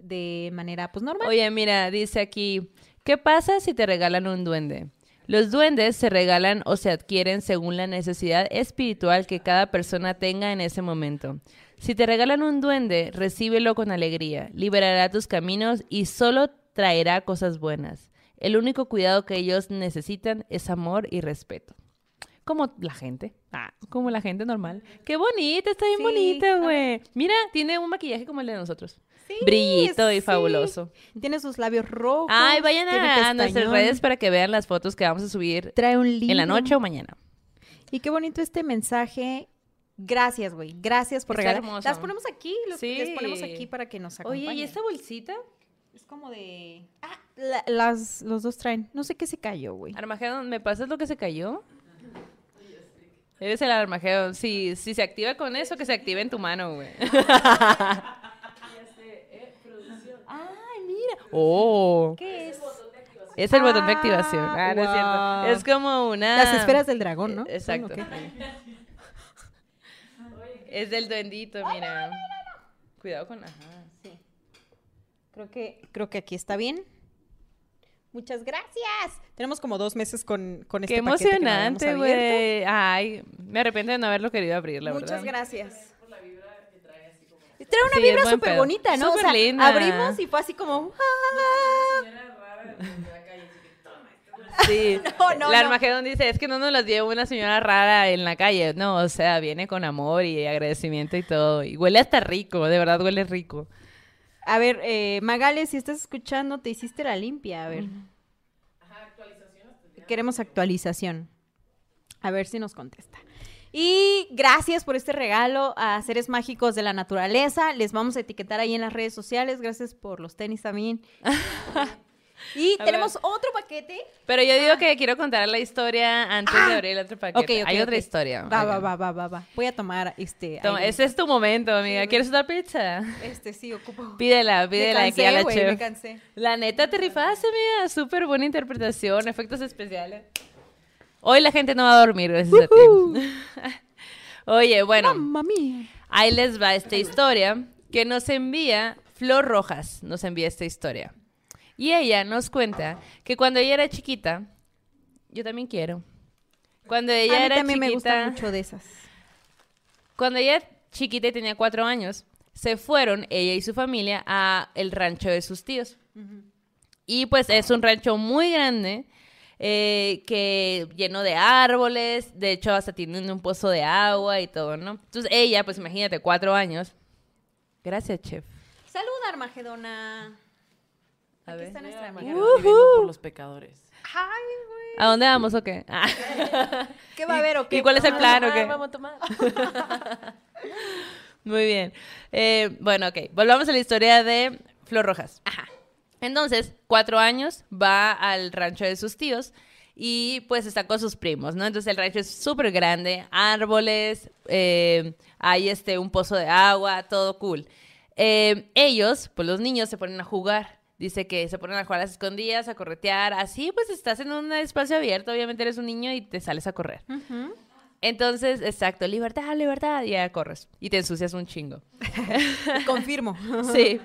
de manera pues normal. Oye, mira, dice aquí, ¿qué pasa si te regalan un duende? Los duendes se regalan o se adquieren según la necesidad espiritual que cada persona tenga en ese momento. Si te regalan un duende, recíbelo con alegría, liberará tus caminos y solo traerá cosas buenas. El único cuidado que ellos necesitan es amor y respeto. Como la gente. Ah, como la gente normal. Qué bonita, está bien Sí. bonita, güey. Mira, tiene un maquillaje como el de nosotros. Sí, Brillito y sí. fabuloso. Tiene sus labios rojos. Ay, vayan a, a nuestras redes para que vean las fotos que vamos a subir Trae un libro. en la noche o mañana. Y qué bonito este mensaje. Gracias, güey. Gracias por regalar. Las ponemos aquí, los, Sí. les ponemos aquí para que nos acompañen. Oye, ¿y esta bolsita? Es como de... Ah, la- las, los dos traen. No sé qué se cayó, güey. Armagedón, ¿me pasas lo que se cayó? Eres el Armagedón. Si, si se activa con eso, que se active en tu mano, güey. Ay, mira. Oh. ¿Qué es? Es el botón de Ah, activación. Ah, no es cierto. guau. Es como una... Las esferas del dragón, ¿no? Exacto. Es del duendito, mira. Cuidado con... Ajá. Sí. Creo que, creo que aquí está bien. Muchas gracias. Tenemos como dos meses con, con este Qué emocionante, güey. Ay, me arrepiento de no haberlo querido abrir, la Muchas verdad. gracias. Trae una Sí, vibra súper bonita, ¿no? o sea, linda. abrimos y fue así como... ¡ah! Sí. No, no, la no. Armagedón dice, es que no nos las lleva una señora rara en la calle. No, o sea, viene con amor y agradecimiento y todo. Y huele hasta rico, de verdad huele rico. A ver, eh, Magales, si estás escuchando, te hiciste la limpia. A ver. Queremos actualización. A ver si nos contesta. Y gracias por este regalo a Seres Mágicos de la Naturaleza. Les vamos a etiquetar ahí en las redes sociales. Gracias por los tenis también. Y A tenemos otro paquete. Pero yo digo que quiero contar la historia antes de abrir el otro paquete. Ah. Ok, ok, Hay ok. otra historia. Va, va, va, va, va, va. Voy a tomar este. Toma, ese es tu momento, amiga. ¿Quieres otra pizza? Este sí, ocupo. Pídela, pídela me aquí a cansé, la güey, chef. me cansé. La neta te rifaste, amiga. Súper buena interpretación, efectos especiales. Hoy la gente no va a dormir gracias a ti. Oye, bueno, Mamma mía. ahí les va esta historia que nos envía Flor Rojas. Nos envía esta historia. Y ella nos cuenta que cuando ella era chiquita, yo también quiero. Cuando ella a mí era también me gustan chiquita, mucho de esas. cuando ella chiquita y tenía cuatro años, se fueron ella y su familia a el rancho de sus tíos. Y pues es un rancho muy grande, eh, que lleno de árboles, de hecho hasta tienen un pozo de agua y todo, ¿no? Entonces ella, pues imagínate, cuatro años. Gracias, chef. Saluda, Armagedona. A Aquí ver. está nuestra Armagedón amiga. viviendo por los pecadores. Ay, güey. ¿A dónde vamos o qué? Ah. ¿Qué va a haber o qué? ¿Y cuál es el plan o qué? Vamos a tomar. Muy bien. Eh, bueno, ok. Volvamos a la historia de Flor Rojas. Ajá. Entonces, cuatro años, va al rancho de sus tíos y pues está con sus primos, ¿no? Entonces el rancho es súper grande, árboles, eh, hay este, un pozo de agua, todo cool. Eh, ellos, pues los niños se ponen a jugar. Dice que se ponen a jugar a las escondidas, a corretear. Así, pues estás en un espacio abierto. Obviamente eres un niño y te sales a correr. Entonces, exacto, libertad, libertad, y ya corres. Y te ensucias un chingo. Confirmo. Sí.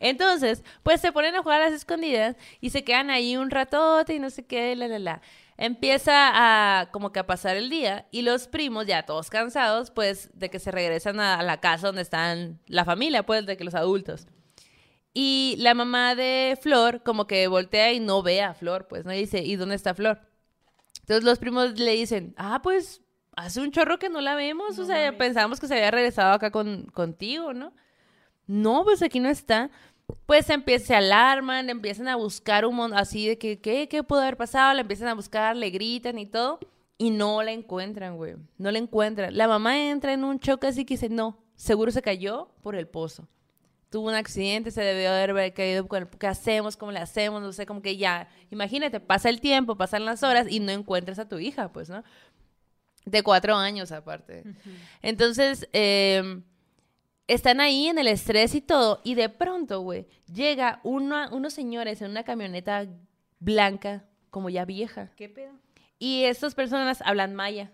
Entonces, pues se ponen a jugar a las escondidas y se quedan ahí un ratote y no sé qué, la, la, la. Empieza a como que a pasar el día y los primos, ya todos cansados, pues de que se regresan a, a la casa donde están la familia, pues de que los adultos. Y la mamá de Flor como que voltea y no ve a Flor, pues, ¿no? Y dice, ¿y dónde está Flor? Entonces los primos le dicen, ah, pues hace un chorro que no la vemos, o sea, pensábamos que se había regresado acá con, contigo, ¿no? No, pues aquí no está. Pues empieza, se alarman, empiezan a buscar un montón, así de que, ¿qué, ¿qué pudo haber pasado? La empiezan a buscar, le gritan y todo, y no la encuentran, güey. No la encuentran. La mamá entra en un choque así que dice, no, seguro se cayó por el pozo. Tuvo un accidente, se debió haber caído, con el- ¿qué hacemos? ¿Cómo le hacemos? No sé, como que ya, imagínate, pasa el tiempo, pasan las horas y no encuentras a tu hija, pues, ¿no? De cuatro años aparte. Entonces, eh, están ahí en el estrés y todo, y de pronto, güey, llega una- unos señores en una camioneta blanca, como ya vieja, ¿Qué pedo? y estas personas hablan maya.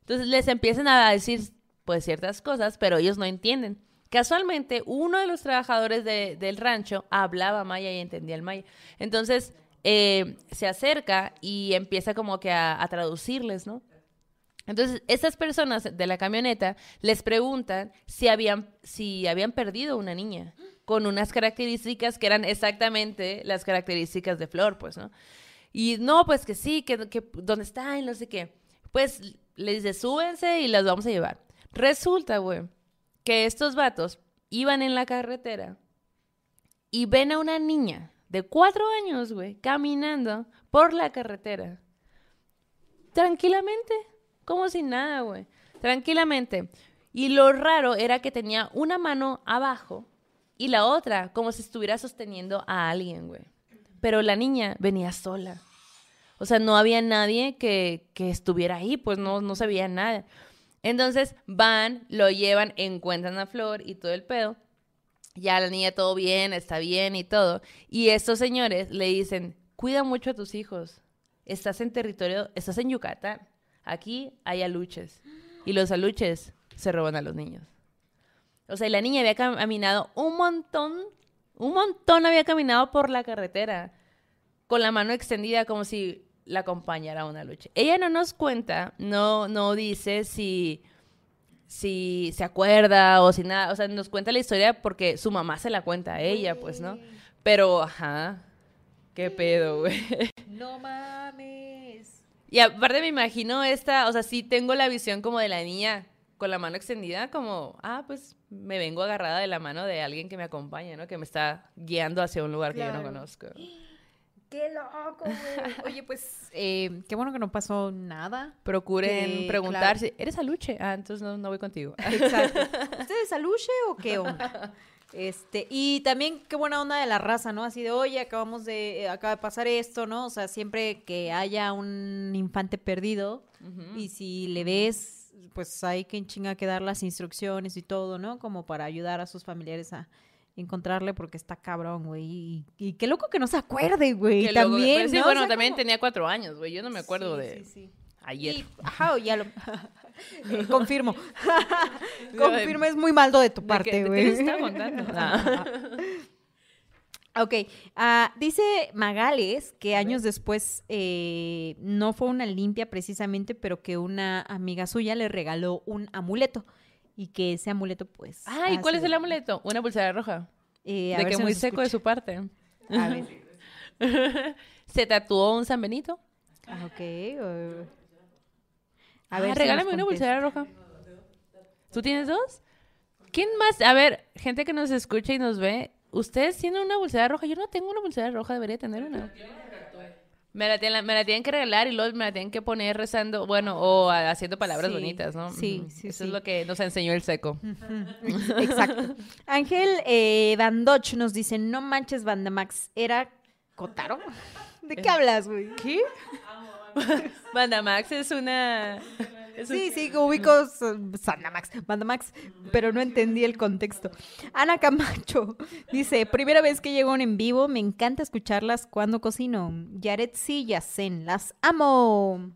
Entonces les empiezan a decir, pues, ciertas cosas, pero ellos no entienden. Casualmente, uno de los trabajadores de- del rancho hablaba maya y entendía el maya. Entonces, eh, se acerca y empieza como que a, a traducirles, ¿no? Entonces, estas personas de la camioneta les preguntan si habían, si habían perdido una niña con unas características que eran exactamente las características de Flor, pues, ¿no? Y no, pues que sí, que, que ¿dónde está? Y no sé qué. Pues le dice, súbense y las vamos a llevar. Resulta, güey, que estos vatos iban en la carretera y ven a una niña de cuatro años, güey, caminando por la carretera. Tranquilamente, como si nada, güey. Tranquilamente. Y lo raro era que tenía una mano abajo y la otra como si estuviera sosteniendo a alguien, güey. Pero la niña venía sola. O sea, no había nadie que, que estuviera ahí, pues no, no se veía nada. Entonces van, lo llevan, encuentran a Flor y todo el pedo. Ya la niña todo bien, está bien y todo. Y estos señores le dicen, cuida mucho a tus hijos. Estás en territorio, estás en Yucatán. Aquí hay aluches. Y los aluches se roban a los niños. O sea, y la niña había cam- caminado un montón, un montón había caminado por la carretera con la mano extendida como si la acompañara a una lucha. Ella no nos cuenta, no, no dice si, si se acuerda o si nada, o sea, nos cuenta la historia porque su mamá se la cuenta a ella, pues, ¿no? Pero, ajá, qué pedo, güey. No mames. Y aparte me imagino esta, o sea, sí tengo la visión como de la niña con la mano extendida, como, ah, pues me vengo agarrada de la mano de alguien que me acompaña, ¿no? Que me está guiando hacia un lugar que yo no conozco. Qué loco, güey. Oye, pues, eh, qué bueno que no pasó nada. Procuren Que, preguntar claro. si, ¿eres aluche? Ah, entonces no, no voy contigo. Exacto. ¿Usted es aluche o qué onda? Este, y también qué buena onda de la raza, ¿no? Así de, oye, acabamos de, eh, acaba de pasar esto, ¿no? O sea, siempre que haya un infante perdido y si le ves, pues hay que en chinga que dar las instrucciones y todo, ¿no? Como para ayudar a sus familiares a encontrarle porque está cabrón, güey. Y, y qué loco que no se acuerde, güey. También, pero sí, ¿no? O bueno, sea, también como- tenía cuatro años, güey. Yo no me acuerdo Sí, de sí, sí. ayer. Y, ajá, ya lo... Eh, confirmo. confirmo, es muy maldo de tu ¿De parte, güey. contando? Ah. Ok, ah, dice Magales que años después eh, no fue una limpia precisamente, pero que una amiga suya le regaló un amuleto y que ese amuleto pues... Ah, ¿y ha cuál es el amuleto? Una pulsera roja. Eh, de que si muy seco de su parte. A ver. Se tatuó un San Benito. Ah, ok. A A ver si regálame una pulsera roja. ¿Tú tienes dos? ¿Quién más? A ver, gente que nos escucha y nos ve, ¿ustedes tienen una pulsera roja? Yo no tengo una pulsera roja, debería tener una. Me la, tienen, me la tienen que regalar y luego me la tienen que poner rezando, bueno, o haciendo palabras Sí, bonitas, ¿no? sí, sí, Eso sí. es lo que nos enseñó el seco. Exacto. Ángel eh, Bandoch nos dice, no manches, Bandamax, ¿era Kotaro? ¿De qué hablas, güey? ¿Qué? Banda Max es una... es un- Sí, sí, ubico uh, Sandamax, Bandamax, pero no entendí el contexto. Ana Camacho dice, primera vez que llego en vivo, me encanta escucharlas cuando cocino. Yaretsi y Yacen, las amo.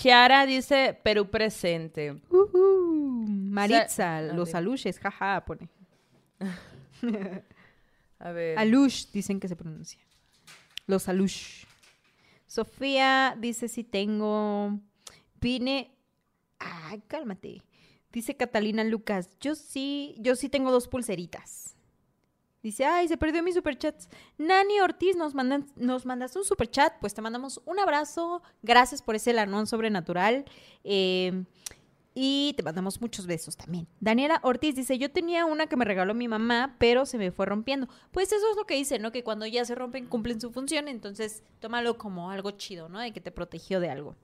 Chiara dice Perú presente. Ujú. Maritza, Sa- los aluches, jaja, pone. A ver. Alush, dicen que se pronuncia. Los alush. Sofía dice si tengo. Vine. Ay, cálmate. Dice Catalina Lucas. Yo sí, yo sí tengo dos pulseritas. Dice, ay, se perdió mi superchat. Nani Ortiz nos, mandan, nos un superchat. Pues te mandamos un abrazo. Gracias por ese lanón sobrenatural. Eh, y te mandamos muchos besos también. Daniela Ortiz dice, yo tenía una que me regaló mi mamá, pero se me fue rompiendo. Pues eso es lo que dice, ¿no? Que cuando ya se rompen, cumplen su función. Entonces, tómalo como algo chido, ¿no? De que te protegió de algo.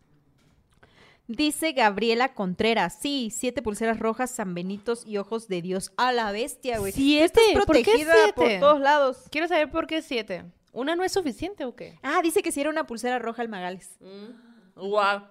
Dice Gabriela Contreras, sí, siete pulseras rojas, San Benitos y ojos de Dios. A la bestia, güey. Siete. Estás ¿Por qué protegida por todos lados. Quiero saber por qué siete. ¿Una no es suficiente o qué? Ah, dice que si era una pulsera roja el Magales. Wow.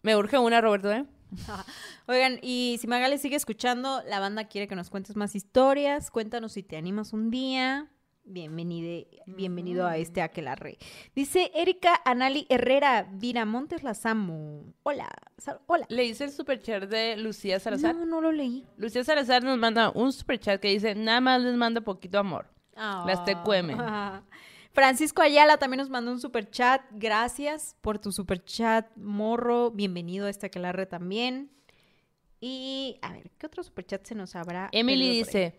Me urge una, Roberto, ¿eh? Oigan, y si Magales sigue escuchando, la banda quiere que nos cuentes más historias. Cuéntanos si te animas un día. Bienvenide, bienvenido a este Aquelarre. Dice Erika Anali Herrera, Viramontes las amo. Hola, sal- hola. Le hice el superchat de Lucía Salazar. No, no lo leí. Lucía Salazar nos manda un superchat que dice, nada más les mando poquito amor. Las TQM. Francisco Ayala también nos mandó un super chat. Gracias por tu super chat, morro. Bienvenido a este Aquelarre también. Y a ver, ¿qué otro super chat se nos habrá? Emily dice,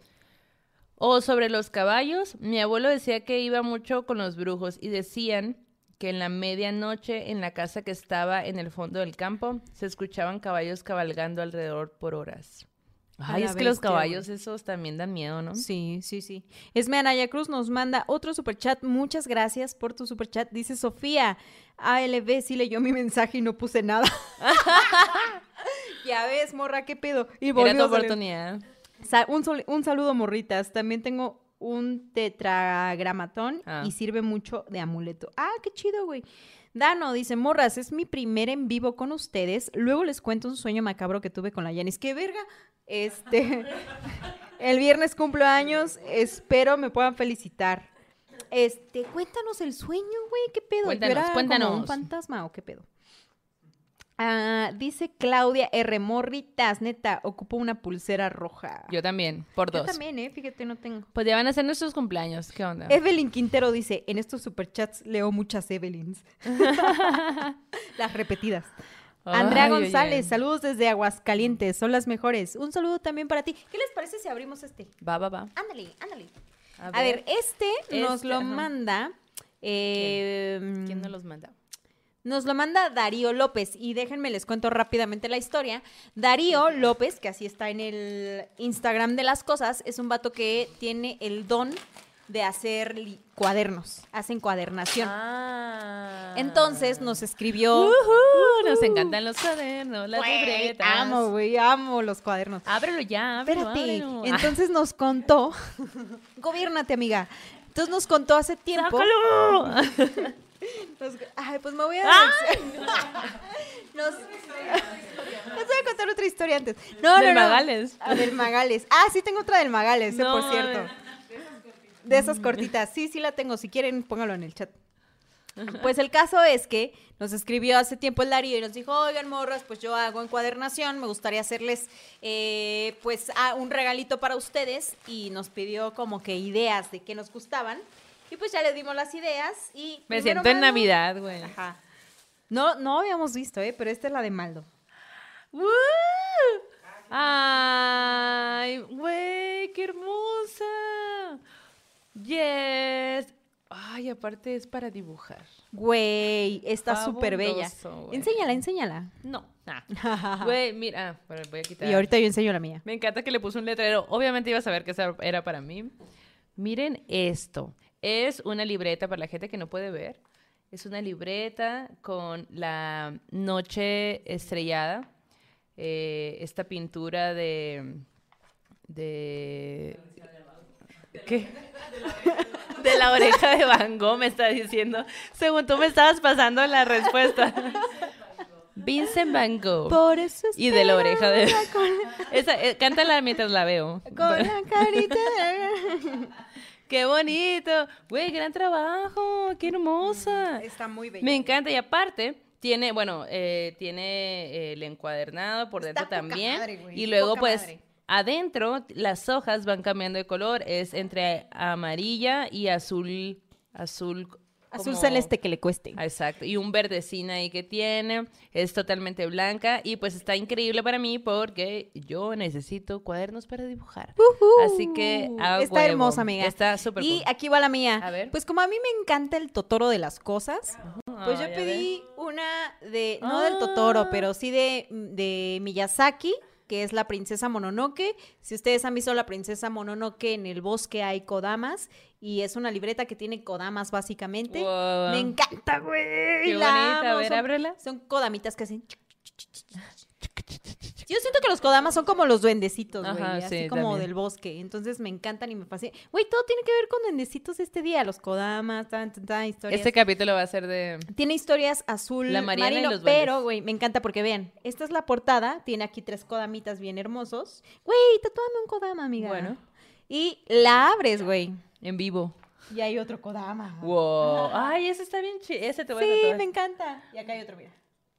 o sobre los caballos, mi abuelo decía que iba mucho con los brujos y decían que en la medianoche en la casa que estaba en el fondo del campo se escuchaban caballos cabalgando alrededor por horas. Ay, es que los caballos esos también dan miedo, ¿no? Sí, sí, sí. Esme Anaya Cruz nos manda otro superchat. Muchas gracias por tu superchat. Dice Sofía, ALB sí leyó mi mensaje y no puse nada. ya ves, morra, qué pedo. Y Era tu volvió a salir. oportunidad. Sa- un, saludo, morritas. También tengo un tetragramatón Ah. y sirve mucho de amuleto. Ah, qué chido, güey. Dano dice, morras, es mi primer en vivo con ustedes. Luego les cuento un sueño macabro que tuve con la Yanis. ¡Qué verga! Este, el viernes cumplo años. Espero me puedan felicitar. Este, cuéntanos el sueño, güey. ¿Qué pedo? ¿Yo Cuéntanos, como cuéntanos. un fantasma o qué pedo? Ah, dice Claudia R. Morritas, neta, ocupo una pulsera roja. Yo también, por Yo dos. también, ¿eh? Fíjate, no tengo. Pues ya van a ser nuestros cumpleaños. ¿Qué onda? Evelyn Quintero dice, en estos superchats leo muchas Evelyns. las repetidas. Andrea Ay, oye. González, saludos desde Aguascalientes, son las mejores. Un saludo también para ti. ¿Qué les parece si abrimos este? Va, va, va. Ándale, ándale. A ver, este, nos Este, lo ajá. manda... eh, ¿Quién nos los manda? Nos lo manda Darío López y déjenme les cuento rápidamente la historia. Darío López, que así está en el Instagram de las cosas, es un vato que tiene el don de hacer cuadernos, hacen cuadernación. Ah. Entonces nos escribió... Ujú, nos encantan los cuadernos, las libretas. amo, güey, amo los cuadernos. Ábrelo ya, ábrelo, Espérate. ábrelo. Entonces nos contó. Gobiérnate, amiga. Entonces nos contó hace tiempo. ¡Sácalo! nos- ay, pues me voy a. nos, les voy a contar otra historia antes. No, Del no, no. Magales. Ah, del Magales. Ah, sí, tengo otra del Magales, eh, por cierto. De esas cortitas. Sí, sí la tengo. Si quieren, póngalo en el chat. Pues el caso es que nos escribió hace tiempo el Darío y nos dijo, oigan, morras, pues yo hago encuadernación, me gustaría hacerles eh, pues ah, un regalito para ustedes y nos pidió como que ideas de qué nos gustaban y pues ya les dimos las ideas y... Me siento en Navidad, güey. Ajá. No, no habíamos visto, ¿eh? Pero esta es la de Maldo. ¡Woo! ¡Ay, güey! ¡Qué hermosa! ¡Yes! Ay, aparte es para dibujar. Güey, está súper bella. Güey. Enséñala, enséñala. No. Ah. Güey, mira. ah, bueno, voy a quitar. Y ahorita yo enseño la mía. Me encanta que le puso un letrero. Obviamente iba a saber que esa era para mí. Miren esto. Es una libreta para la gente que no puede ver. Es una libreta con la noche estrellada. Eh, esta pintura de... de... ¿Qué? De la oreja de Van Gogh me está diciendo. Según tú me estabas pasando la respuesta. Vincent Van Gogh. Por eso Y de la oreja de... Esa, eh, cántala mientras la veo. con la carita. ¡Qué bonito! Güey, gran trabajo. ¡Qué hermosa! Está muy bella. Me encanta. Y aparte, tiene, bueno, eh, tiene eh, el encuadernado por Está dentro poca también. madre, y luego, poca pues, madre. adentro las hojas van cambiando de color. Es entre amarilla y azul. Azul. Azul como- celeste que le cueste. Ah, Exacto, y un verdecín ahí que tiene, es totalmente blanca y pues está increíble para mí porque yo necesito cuadernos para dibujar. Así que a Está huevo. hermosa, amiga. Está súper Y cool. aquí va la mía. A ver. Pues como a mí me encanta el Totoro de las cosas, pues yo pedí una de, no del Totoro, Ah. pero sí de, de Miyazaki, que es la princesa Mononoke. Si ustedes han visto la princesa Mononoke, en el bosque hay kodamas y es una libreta que tiene kodamas básicamente. Wow. Me encanta, güey. Qué la bonita. A amo. ver, Son- ábrela. Son kodamitas que hacen... Yo siento que los kodamas son como los duendecitos, güey, así sí, como también. del bosque. Entonces me encantan y me fascinan. Güey, todo tiene que ver con duendecitos este día. Los kodamas, tan, tan, tan, historias. Este capítulo va a ser de... Tiene historias azul La Mariana y marino, los duendes. pero, güey, me encanta porque vean, esta es la portada, tiene aquí tres kodamitas bien hermosos. Güey, tatúame un kodama, amiga. Bueno. Y la abres, güey. En vivo. Y hay otro kodama. Wow. Ay, ese está bien chido. Ese te voy a Sí, tatuar. me encanta. Y acá hay otro, mira.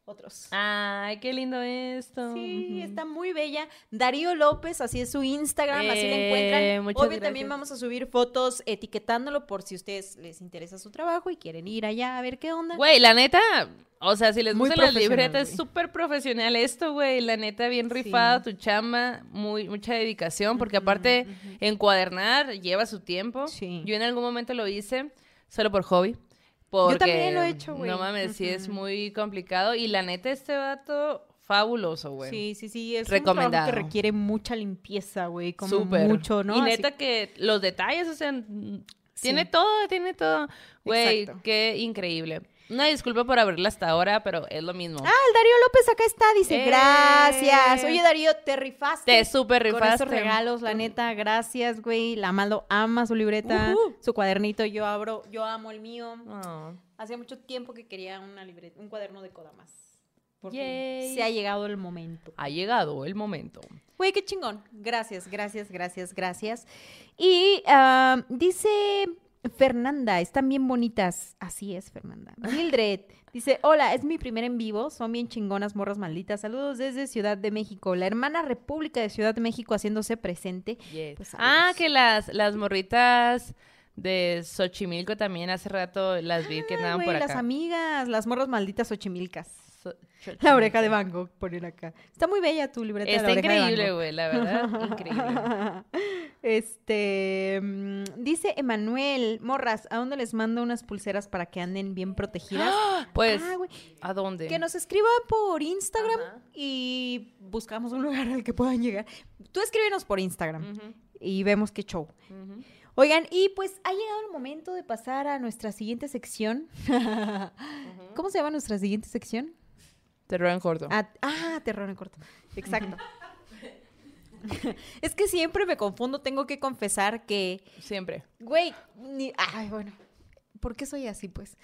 Otros. Ay, qué lindo esto. Sí, está muy bella. Darío López, así es su Instagram, así la Eh, encuentran. muchas Obvio, también vamos a subir fotos etiquetándolo por si a ustedes les interesa su trabajo y quieren ir allá a ver qué onda. Güey, la neta, o sea, si les Muy gusta la profesional, libreta, es súper profesional esto, güey. La neta, bien rifada tu chamba, muy, mucha dedicación, porque aparte, encuadernar lleva su tiempo. Sí. Yo en algún momento lo hice, solo por hobby. Porque, también lo he hecho, güey. No mames, sí es muy complicado. Y la neta, este vato, fabuloso, güey. Sí, sí, sí, es un Recomendado. trabajo que requiere mucha limpieza, güey, como Súper. mucho, ¿no? Y Así- neta que los detalles, o sea, Sí. tiene todo, tiene todo. Güey, qué increíble. Una disculpa por abrirla hasta ahora, pero es lo mismo. Ah, el Darío López acá está, dice, ¡Eh! gracias. Oye, Darío, te rifaste. Te súper Con rifaste. esos regalos, la neta, gracias, güey. La Maldo ama su libreta, su cuadernito, yo abro, yo amo el mío. Oh. Hacía mucho tiempo que quería una libreta, un cuaderno de Kodamas. Por fin, Yay. se ha llegado el momento. Ha llegado el momento. Güey, qué chingón. Gracias, gracias, gracias, gracias. Y ah, dice Fernanda, están bien bonitas. Así es, Fernanda. Mildred dice, hola, es mi primer en vivo. Son bien chingonas, morras malditas. Saludos desde Ciudad de México. La hermana República de Ciudad de México haciéndose presente. Pues, ah, que las, las morritas de Xochimilco también hace rato las vi que Ah, andaban güey, por las acá. amigas, las morras malditas ochimilcas. La oreja de Van Gogh, poner acá. Está muy bella tu libreta de Está la oreja de increíble, güey, la verdad, increíble. Este mm, dice Emanuel, morras, ¿a dónde les mando unas pulseras para que anden bien protegidas? Pues, Ah, ¿a dónde? que nos escriban por Instagram Ajá. y buscamos un lugar al que puedan llegar. Tú escríbenos por Instagram y vemos qué show. Oigan, y pues ha llegado el momento de pasar a nuestra siguiente sección. ¿Cómo se llama nuestra siguiente sección? Terror en corto. Ah, ah, terror en corto. Exacto. es que siempre me confundo, tengo que confesar que, Siempre. güey, ni, ay, bueno, ¿por qué soy así, pues?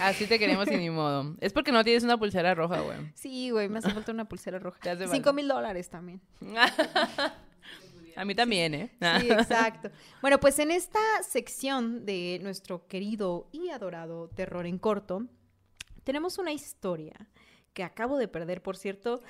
Así te queremos y ni modo. Es porque no tienes una pulsera roja, güey. Sí, güey, me hace falta una pulsera roja. Cinco mil dólares también. A mí también, ¿eh? Sí, exacto. Bueno, pues en esta sección de nuestro querido y adorado terror en corto, tenemos una historia que acabo de perder, por cierto.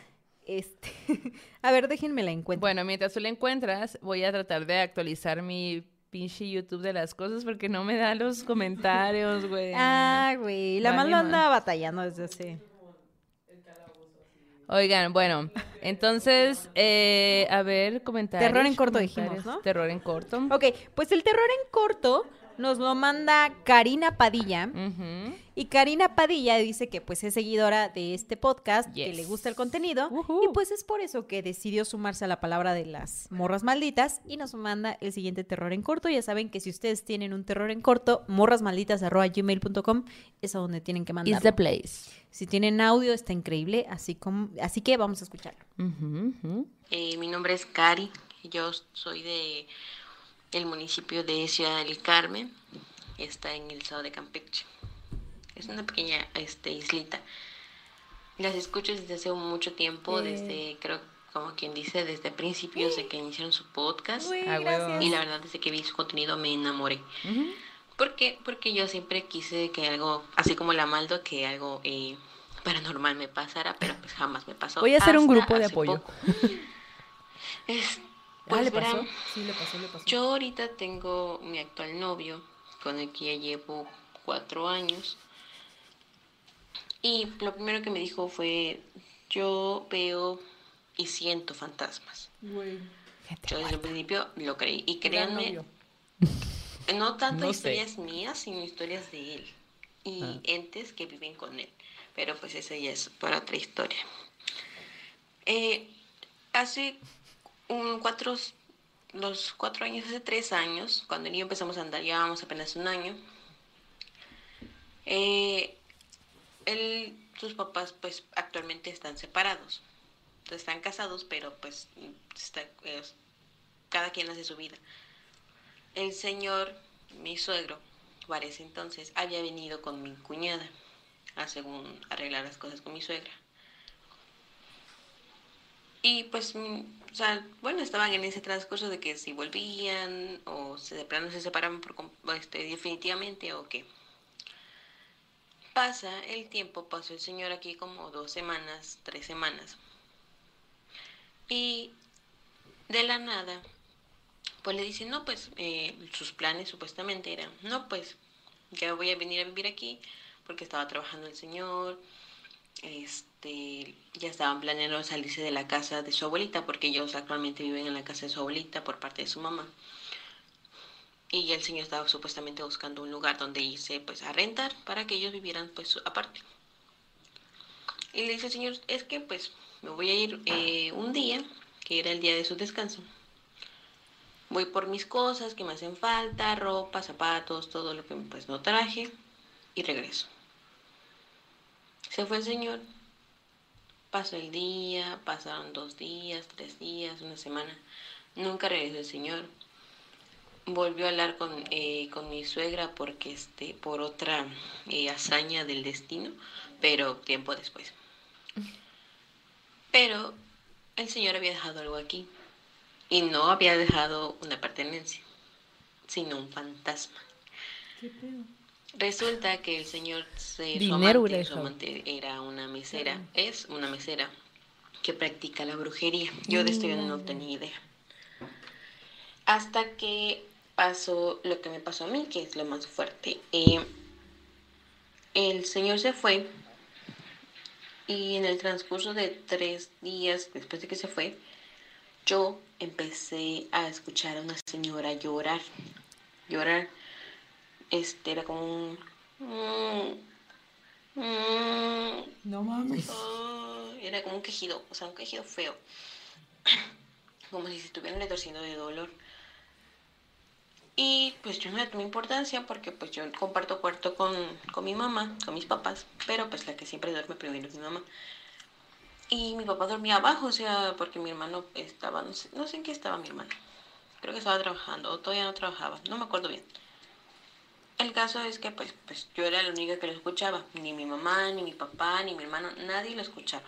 Este, a ver, déjenme la encuentro. Bueno, mientras tú la encuentras, voy a tratar de actualizar mi pinche YouTube de las cosas porque no me da los comentarios, güey. Ah, güey, la más lo más. anda batallando desde hace. Oigan, bueno, entonces, eh, a ver, comentarios. Terror en corto dijimos, ¿no? Terror en corto. Ok, pues el terror en corto nos lo manda Karina Padilla. Y Karina Padilla dice que pues es seguidora de este podcast, que le gusta el contenido. Y pues es por eso que decidió sumarse a la palabra de las morras malditas y nos manda el siguiente terror en corto. Ya saben que si ustedes tienen un terror en corto, morrasmalditas.gmail.com es a donde tienen que Is mandarlo. the place. Si tienen audio está increíble, así, como, así que vamos a escucharlo. Eh, mi nombre es Cari, yo soy de el municipio de Ciudad del Carmen, está en el estado de Campeche. Es una pequeña este, islita. Las escucho desde hace mucho tiempo, desde, creo, como quien dice, desde principios de que iniciaron su podcast. Ah. Y la verdad, desde que vi su contenido me enamoré. Ujú. ¿Por qué? Porque yo siempre quise que algo, así como la Maldo, que algo eh, paranormal me pasara, pero pues jamás me pasó. Voy a hacer un grupo de apoyo. poco. Es- Ah, pues ¿le pasó? verán, Sí, le pasó, le pasó. yo ahorita tengo mi actual novio, con el que ya llevo cuatro años. Y lo primero que me dijo fue, yo veo y siento fantasmas. Yo desde el principio lo creí. Y créanme, no tanto No sé. historias mías, sino historias de él y Ah. entes que viven con él. Pero pues esa ya es para otra historia. Eh, hace un cuatro, los cuatro años, hace tres años, cuando y yo empezamos a andar, llevábamos apenas un año. eh, él, sus papás pues actualmente están separados. Están casados, pero pues cada quien hace su vida. El señor, mi suegro, para ese entonces, había venido con mi cuñada a según arreglar las cosas con mi suegra. Y pues, o sea, bueno, estaban en ese transcurso de que si volvían o se de plano se separaban por, este, definitivamente o qué. Pasa el tiempo, pasó el señor aquí como dos semanas, tres semanas. Y de la nada, pues le dicen, no, pues eh, sus planes supuestamente eran, no, pues ya voy a venir a vivir aquí porque estaba trabajando el señor, este, ya estaban planeando salirse de la casa de su abuelita porque ellos actualmente viven en la casa de su abuelita por parte de su mamá. Y el señor estaba supuestamente buscando un lugar donde irse pues a rentar para que ellos vivieran pues aparte. Y le dice señor, es que pues me voy a ir eh, un día, que era el día de su descanso. Voy por mis cosas que me hacen falta, ropa, zapatos, todo lo que pues no traje y regreso. Se fue el señor. Pasó el día, pasaron dos días, tres días, una semana. Nunca regresó el señor. Volvió a hablar con, eh, con mi suegra porque este, por otra eh, hazaña del destino, pero tiempo después. Pero el señor había dejado algo aquí. Y no había dejado una pertenencia, sino un fantasma. Resulta que el señor se, su amante, su amante era una mesera, es una mesera que practica la brujería. Yo de esto yo no tenía idea. Hasta que pasó lo que me pasó a mí, que es lo más fuerte. Eh, el señor se fue y en el transcurso de tres días después de que se fue, yo empecé a escuchar a una señora llorar. Llorar. Este era como un... mm, mm, No mames. oh, era como un quejido, o sea, un quejido feo. Como si se estuvieran retorciendo de dolor. Y pues yo no le tomé importancia porque pues yo comparto cuarto con, con mi mamá, con mis papás, pero pues la que siempre duerme primero es mi mamá. Y mi papá dormía abajo, o sea, porque mi hermano estaba, no sé, no sé en qué estaba mi hermano. Creo que estaba trabajando o todavía no trabajaba, no me acuerdo bien. El caso es que pues, pues yo era la única que lo escuchaba. Ni mi mamá, ni mi papá, ni mi hermano, nadie lo escuchaba.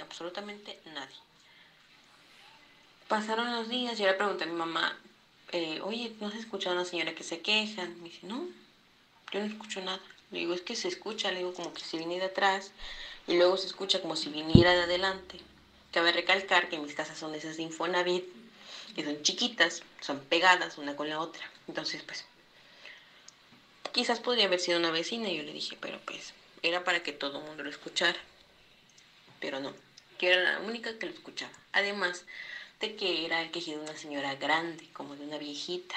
Absolutamente nadie. Pasaron los días yo le pregunté a mi mamá, eh, oye, ¿no has escuchado a una señora que se queja? Me dice, no, yo no escucho nada. Le digo, es que se escucha, le digo, como que se viene de atrás y luego se escucha como si viniera de adelante. Cabe recalcar que mis casas son de esas de Infonavit, que son chiquitas, son pegadas una con la otra. Entonces, pues, quizás podría haber sido una vecina, y yo le dije, pero pues, era para que todo el mundo lo escuchara. Pero no, yo era la única que lo escuchaba. Además, que era el quejido de una señora grande, como de una viejita.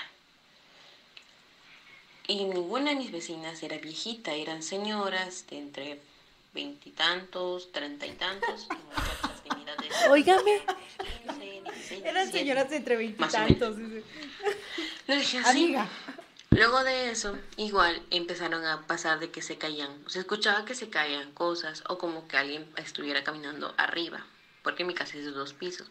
Y ninguna de mis vecinas era viejita, eran señoras de entre veintitantos, treinta y tantos, y Óigame. eran señoras de entre veintitantos. Amiga. Luego de eso, igual empezaron a pasar de que se caían, se escuchaba que se caían cosas o como que alguien estuviera caminando arriba, porque mi casa es de dos pisos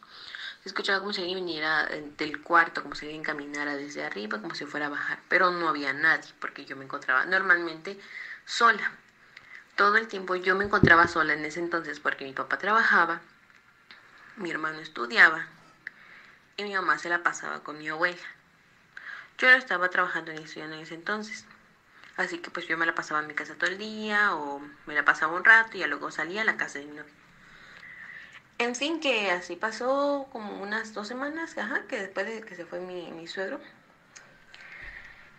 escuchaba como si alguien viniera eh, del cuarto, como si alguien caminara desde arriba, como si fuera a bajar, pero no había nadie, porque yo me encontraba normalmente sola. Todo el tiempo yo me encontraba sola en ese entonces porque mi papá trabajaba, mi hermano estudiaba y mi mamá se la pasaba con mi abuela. Yo no estaba trabajando ni estudiando en ese entonces. Así que pues yo me la pasaba en mi casa todo el día o me la pasaba un rato y luego salía a la casa de mi novio. En fin, que así pasó como unas dos semanas, ajá, que después de que se fue mi, suegro.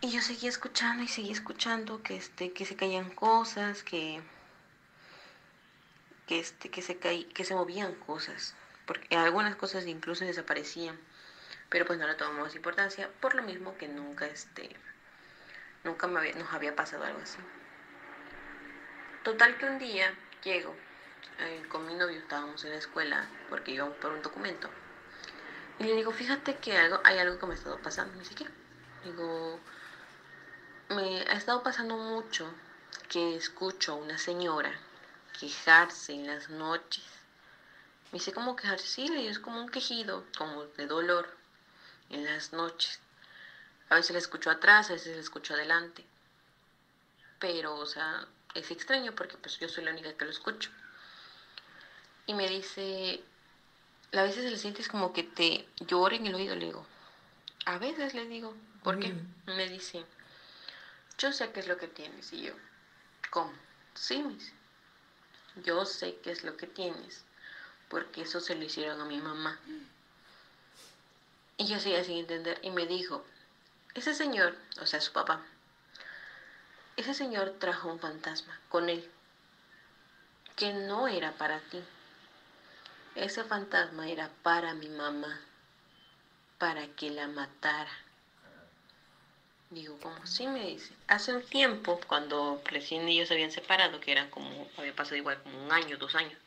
Y yo seguía escuchando y seguía escuchando que, este, que se caían cosas, que, que, este, que, se caí, que se movían cosas. Porque algunas cosas incluso desaparecían. Pero pues no le tomamos importancia, por lo mismo que nunca, este, nunca me había, nos había pasado algo así. Total que un día llego eh, con mi novio estábamos en la escuela porque íbamos por un documento. Y le digo, fíjate que algo, hay algo que me ha estado pasando. Me dice, ¿qué? Digo, me ha estado pasando mucho que escucho a una señora quejarse en las noches. Me dice, ¿cómo quejarse? Sí, le digo, es como un quejido, como de dolor en las noches. A veces la escucho atrás, a veces la escucho adelante. Pero, o sea, es extraño porque pues yo soy la única que lo escucho y me dice, a veces le sientes como que te llora en el oído, le digo, a veces le digo, ¿por qué? Me dice, yo sé qué es lo que tienes y yo, ¿cómo? Sí, me dice, yo sé qué es lo que tienes, porque eso se lo hicieron a mi mamá. Y yo seguía sin entender y me dijo, ese señor, o sea, su papá, ese señor trajo un fantasma con él, que no era para ti ese fantasma era para mi mamá, para que la matara. Digo, ¿cómo sí me dice? Hace un tiempo, cuando recién ellos se habían separado, que eran como, había pasado igual como un año, dos años,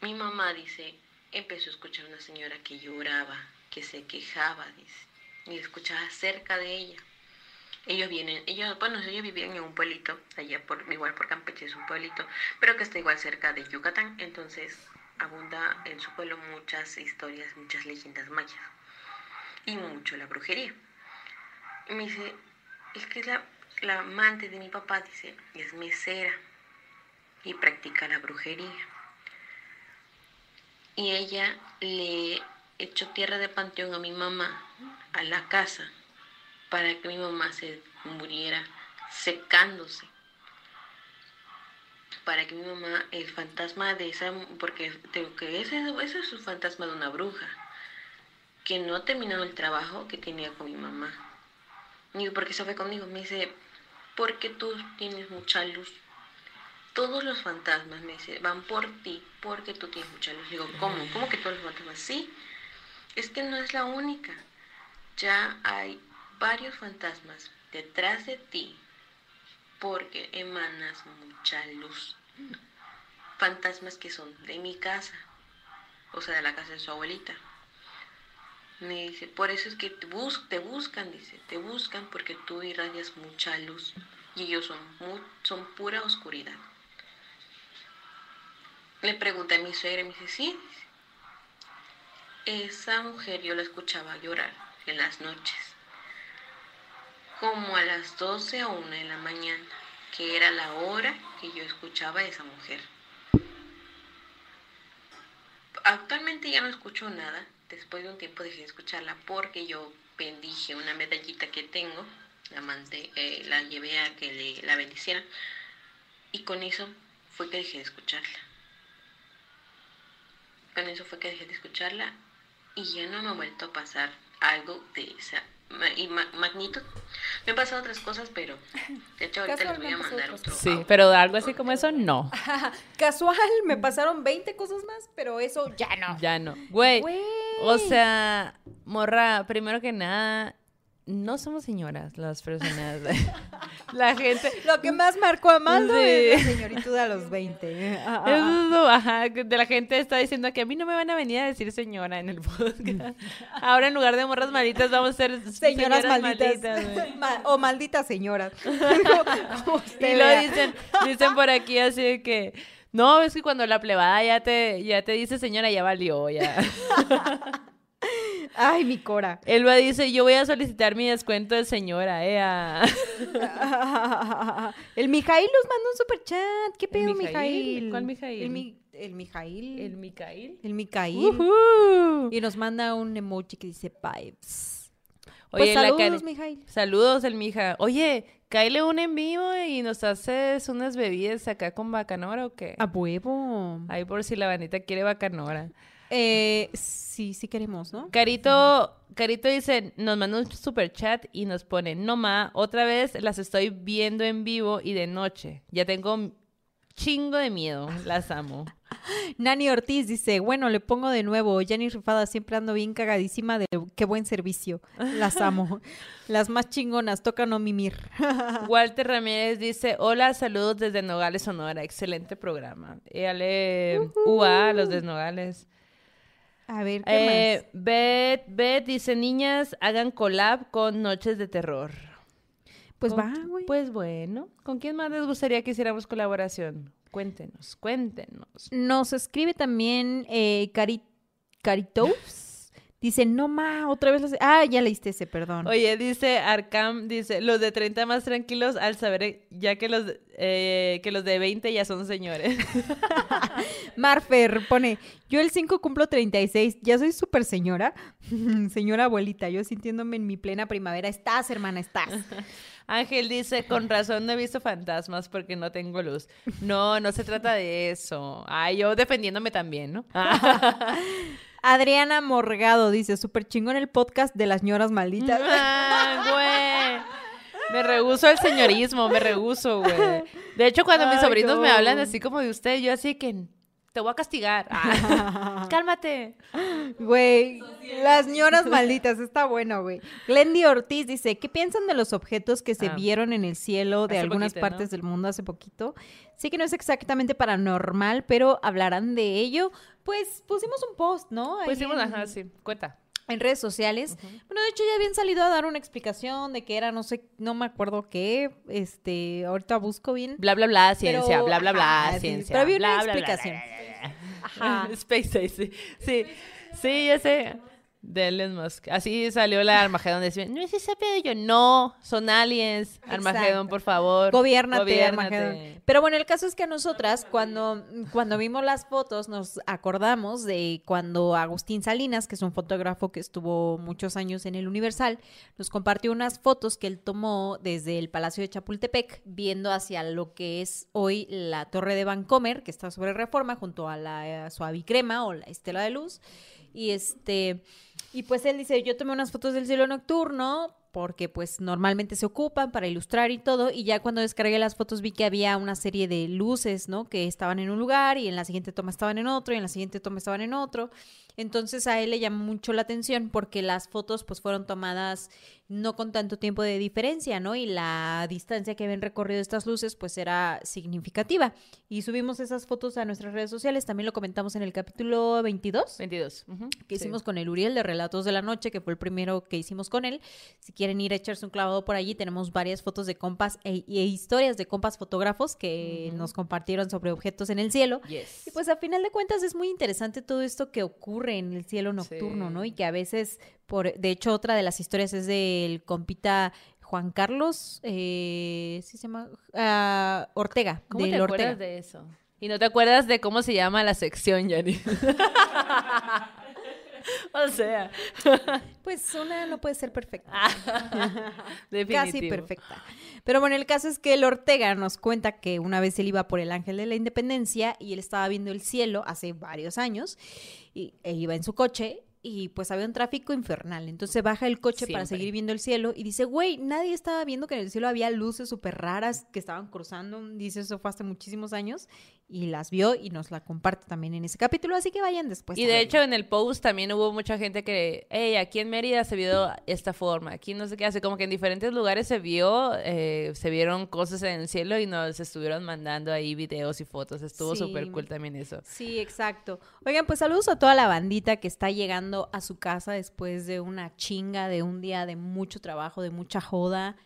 mi mamá dice, empezó a escuchar a una señora que lloraba, que se quejaba, dice, y escuchaba cerca de ella. Ellos vienen, ellos, bueno, ellos vivían en un pueblito, allá por, igual por Campeche es un pueblito, pero que está igual cerca de Yucatán, entonces abunda en su pueblo muchas historias, muchas leyendas mayas y mucho la brujería. Me dice, es que la, la amante de mi papá, dice, es mesera y practica la brujería. Y ella le echó tierra de panteón a mi mamá, a la casa, para que mi mamá se muriera secándose para que mi mamá, el fantasma de esa, porque que ese, es un fantasma de una bruja, que no ha terminado el trabajo que tenía con mi mamá. Digo, ¿por qué se fue conmigo? Me dice, porque tú tienes mucha luz. Todos los fantasmas, me dice, van por ti porque tú tienes mucha luz. Digo, ¿cómo? ¿Cómo que todos los fantasmas? Sí, es que no es la única. Ya hay varios fantasmas detrás de ti porque emanas mucha luz fantasmas que son de mi casa, o sea, de la casa de su abuelita. Me dice, por eso es que te, bus te buscan, dice, te buscan porque tú irradias mucha luz y ellos son, son pura oscuridad. Le pregunté a mi suegra y me dice, sí, esa mujer yo la escuchaba llorar en las noches, como a las 12 o 1 de la mañana, que era la hora que yo escuchaba a esa mujer. Actualmente ya no escucho nada, después de un tiempo dejé de escucharla porque yo bendije una medallita que tengo, la, mandé, eh, la llevé a que le, la bendicieran y con eso fue que dejé de escucharla. Con eso fue que dejé de escucharla y ya no me ha vuelto a pasar algo de esa y magnitud. Me han pasado otras cosas, pero de hecho ahorita les voy a mandar otro. Sí, pero algo así como eso, no. Casual, me pasaron 20 cosas más, pero eso ya no. Ya no. Güey. O sea, morra, primero que nada, no somos señoras las personas. la gente. Lo que más marcó a Maldo es la señoritud a los 20. ajá, de la gente está diciendo que a mí no me van a venir a decir señora en el podcast. Ahora en lugar de morras malditas vamos a ser señoras, malditas. o malditas señoras. y lo dicen, dicen por aquí así que. No, es que cuando la plebada ya te, ya te dice señora, ya valió, ya. Ay, mi cora. Elba dice, yo voy a solicitar mi descuento de señora, eh. el Mijail nos mandó un super chat. ¿Qué pedo, Mijail? ¿Cuál Mijail? El, mi, el Mijail. ¿El Mijail? El Mijail. Y nos manda un emoji que dice pipes. Pues Oye, saludos, Mijail. Saludos, el Mija. Oye, cáele un en vivo y nos haces unas bebidas acá con bacanora o qué? A huevo. Ahí por si la bandita quiere bacanora. Eh, sí, sí queremos, ¿no? Carito, Carito dice, nos manda un super chat y nos pone, no ma, otra vez las estoy viendo en vivo y de noche. Ya tengo chingo de miedo, las amo. Nani Ortiz dice, bueno, le pongo de nuevo, Jenny Rifada siempre ando bien cagadísima de qué buen servicio, las amo. Las más chingonas, toca no mimir. Walter Ramírez dice, hola, saludos desde Nogales, Sonora, excelente programa. Éale, UA, los de Nogales. A ver, ¿qué eh, Beth, Beth dice, niñas, hagan collab con Noches de Terror. Pues va, güey. Pues bueno. ¿Con quién más les gustaría que hiciéramos colaboración? Cuéntenos, cuéntenos. Nos escribe también eh, Cari Caritos. Dice, no ma, otra vez Ah, ya leíste ese, perdón. Oye, dice Arcam, dice, los de 30 más tranquilos al saber ya que los, eh, que los de 20 ya son señores. Marfer pone, yo el 5 cumplo 36, ya soy súper señora. señora abuelita, yo sintiéndome en mi plena primavera. Estás, hermana, estás. Ángel dice, con razón no he visto fantasmas porque no tengo luz. No, no se trata de eso. Ay, yo defendiéndome también, ¿no? Adriana Morgado dice, súper chingón el podcast de las ñoras malditas. Ah, güey. Me rehuso el señorismo, me rehuso, güey. De hecho, cuando mis sobrinos me hablan así como de usted, yo así que te voy a castigar. Ah, cálmate. Güey, las ñoras malditas, está bueno, güey. Glendy Ortiz dice, ¿qué piensan de los objetos que se ah. vieron en el cielo de algunas partes del mundo hace poquito? Sí que no es exactamente paranormal, pero hablarán de ello. Pues pusimos un post, ¿no? Pusimos, ajá, sí, cuenta en redes sociales. Bueno, de hecho ya habían salido a dar una explicación de que era, no sé, no me acuerdo qué, este, ahorita busco bien. Bla, bla, bla, ciencia, bla, bla, bla, ciencia. Pero había una explicación. Ajá. Space sí. Sí, sí, ya sé de Elon Musk. Así salió la Armagedón. Decía, no es ese pedo. Yo, no, son aliens. Armagedón, por favor. Gobiernate, Armagedón. Pero bueno, el caso es que nosotras, cuando, cuando vimos las fotos, nos acordamos de cuando Agustín Salinas, que es un fotógrafo que estuvo muchos años en el Universal, nos compartió unas fotos que él tomó desde el Palacio de Chapultepec, viendo hacia lo que es hoy la Torre de Vancomer, que está sobre Reforma, junto a la Suavicrema o la Estela de Luz. Y este, y pues él dice, yo tomé unas fotos del cielo nocturno porque pues normalmente se ocupan para ilustrar y todo, y ya cuando descargué las fotos vi que había una serie de luces, ¿no? Que estaban en un lugar y en la siguiente toma estaban en otro y en la siguiente toma estaban en otro. Entonces a él le llamó mucho la atención porque las fotos pues fueron tomadas no con tanto tiempo de diferencia, ¿no? Y la distancia que habían recorrido estas luces pues era significativa. Y subimos esas fotos a nuestras redes sociales, también lo comentamos en el capítulo 22. 22. ujú, que sí. hicimos con el Uriel de Relatos de la Noche, que fue el primero que hicimos con él. Si quieren ir a echarse un clavado por allí, tenemos varias fotos de compas e, e historias de compas fotógrafos que nos compartieron sobre objetos en el cielo. Yes. Y pues a final de cuentas es muy interesante todo esto que ocurre en el cielo nocturno, Sí. ¿no? Y que a veces, por, de hecho, otra de las historias es del compita Juan Carlos, eh, ¿sí se llama? Ah, Ortega, ¿Cómo del te Ortega. acuerdas de eso? Y no te acuerdas de cómo se llama la sección, Yanni. o sea, Pues una no puede ser perfecta. definitivo. Casi perfecta. Pero bueno, el caso es que el Ortega nos cuenta que una vez él iba por el Ángel de la Independencia y él estaba viendo el cielo hace varios años y, e iba en su coche y pues había un tráfico infernal. Entonces baja el coche para seguir viendo el cielo y dice, güey, nadie estaba viendo que en el cielo había luces súper raras que estaban cruzando. Dice, eso fue hace muchísimos años y las vio y nos la comparte también en ese capítulo, así que vayan después. y de hecho en el post también hubo mucha gente que, hey, aquí en Mérida se vio esta forma, aquí no sé qué hace, como que en diferentes lugares se vio, eh, se vieron cosas en el cielo y nos estuvieron mandando ahí videos y fotos, estuvo Sí. súper cool también eso. Sí, exacto. Oigan, pues saludos a toda la bandita que está llegando a su casa después de una chinga, de un día de mucho trabajo, de mucha joda.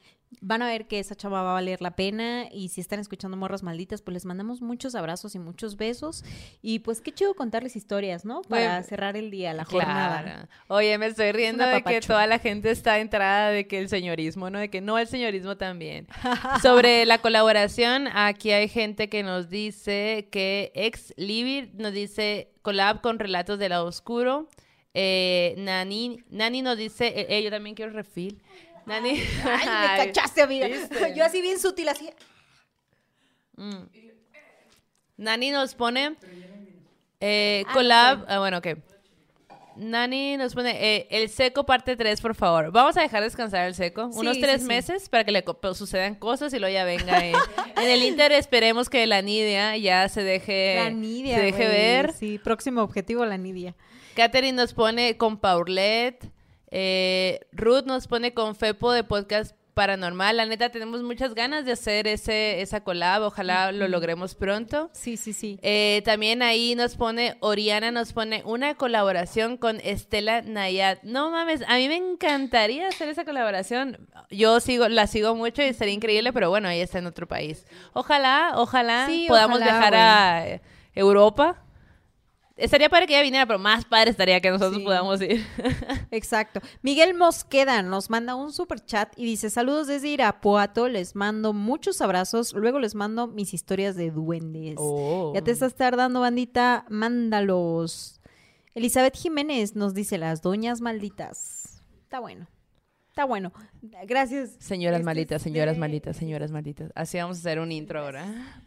Van a ver que esa chava va a valer la pena y si están escuchando Morras Malditas, pues les mandamos muchos abrazos y muchos besos y pues qué chido contarles historias, ¿no? Para cerrar el día, la jornada. Claro. Oye, me estoy riendo una de que toda la gente está entrada de que el señorismo, ¿no? De que no, el señorismo también. Sobre la colaboración, aquí hay gente que nos dice que ex Libby nos dice collab con relatos del lado oscuro. Eh, Nani, Nani nos dice, eh, eh, yo también quiero refil. Nani. Ay, me cachaste, amiga. ¿viste? Yo así bien sutil, así. Mm. Nani nos pone eh, collab. Ah, bueno, ok. Nani nos pone eh, el seco parte 3, por favor. Vamos a dejar descansar el seco. Sí, Unos tres sí. meses para que le pues, sucedan cosas y luego ya venga. eh. en el Inter esperemos que la Nidia ya se deje, La Nidia. se deje ver. Sí, próximo objetivo, la Nidia. Catherine nos pone con Paulette. Eh, Ruth nos pone con Fepo de Podcast Paranormal. La neta, tenemos muchas ganas de hacer ese, esa collab. Ojalá lo logremos pronto. Sí, sí, sí. Eh, también ahí nos pone, Oriana nos pone una colaboración con Estela Nayat. No mames, a mí me encantaría hacer esa colaboración. Yo sigo, la sigo mucho y sería increíble, pero bueno, ella está en otro país. Ojalá, ojalá Sí, podamos ojalá, viajar a Europa. Estaría padre que ella viniera, pero más padre estaría que nosotros Sí. podamos ir. Exacto. Miguel Mosqueda nos manda un super chat y dice: Saludos desde Irapuato, les mando muchos abrazos. Luego les mando mis historias de duendes. Oh. Ya te estás tardando, bandita. Mándalos. Elizabeth Jiménez nos dice: Las doñas malditas. Está bueno. Está bueno. Gracias. Señoras Este malditas, es señoras de- malditas, señoras malditas. Así vamos a hacer un intro ahora.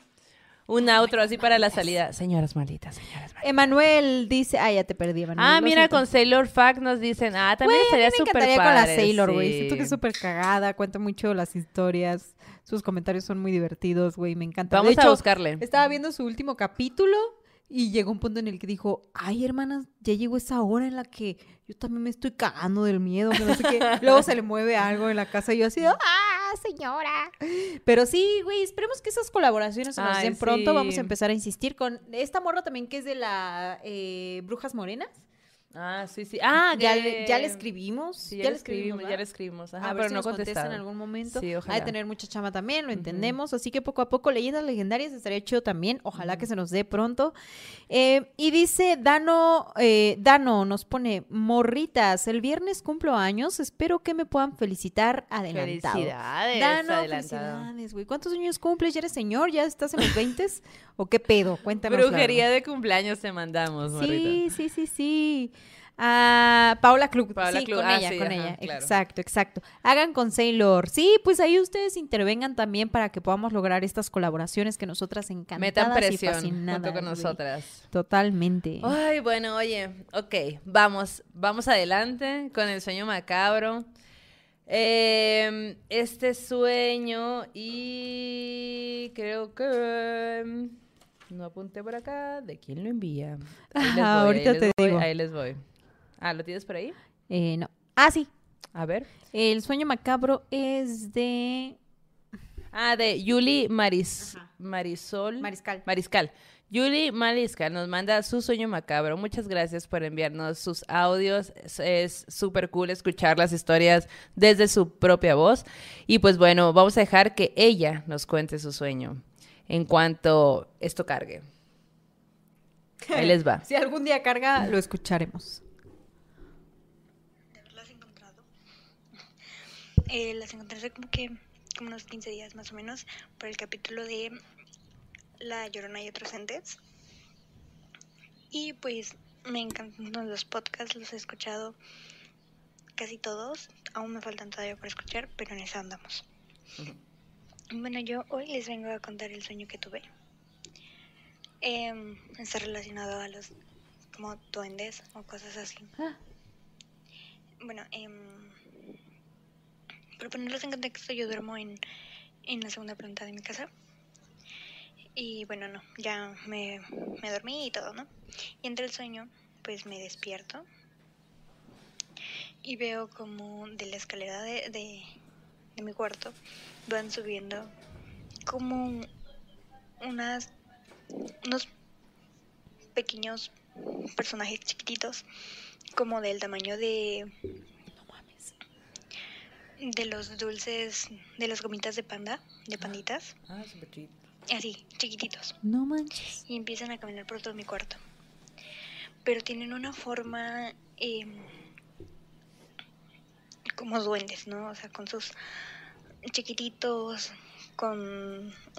Un outro así para la salida. Señoras malditas, señoras malditas. Emanuel dice: Ah, ya te perdí, Emanuel. Ah, mira, con Sailor Fact nos dicen, ah, también estaría súper padre. con la Sailor, güey. sí. Siento que es súper cagada, cuenta mucho las historias. Sus comentarios son muy divertidos, güey. Me encanta. Vamos de a hecho, buscarle. Estaba viendo su último capítulo y llegó un punto en el que dijo, ay, hermanas, ya llegó esa hora en la que yo también me estoy cagando del miedo, que no sé qué. Luego se le mueve algo en la casa y yo así, ah, señora. Pero sí, güey, esperemos que esas colaboraciones se nos den pronto. sí. Vamos a empezar a insistir con esta morra también que es de la eh, Brujas Morenas. Ah, sí, sí. Ah, Ya, que- le, ya le escribimos. Sí, ya, le escribimos, ya le escribimos. A Ajá, ver pero si no nos contesta en algún momento. Sí, ojalá. de tener mucha chama también, lo entendemos. Así que poco a poco, leyendas legendarias estaría chido también. Ojalá que se nos dé pronto. Eh, y dice Dano, eh, Dano nos pone, morritas, el viernes cumplo años. Espero que me puedan felicitar adelantado. Felicidades, Dano, adelantado. felicidades, güey. ¿Cuántos años cumples? ¿Ya eres señor? ¿Ya estás en los 20? ¿O qué pedo? Cuéntanos. Brujería de cumpleaños te mandamos, Sí, morrita. sí, sí, sí. Ah, Paula Klug. Paula sí, Klug, con ah, ella, sí, con ajá, ella. claro. Exacto, exacto. Hagan con Sailor. Sí, pues ahí ustedes intervengan también para que podamos lograr estas colaboraciones que nosotras encantadas Metan y presión fascinadas, junto con nosotras. Totalmente. Ay, bueno, oye, ok, vamos, vamos adelante con el sueño macabro. Eh, este sueño y creo que No apunté por acá. ¿De quién lo envía? Ahorita les te voy, digo. Ahí les voy. Ah, ¿lo tienes por ahí? Eh, no. Ah, sí. A ver. El sueño macabro es de Ah, de Yuli Maris, Marisol. Mariscal. Mariscal. Yuli Mariscal nos manda su sueño macabro. Muchas gracias por enviarnos sus audios. Es- súper cool escuchar las historias desde su propia voz. Y pues bueno, vamos a dejar que ella nos cuente su sueño en cuanto esto cargue. Ahí les va. Si algún día carga, lo escucharemos. de haberlas encontrado. Eh, las encontré hace como que como unos 15 días más o menos por el capítulo de La Llorona y otros entes. Y pues me encantan los podcasts, los he escuchado casi todos. Aún me faltan todavía por escuchar, pero en eso andamos. Bueno, yo hoy les vengo a contar el sueño que tuve. Em, está relacionado a los como duendes o cosas así. Bueno, em, para ponerlos en contexto, yo duermo en, en la segunda planta de mi casa. Y bueno, no, ya me, me dormí y todo, ¿no? Y entre el sueño, pues me despierto. Y veo como de la escalera de, de, de mi cuarto van subiendo como unas, unos pequeños personajes chiquititos, como del tamaño de de los dulces, de las gomitas de panda, de panditas, Ah, súper chido. así, chiquititos. No manches. Y empiezan a caminar por todo mi cuarto. Pero tienen una forma em, como duendes, ¿no? O sea, con sus chiquititos, con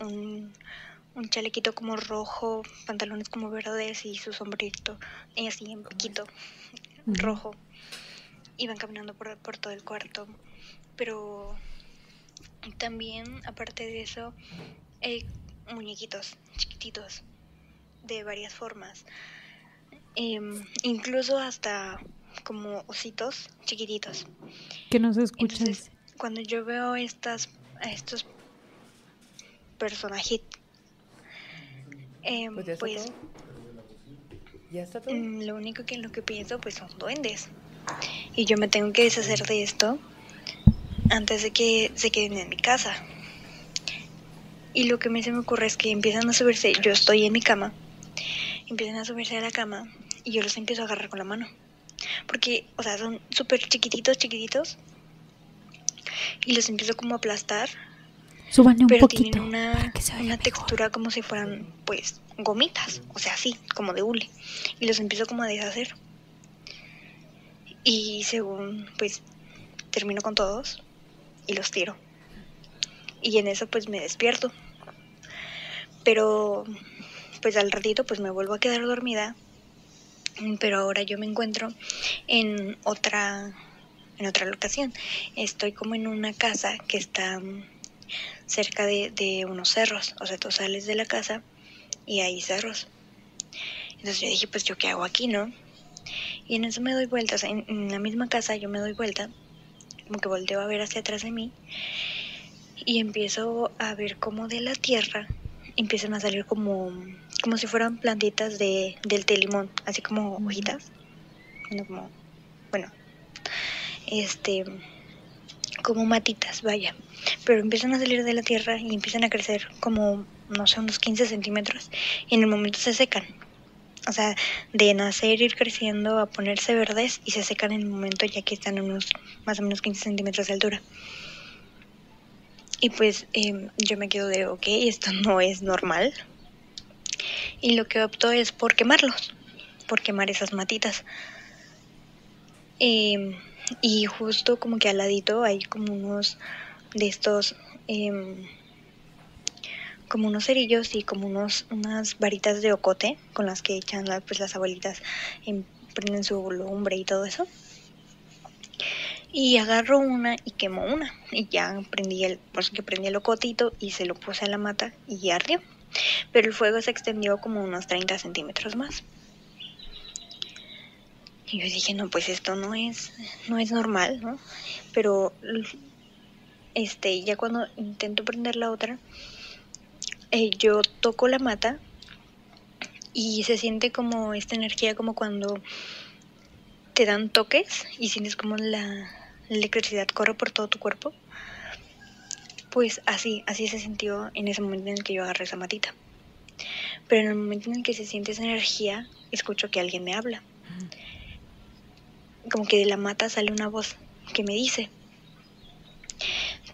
un, un chalequito como rojo, pantalones como verdes y su sombrerito, y así en piquito rojo. Y van caminando por, por todo el cuarto. Pero también, aparte de eso, hay muñequitos chiquititos de varias formas. Em, incluso hasta como ositos chiquititos. Que no se escucha. Entonces, cuando yo veo estas, a estos personajes, em, Pues ya pues todo. Ya está todo. mm, lo único que en lo que pienso pues son duendes. Y yo me tengo que deshacer de esto antes de que se queden en mi casa. Y lo que a mí se me ocurre es que empiezan a subirse, yo estoy en mi cama, empiezan a subirse a la cama y yo los empiezo a agarrar con la mano. Porque, o sea, son súper chiquititos, chiquititos. Y los empiezo como a aplastar, Súbanle un pero poquito. tienen una, una textura como si fueran, pues, gomitas, o sea, así, como de hule. Y los empiezo como a deshacer. Y según, pues, termino con todos y los tiro. Y en eso, pues, me despierto. Pero, pues, al ratito, pues, me vuelvo a quedar dormida. Pero ahora yo me encuentro en otra, en otra locación. Estoy como en una casa que está cerca de, unos cerros. O sea, tú sales de la casa y hay cerros. Entonces yo dije, pues yo qué hago aquí, ¿no? Y en eso me doy vueltas, en, en la misma casa yo me doy vuelta, como que volteo a ver hacia atrás de mí y empiezo a ver como de la tierra empiezan a salir como, como si fueran plantitas de, del té limón, así como hojitas. Bueno, como, bueno, este, como matitas, vaya. Pero empiezan a salir de la tierra y empiezan a crecer como, no sé, unos 15 centímetros y en el momento se secan. O sea, de nacer, ir creciendo, a ponerse verdes y se secan en el momento ya que están a unos más o menos 15 centímetros de altura. Y pues em, yo me quedo de, ok, esto no es normal. Y lo que opto es por quemarlos, por quemar esas matitas. Em, y justo como que al ladito hay como unos de estos, em, como unos cerillos y como unos, unas varitas de ocote con las que echan la- pues las abuelitas, em, prenden su lumbre y todo eso. Y agarro una y quemo una. Y ya prendí el, pues que prendí el ocotito y se lo puse a la mata y ardió. Pero el fuego se extendió como unos 30 centímetros más. Y yo dije, no, pues esto no es, no es normal, ¿no? Pero este, ya cuando intento prender la otra, eh, yo toco la mata y se siente como esta energía como cuando te dan toques y sientes como la electricidad corre por todo tu cuerpo. Pues así, así se sintió en ese momento en el que yo agarré esa matita. Pero en el momento en el que se siente esa energía, escucho que alguien me habla. Como que de la mata sale una voz que me dice,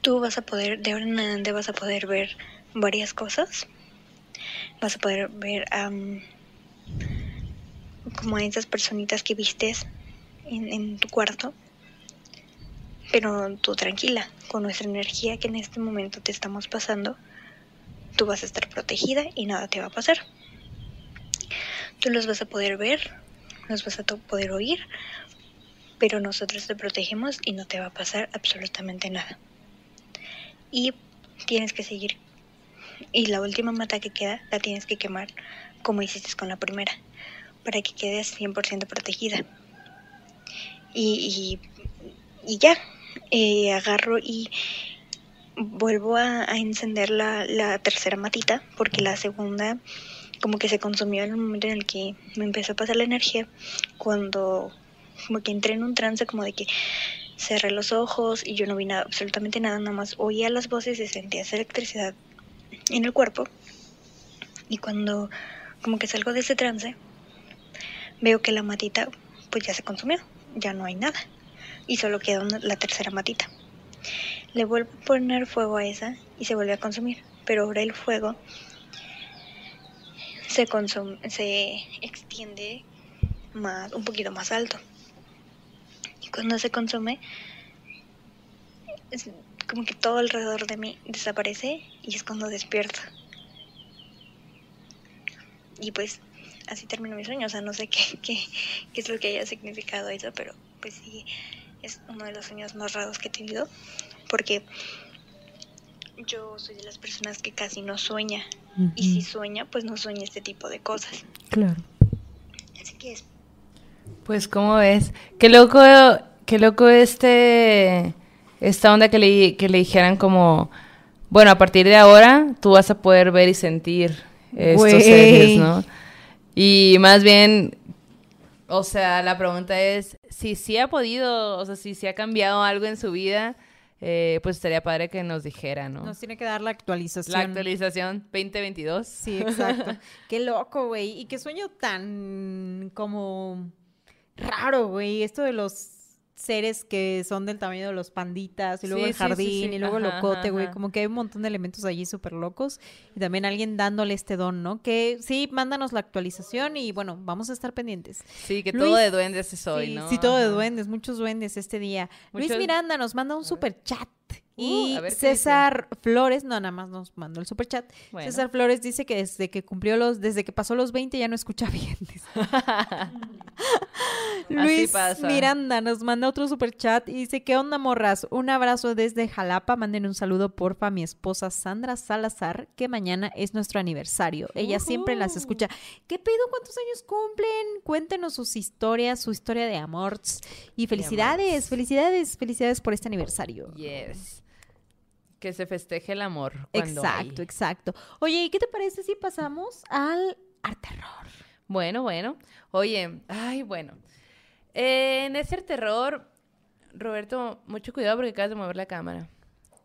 tú vas a poder, de ahora en adelante vas a poder ver varias cosas. Vas a poder ver como a esas personitas que vistes en, en tu cuarto. Pero tú tranquila, con nuestra energía que en este momento te estamos pasando, tú vas a estar protegida y nada te va a pasar. Tú los vas a poder ver, los vas a poder oír, pero nosotros te protegemos y no te va a pasar absolutamente nada. Y tienes que seguir. Y la última mata que queda la tienes que quemar como hiciste con la primera, para que quedes 100% protegida. Y, y, ya, eh, agarro y vuelvo a, encender la, la, tercera matita porque la segunda como que se consumió en el momento en el que me empezó a pasar la energía cuando como que entré en un trance como de que cerré los ojos y yo no vi nada, absolutamente nada, nada más oía las voces y sentía esa electricidad en el cuerpo y cuando como que salgo de ese trance veo que la matita pues ya se consumió, ya no hay nada y solo queda la tercera matita. Le vuelvo a poner fuego a esa y se vuelve a consumir, pero ahora el fuego se, consume, se extiende más, un poquito más alto. Y cuando se consume, como que todo alrededor de mí desaparece y es cuando despierto. Y pues así termino mi sueño, o sea, no sé qué, qué, qué es lo que haya significado eso, pero pues sí, es uno de los sueños más raros que he tenido porque yo soy de las personas que casi no sueña. Y si sueña, pues no sueña este tipo de cosas. Claro. Así que es. Pues, ¿cómo ves? Qué loco, qué loco este. Esta onda que le, que le dijeran como. Bueno, a partir de ahora tú vas a poder ver y sentir estos seres, ¿no? Y más bien, o sea, la pregunta es si sí ha podido, o sea, si sí ha cambiado algo en su vida eh, pues estaría padre que nos dijera, ¿no? Nos tiene que dar la actualización. La actualización 2022. Sí, exacto. qué loco, güey. Y qué sueño tan como raro, güey. Esto de los seres que son del tamaño de los panditas y luego el jardín y luego el locote, güey. Como que hay un montón de elementos allí súper locos. Y también alguien dándole este don, ¿no? Que sí, mándanos la actualización y bueno, vamos a estar pendientes. Sí, que todo de duendes es hoy, ¿no? Sí, todo de duendes, muchos duendes este día. Luis Miranda nos manda un super chat. Y uh, César Flores, no, nada más nos mandó el super chat. César Flores dice que desde que cumplió los, desde que pasó los 20 ya no escucha bien. Luis Miranda nos manda otro super chat y dice, ¿qué onda morras? Un abrazo desde Jalapa, manden un saludo porfa a mi esposa Sandra Salazar, que mañana es nuestro aniversario. Ella siempre las escucha. ¿Qué pedo? ¿Cuántos años cumplen? Cuéntenos sus historias, su historia de amor. Y felicidades, felicidades, felicidades por este aniversario. Yes que se festeje el amor. exacto, exacto. Oye, ¿y qué te parece si pasamos al arte terror? Bueno, bueno. Oye, ay, bueno. en ese terror, Roberto, mucho cuidado porque acabas de mover la cámara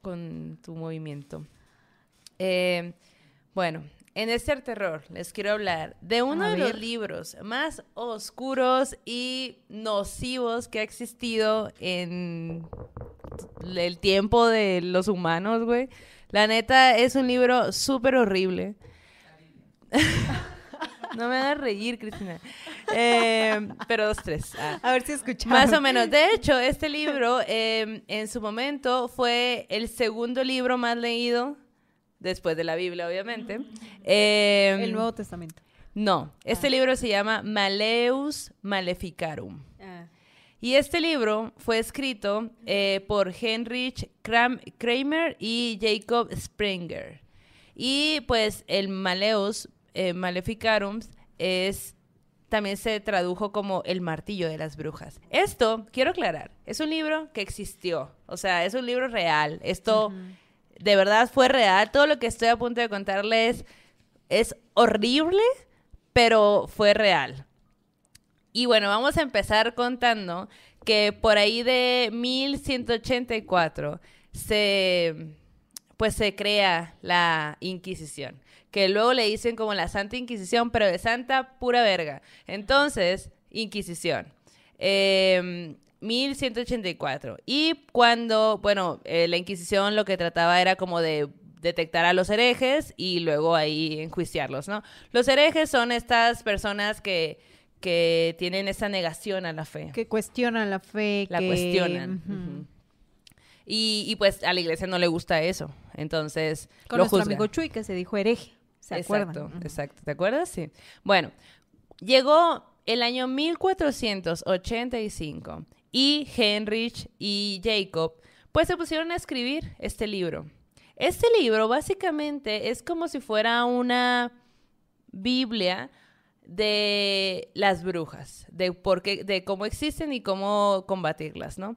con tu movimiento. Eh, bueno, en este terror les quiero hablar de uno de los libros más oscuros y nocivos que ha existido en el tiempo de los humanos, güey. La neta es un libro súper horrible. no me hagas reír, Cristina. Eh, pero dos, tres. Ah. A ver si escuchamos. Más o menos. De hecho, este libro em, en su momento fue el segundo libro más leído después de la Biblia, obviamente. Em, el Nuevo Testamento. No, este ah. libro se llama Maleus Maleficarum. Ah. Y este libro fue escrito eh, por Heinrich Kramer y Jacob Springer. Y pues el Maleus eh, Maleficarum es también se tradujo como El martillo de las brujas. Esto, quiero aclarar, es un libro que existió, o sea, es un libro real. Esto de verdad fue real. Todo lo que estoy a punto de contarles es horrible, pero fue real. Y bueno, vamos a empezar contando que por ahí de 1184 se pues se crea la Inquisición, que luego le dicen como la Santa Inquisición, pero de santa pura verga. Entonces, Inquisición. 1184. Em, y cuando, bueno, eh, la Inquisición lo que trataba era como de detectar a los herejes y luego ahí enjuiciarlos, ¿no? Los herejes son estas personas que, que tienen esa negación a la fe. Que cuestionan la fe. La que... cuestionan. y, y, pues a la iglesia no le gusta eso. Entonces, Con lo nuestro juzga. amigo Chuy que se dijo hereje. ¿Se exacto, acuerdan? exacto. ¿Te acuerdas? Sí. Bueno, llegó el año 1485 y Heinrich y Jacob pues se pusieron a escribir este libro. Este libro básicamente es como si fuera una Biblia de las brujas, de, por qué, de cómo existen y cómo combatirlas, ¿no?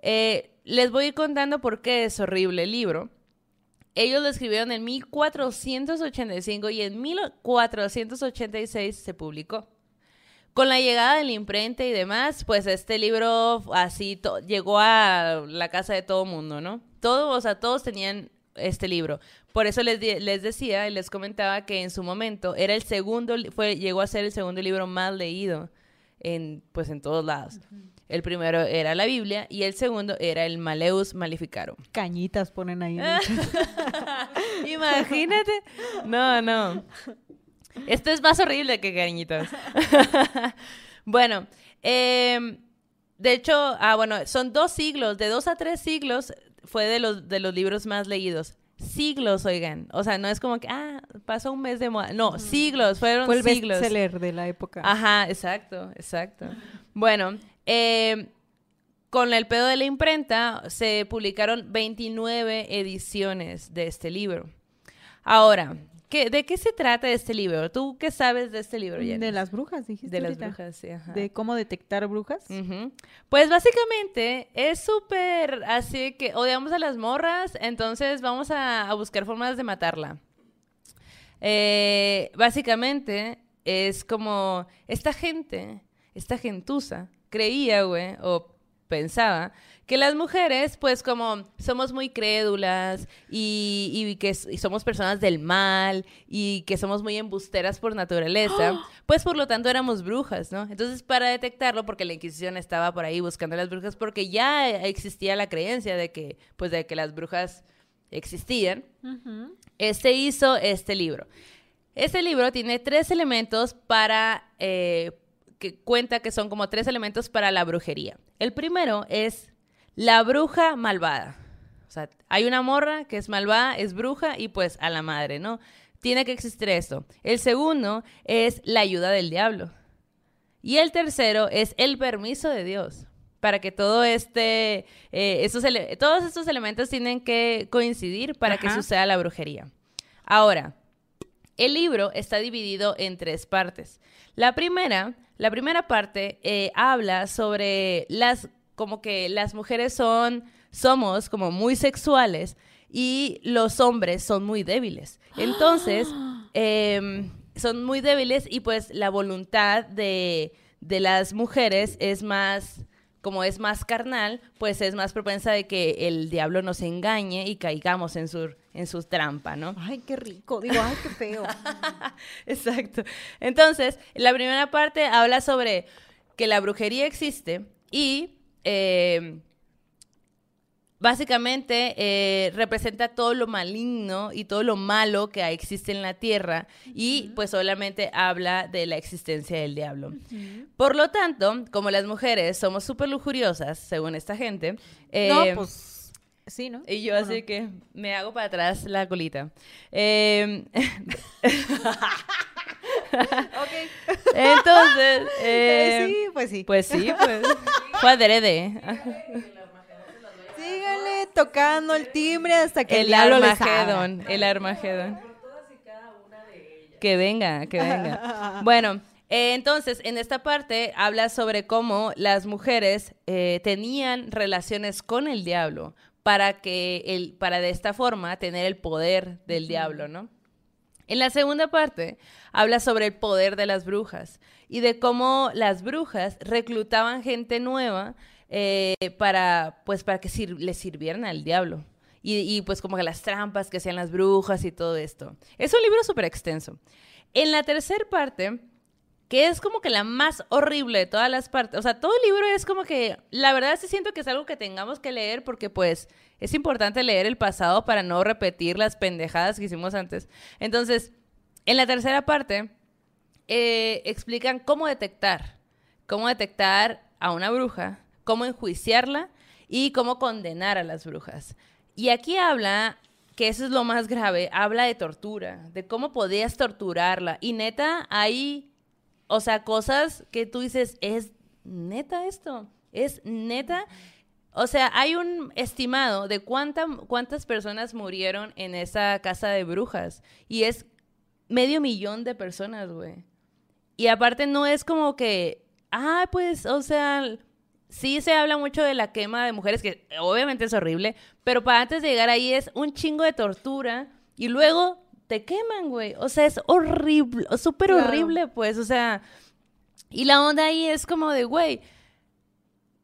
Eh, les voy contando por qué es horrible el libro. Ellos lo escribieron en 1485 y en 1486 se publicó. Con la llegada de la imprenta y demás, pues este libro así llegó a la casa de todo mundo, ¿no? Todos, o sea, todos tenían este libro. Por eso les, les decía y les comentaba que en su momento era el segundo, fue, llegó a ser el segundo libro más leído en, pues en todos lados. Uh -huh. El primero era la Biblia y el segundo era el Maleus Maleficarum. Cañitas ponen ahí. Imagínate. No, no. Esto es más horrible que cariñitos. bueno, eh, de hecho, ah, bueno, son dos siglos, de dos a tres siglos fue de los, de los libros más leídos. Siglos, oigan. O sea, no es como que, ah, pasó un mes de moda. No, siglos, fueron fue el siglos. bestseller de la época. Ajá, exacto, exacto. Bueno, eh, con el pedo de la imprenta se publicaron 29 ediciones de este libro. Ahora, ¿qué, ¿de qué se trata este libro? ¿Tú qué sabes de este libro, Jenny? De las brujas, dijiste. De ahorita. las brujas, sí. Ajá. De cómo detectar brujas. Uh -huh. Pues básicamente es súper así que odiamos a las morras, entonces vamos a, a buscar formas de matarla. Eh, básicamente es como esta gente, esta gentuza, creía, güey, o pensaba que las mujeres, pues como somos muy crédulas y, y que y somos personas del mal y que somos muy embusteras por naturaleza, ¡Oh! pues por lo tanto éramos brujas, ¿no? Entonces para detectarlo, porque la Inquisición estaba por ahí buscando a las brujas, porque ya existía la creencia de que, pues de que las brujas existían, uh -huh. este hizo este libro. Este libro tiene tres elementos para... Eh, que cuenta que son como tres elementos para la brujería. El primero es la bruja malvada. O sea, hay una morra que es malvada, es bruja y pues a la madre, ¿no? Tiene que existir esto. El segundo es la ayuda del diablo. Y el tercero es el permiso de Dios. Para que todo este, eh, estos todos estos elementos tienen que coincidir para Ajá. que suceda la brujería. Ahora, el libro está dividido en tres partes. La primera, la primera parte eh, habla sobre las, como que las mujeres son, somos como muy sexuales y los hombres son muy débiles. Entonces, eh, son muy débiles y pues la voluntad de, de las mujeres es más como es más carnal, pues es más propensa de que el diablo nos engañe y caigamos en su, en su trampa, ¿no? Ay, qué rico. Digo, ay, qué feo. Exacto. Entonces, la primera parte habla sobre que la brujería existe y eh, básicamente eh, representa todo lo maligno y todo lo malo que existe en la tierra uh -huh. y pues solamente habla de la existencia del diablo. Uh -huh. Por lo tanto, como las mujeres somos súper lujuriosas, según esta gente... Eh, no, pues... Sí, ¿no? Y yo así que me hago para atrás la colita. Eh, ok. Entonces... Eh, sí, pues sí. Pues sí, pues. Fue adrede. Síganle tocando el timbre hasta que el, el Armagedón. El Armagedón. Que venga, que venga. bueno, eh, entonces, en esta parte habla sobre cómo las mujeres eh, tenían relaciones con el diablo para que el, para de esta forma tener el poder del diablo, ¿no? En la segunda parte habla sobre el poder de las brujas y de cómo las brujas reclutaban gente nueva eh, para, pues, para que sir le sirvieran al diablo. Y, y, pues como que las trampas que hacían las brujas y todo esto. Es un libro súper extenso. En la tercera parte, que es como que la más horrible de todas las partes, o sea, todo el libro es como que, la verdad sí siento que es algo que tengamos que leer porque pues es importante leer el pasado para no repetir las pendejadas que hicimos antes. Entonces, en la tercera parte, eh, explican cómo detectar, cómo detectar a una bruja, cómo enjuiciarla y cómo condenar a las brujas. Y aquí habla, que eso es lo más grave, habla de tortura, de cómo podías torturarla. Y neta, hay, o sea, cosas que tú dices, es neta esto, es neta. O sea, hay un estimado de cuánta, cuántas personas murieron en esa casa de brujas. Y es medio millón de personas, güey. Y aparte no es como que, ah, pues, o sea, sí se habla mucho de la quema de mujeres, que obviamente es horrible, pero para antes de llegar ahí es un chingo de tortura y luego te queman, güey. O sea, es horrible, súper Claro. horrible, pues, o sea, y la onda ahí es como de, güey,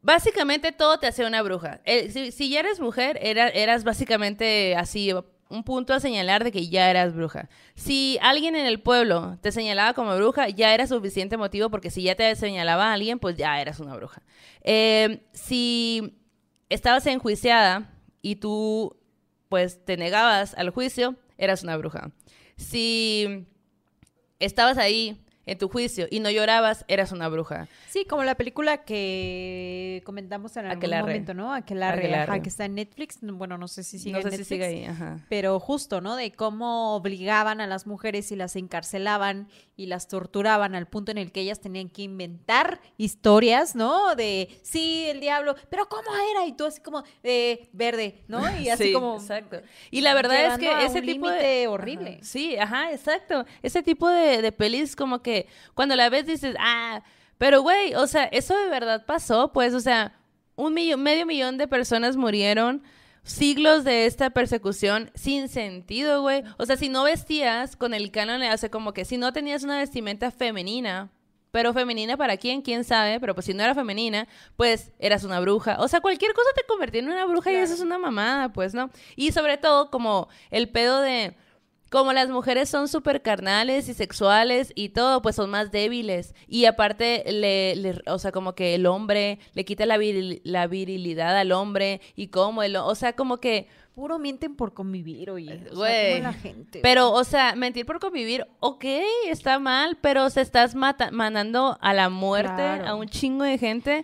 básicamente todo te hace una bruja. Eh, si, ya eres mujer, era- eras básicamente así, un punto a señalar de que ya eras bruja. Si alguien en el pueblo te señalaba como bruja, ya era suficiente motivo porque si ya te señalaba a alguien, pues ya eras una bruja. Eh, si estabas enjuiciada y tú pues te negabas al juicio, eras una bruja. Si estabas ahí en tu juicio y no llorabas, eras una bruja. Sí, como la película que comentamos en algún Aquelarre. momento, ¿no? Aquelarre, ajá, Aquelarre. que está en Netflix. Bueno, no sé si sigue no en sé si Netflix. sigue ahí, ajá. Pero justo, ¿no? De cómo obligaban a las mujeres y las encarcelaban y las torturaban al punto en el que ellas tenían que inventar historias, ¿no? De, sí, el diablo, pero ¿cómo era? Y tú así como, de verde, ¿no? Y así Sí, como... Exacto. Y la verdad es que ese tipo de... horrible. Ajá. Sí, ajá, exacto. Ese tipo de, de pelis como que cuando la ves dices, ah, pero güey, o sea, eso de verdad pasó, pues, o sea, un millón, medio millón de personas murieron, siglos de esta persecución sin sentido, güey. O sea, si no vestías con el canon, le hace como que si no tenías una vestimenta femenina, pero femenina para quién, quién sabe, pero pues si no era femenina, pues eras una bruja. O sea, cualquier cosa te convertía en una bruja y eso es una mamada, pues, ¿no? Y sobre todo como el pedo de como las mujeres son súper carnales y sexuales y todo, pues son más débiles. Y aparte, le, le- o sea, como que el hombre le quita la, viril- la virilidad al hombre y como el, o sea, como que, Puro mienten por convivir, oye. O sea, la gente. pero, o sea, mentir por convivir, ok, está mal, pero se estás mata- mandando a la muerte Claro. a un chingo de gente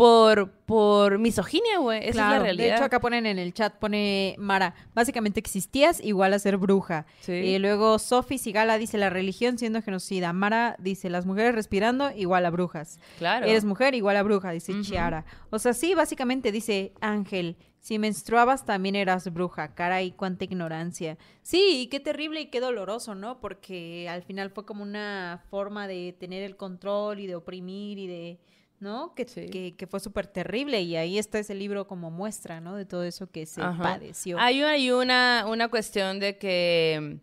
por, por misoginia, güey. Esa es la realidad. De hecho, acá ponen en el chat, pone Mara, básicamente existías igual a ser bruja. Sí. Y luego Sofi Sigala dice la religión siendo genocida. Mara dice las mujeres respirando igual a brujas. Claro. Eres mujer igual a bruja, dice. Chiara. O sea, sí, básicamente dice Ángel, si menstruabas también eras bruja. Caray, cuánta ignorancia. Sí, y qué terrible y qué doloroso, ¿no? Porque al final fue como una forma de tener el control y de oprimir y de... ¿No? Que, Sí. que, que fue súper terrible y ahí está ese libro como muestra, ¿no? De todo eso que se Ajá. padeció. Hay, hay una, una cuestión de que,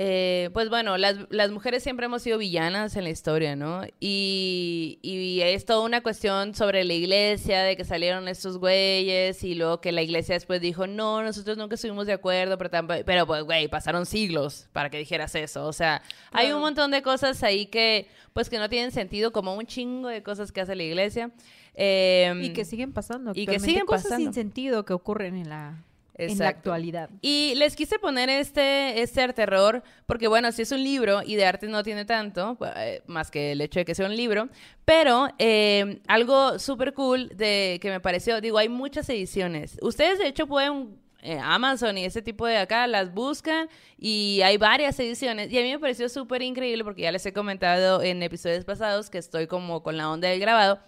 eh, pues bueno, las, las mujeres siempre hemos sido villanas en la historia, ¿no? Y, y es toda una cuestión sobre la iglesia, de que salieron estos güeyes y luego que la iglesia después dijo, no, nosotros nunca estuvimos de acuerdo, pero, tampo- pero pues, güey, pasaron siglos para que dijeras eso. O sea, hay un montón de cosas ahí que, pues que no tienen sentido, como un chingo de cosas que hace la iglesia. Em, y que siguen pasando. y que siguen cosas pasando. sin sentido que ocurren en la, en la Exacto. actualidad. Y les quise poner este, este terror, porque bueno, si es un libro y de arte no tiene tanto, eh, más que el hecho de que sea un libro, pero eh, algo súper cool de que me pareció, digo, hay muchas ediciones. Ustedes de hecho pueden, eh, Amazon y ese tipo de acá, las buscan y hay varias ediciones. Y a mí me pareció súper increíble porque ya les he comentado en episodios pasados que estoy como con la onda del grabado.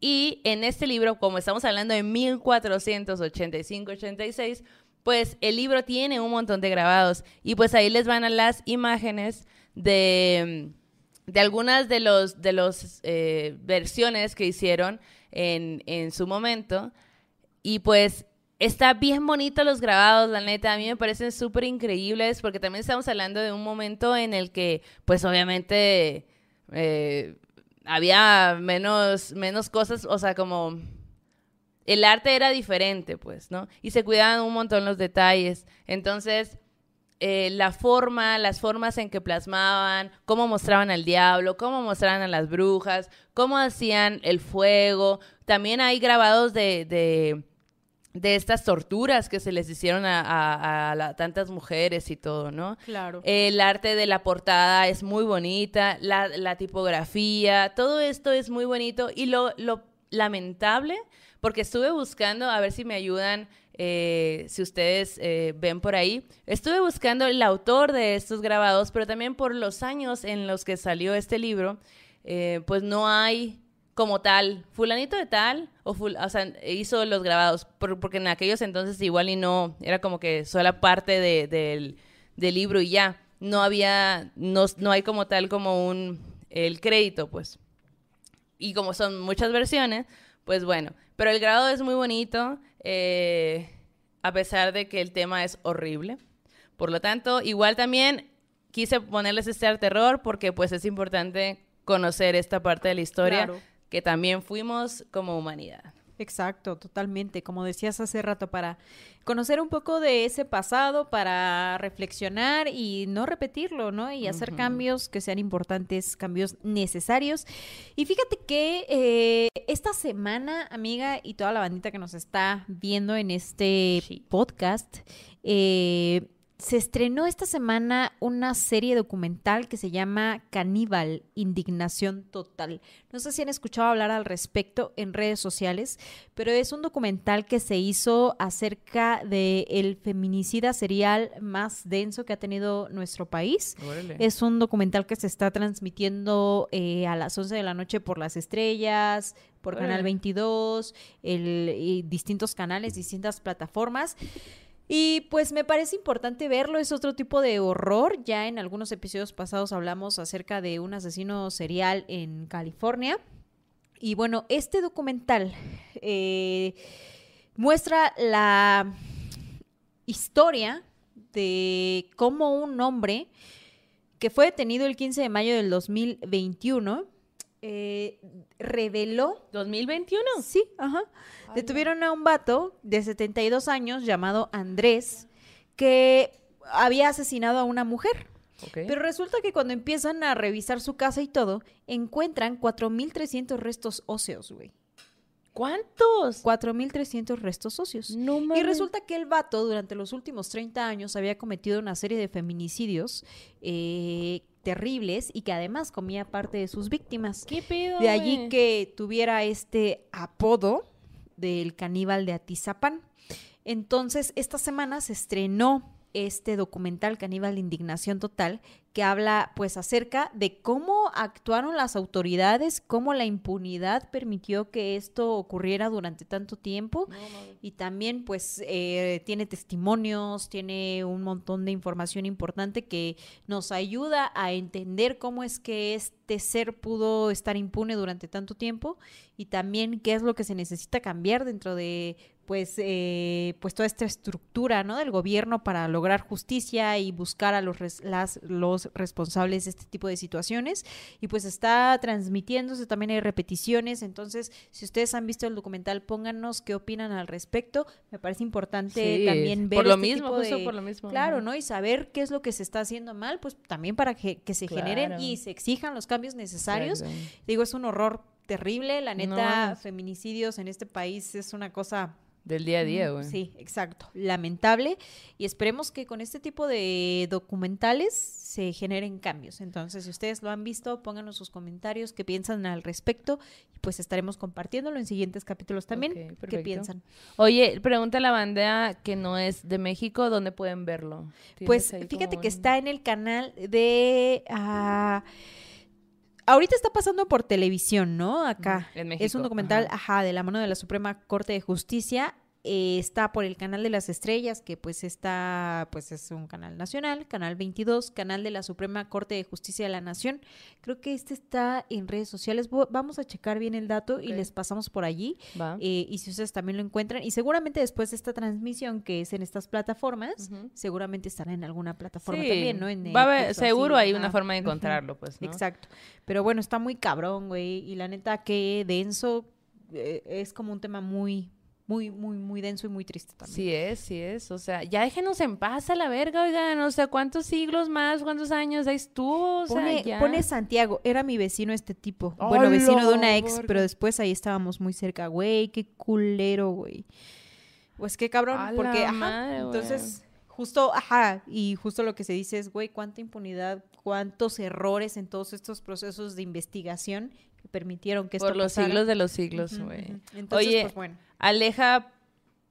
Y en este libro, como estamos hablando de 1485-86, pues el libro tiene un montón de grabados. Y pues ahí les van a las imágenes de, de algunas de los de los eh, versiones que hicieron en, en su momento. Y pues Está bien bonito los grabados, la neta. A mí me parecen súper increíbles porque también estamos hablando de un momento en el que, pues obviamente, eh, había menos, menos cosas, o sea, como el arte era diferente, pues, ¿no? Y se cuidaban un montón los detalles. Entonces, eh, la forma, las formas en que plasmaban, cómo mostraban al diablo, cómo mostraban a las brujas, cómo hacían el fuego. También hay grabados de, de, de estas torturas que se les hicieron a, a- a la- tantas mujeres y todo, ¿no? Claro. El arte de la portada es muy bonita, la, la tipografía, todo esto es muy bonito y lo, lo lamentable, porque estuve buscando, a ver si me ayudan, eh, si ustedes eh, ven por ahí, estuve buscando el autor de estos grabados, pero también por los años en los que salió este libro, eh, pues no hay como tal, fulanito de tal, o, ful- o sea, hizo los grabados, por- porque en aquellos entonces igual y no, era como que sola parte de- del, del libro y ya, no había, no, no hay como tal como un, el crédito, pues. Y como son muchas versiones, pues bueno, pero el grabado es muy bonito, eh, a pesar de que el tema es horrible. Por lo tanto, igual también quise ponerles este arte terror porque pues es importante conocer esta parte de la historia Claro. que también fuimos como humanidad. Exacto, totalmente. Como decías hace rato, para conocer un poco de ese pasado, para reflexionar y no repetirlo, ¿no? Y hacer cambios que sean importantes, cambios necesarios. Y fíjate que eh, esta semana, amiga, y toda la bandita que nos está viendo en este Sí. podcast, eh, se estrenó esta semana una serie documental que se llama Caníbal, Indignación Total. No sé si han escuchado hablar al respecto en redes sociales, pero es un documental que se hizo acerca del feminicida serial más denso que ha tenido nuestro país. Es un documental que se está transmitiendo eh, a las 11 de la noche por las estrellas, por Órale. Canal 22, el, y distintos canales, distintas plataformas. Y pues me parece importante verlo, es otro tipo de horror. Ya en algunos episodios pasados hablamos acerca de un asesino serial en California. Y bueno, este documental eh, muestra la historia de cómo un hombre que fue detenido el 15 de mayo del 2021 eh, reveló 2021. Sí, ajá. Detuvieron a un vato de 72 años llamado Andrés que había asesinado a una mujer. Pero resulta que cuando empiezan a revisar su casa y todo, encuentran 4.300 restos óseos, güey. ¿Cuántos? 4.300 restos óseos. No Y resulta que el vato durante los últimos 30 años había cometido una serie de feminicidios eh, terribles y que además comía parte de sus víctimas. ¿Qué pedo? De allí que tuviera este apodo del caníbal de Atizapán. Entonces, esta semana se estrenó este documental Caníbal Indignación Total, que habla pues acerca de cómo actuaron las autoridades, cómo la impunidad permitió que esto ocurriera durante tanto tiempo. Y también pues eh, tiene testimonios, tiene un montón de información importante que nos ayuda a entender cómo es que este ser pudo estar impune durante tanto tiempo y también qué es lo que se necesita cambiar dentro de pues eh, pues toda esta estructura no del gobierno para lograr justicia y buscar a los res- las los responsables de este tipo de situaciones. Y pues está transmitiéndose también hay repeticiones. Entonces si ustedes han visto el documental pónganos qué opinan al respecto. Me parece importante Sí, también ver por lo este mismo, tipo justo por lo mismo. claro no y saber qué es lo que se está haciendo mal pues también para que, que se generen y se exijan los cambios necesarios. Digo es un horror terrible la neta feminicidios en este país es una cosa Del día a día, güey. Sí, exacto. Lamentable. Y esperemos que con este tipo de documentales se generen cambios. Entonces, si ustedes lo han visto, pónganos sus comentarios, qué piensan al respecto. Y pues estaremos compartiéndolo en siguientes capítulos también. ¿Qué piensan? Oye, pregunta a la banda que no es de México, ¿dónde pueden verlo? ¿Tienes Pues fíjate que un- está en el canal de... ah, ahorita está pasando por televisión, ¿no? Acá. En es México, un documental, ajá. ajá. de la mano de la Suprema Corte de Justicia. Eh, está por el canal de las estrellas, que pues está, pues es un canal nacional, canal 22, canal de la Suprema Corte de Justicia de la Nación. Creo que este está en redes sociales. Vamos a checar bien el dato y les pasamos por allí. Eh, y si ustedes también lo encuentran, y seguramente después de esta transmisión que es en estas plataformas, seguramente estará en alguna plataforma Sí, también, ¿no? En va a haber- así, seguro hay una forma de encontrarlo, pues, ¿no? Exacto. Pero bueno, está muy cabrón, güey. Y la neta, que denso. eh, es como un tema muy, muy, muy, muy denso y muy triste también. Sí es, sí es. O sea, ya déjenos en paz a la verga, oigan. O sea, ¿cuántos siglos más, cuántos años ahí estuvo? O sea, Pone, ya. pone Santiago, era mi vecino este tipo. ¡A Bueno, vecino de una ex, pero después ahí estábamos muy cerca. Güey, qué culero, güey. Pues qué cabrón, A porque, ajá, madre, güey. entonces, justo, ajá, y justo lo que se dice es, güey, cuánta impunidad, cuántos errores en todos estos procesos de investigación que permitieron que esto Por los pasara. siglos de los siglos, güey. Entonces, Oye, pues bueno. Aleja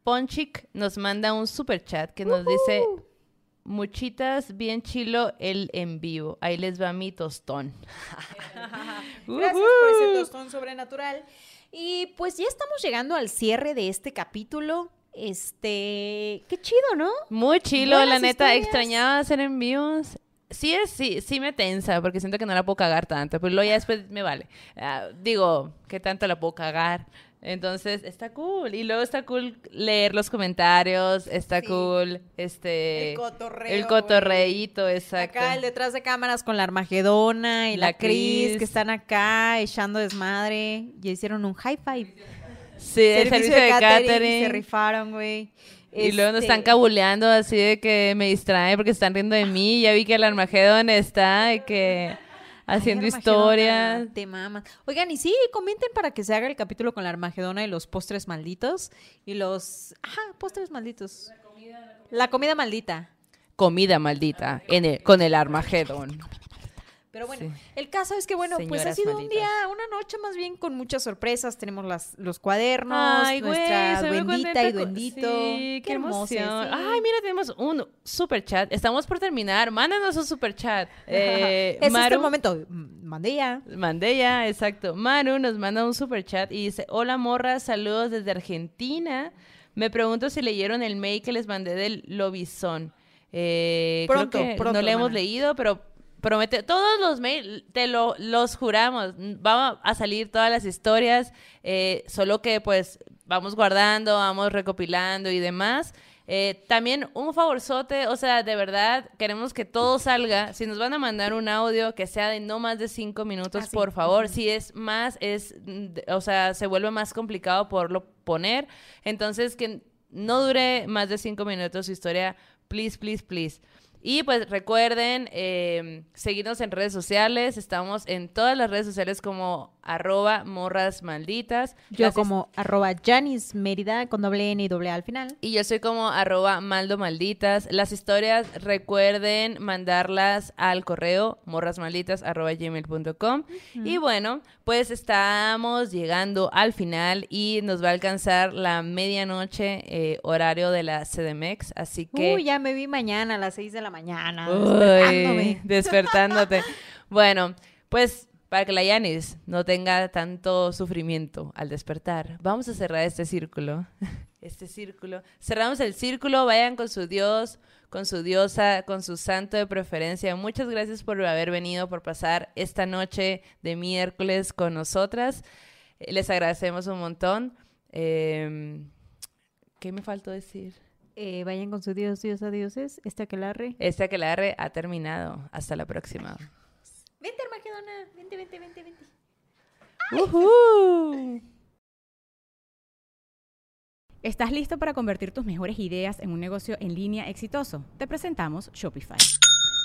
Ponchik nos manda un super chat que nos dice muchitas bien chilo el en vivo. Ahí les va mi tostón. Gracias por ese tostón sobrenatural. Y pues ya estamos llegando al cierre de este capítulo. Este, qué chido, ¿no? Muy chilo, Buenas la neta, historias. extrañaba hacer envíos. Sí, es, sí, sí me tensa, porque siento que no la puedo cagar tanto, pero luego ya después me vale. Ah, digo, ¿qué tanto la puedo cagar? Entonces, está cool. Y luego está cool leer los comentarios, está Sí. cool, este... El cotorreo, El cotorreíto, exacto. Acá el detrás de cámaras con la Armagedona y la, La Cris, Cris. que están acá echando desmadre. Y hicieron un high five. Sí, el servicio de catering. Se rifaron, güey. Y luego nos Este, están cabuleando así de que me distrae porque están riendo de mí. Ya vi que el Armagedón está de que haciendo Ay, historias. Te mamas. Oigan, y sí, comenten para que se haga el capítulo con la Armagedona y los postres malditos. Y los. Ajá, postres malditos. La comida maldita. Comida maldita en el- con el Armagedón. Pero bueno, Sí. el caso es que, bueno, pues ha sido un día, una noche más bien con muchas sorpresas. Tenemos las, los cuadernos, Ay, nuestra duendita y duendito. Sí, qué, hermoso, emoción. sí. Ay, mira, tenemos un super chat. Estamos por terminar. Mándanos un super chat. Eh, es este Maru- el momento. Mandé ya. Mandé ya, exacto. Maru nos manda un super chat y dice, hola morra, saludos desde Argentina. Me pregunto si leyeron el mail que les mandé del Lobizón. Eh, creo Pronto, que pronto, no le hemos leído, pero promete, todos los mails, te lo, los juramos, van a salir todas las historias, eh, solo que pues vamos guardando, vamos recopilando y demás. Eh, también un favorzote, o sea, de verdad, queremos que todo salga. Si nos van a mandar un audio que sea de no más de cinco minutos, Ah, por favor. Si es más, es, o sea, se vuelve más complicado poderlo poner. Entonces, que no dure más de cinco minutos su historia, please, please, please. Y pues recuerden eh, seguirnos en redes sociales. Estamos en todas las redes sociales como arroba morras malditas. Yo como arroba Janis Mérida con doble N y doble A al final. y yo soy como arroba maldo malditas. Las historias recuerden mandarlas al correo morrasmalditas arroba gmail.com. Y bueno, pues estamos llegando al final y nos va a alcanzar la medianoche eh, horario de la CDMX. Así que... Uy, ya me vi mañana a las 6 de la mañana. Uy, despertándome. despertándote. bueno, pues para que la Yanis no tenga tanto sufrimiento al despertar, vamos a cerrar este círculo. Este círculo. Cerramos el círculo, vayan con su Dios, con su diosa, con su santo de preferencia. Muchas gracias por haber venido, por pasar esta noche de miércoles con nosotras. Eh, Les agradecemos un montón. Eh, ¿Qué me faltó decir? Eh, vayan con su Dios, Dios a dioses. Este aquelarre. Este aquelarre ha terminado. Hasta la próxima. Vente, Armagedona. Vente, vente, vente, vente. Ujú. ¿Estás listo para convertir tus mejores ideas en un negocio en línea exitoso? Te presentamos Shopify.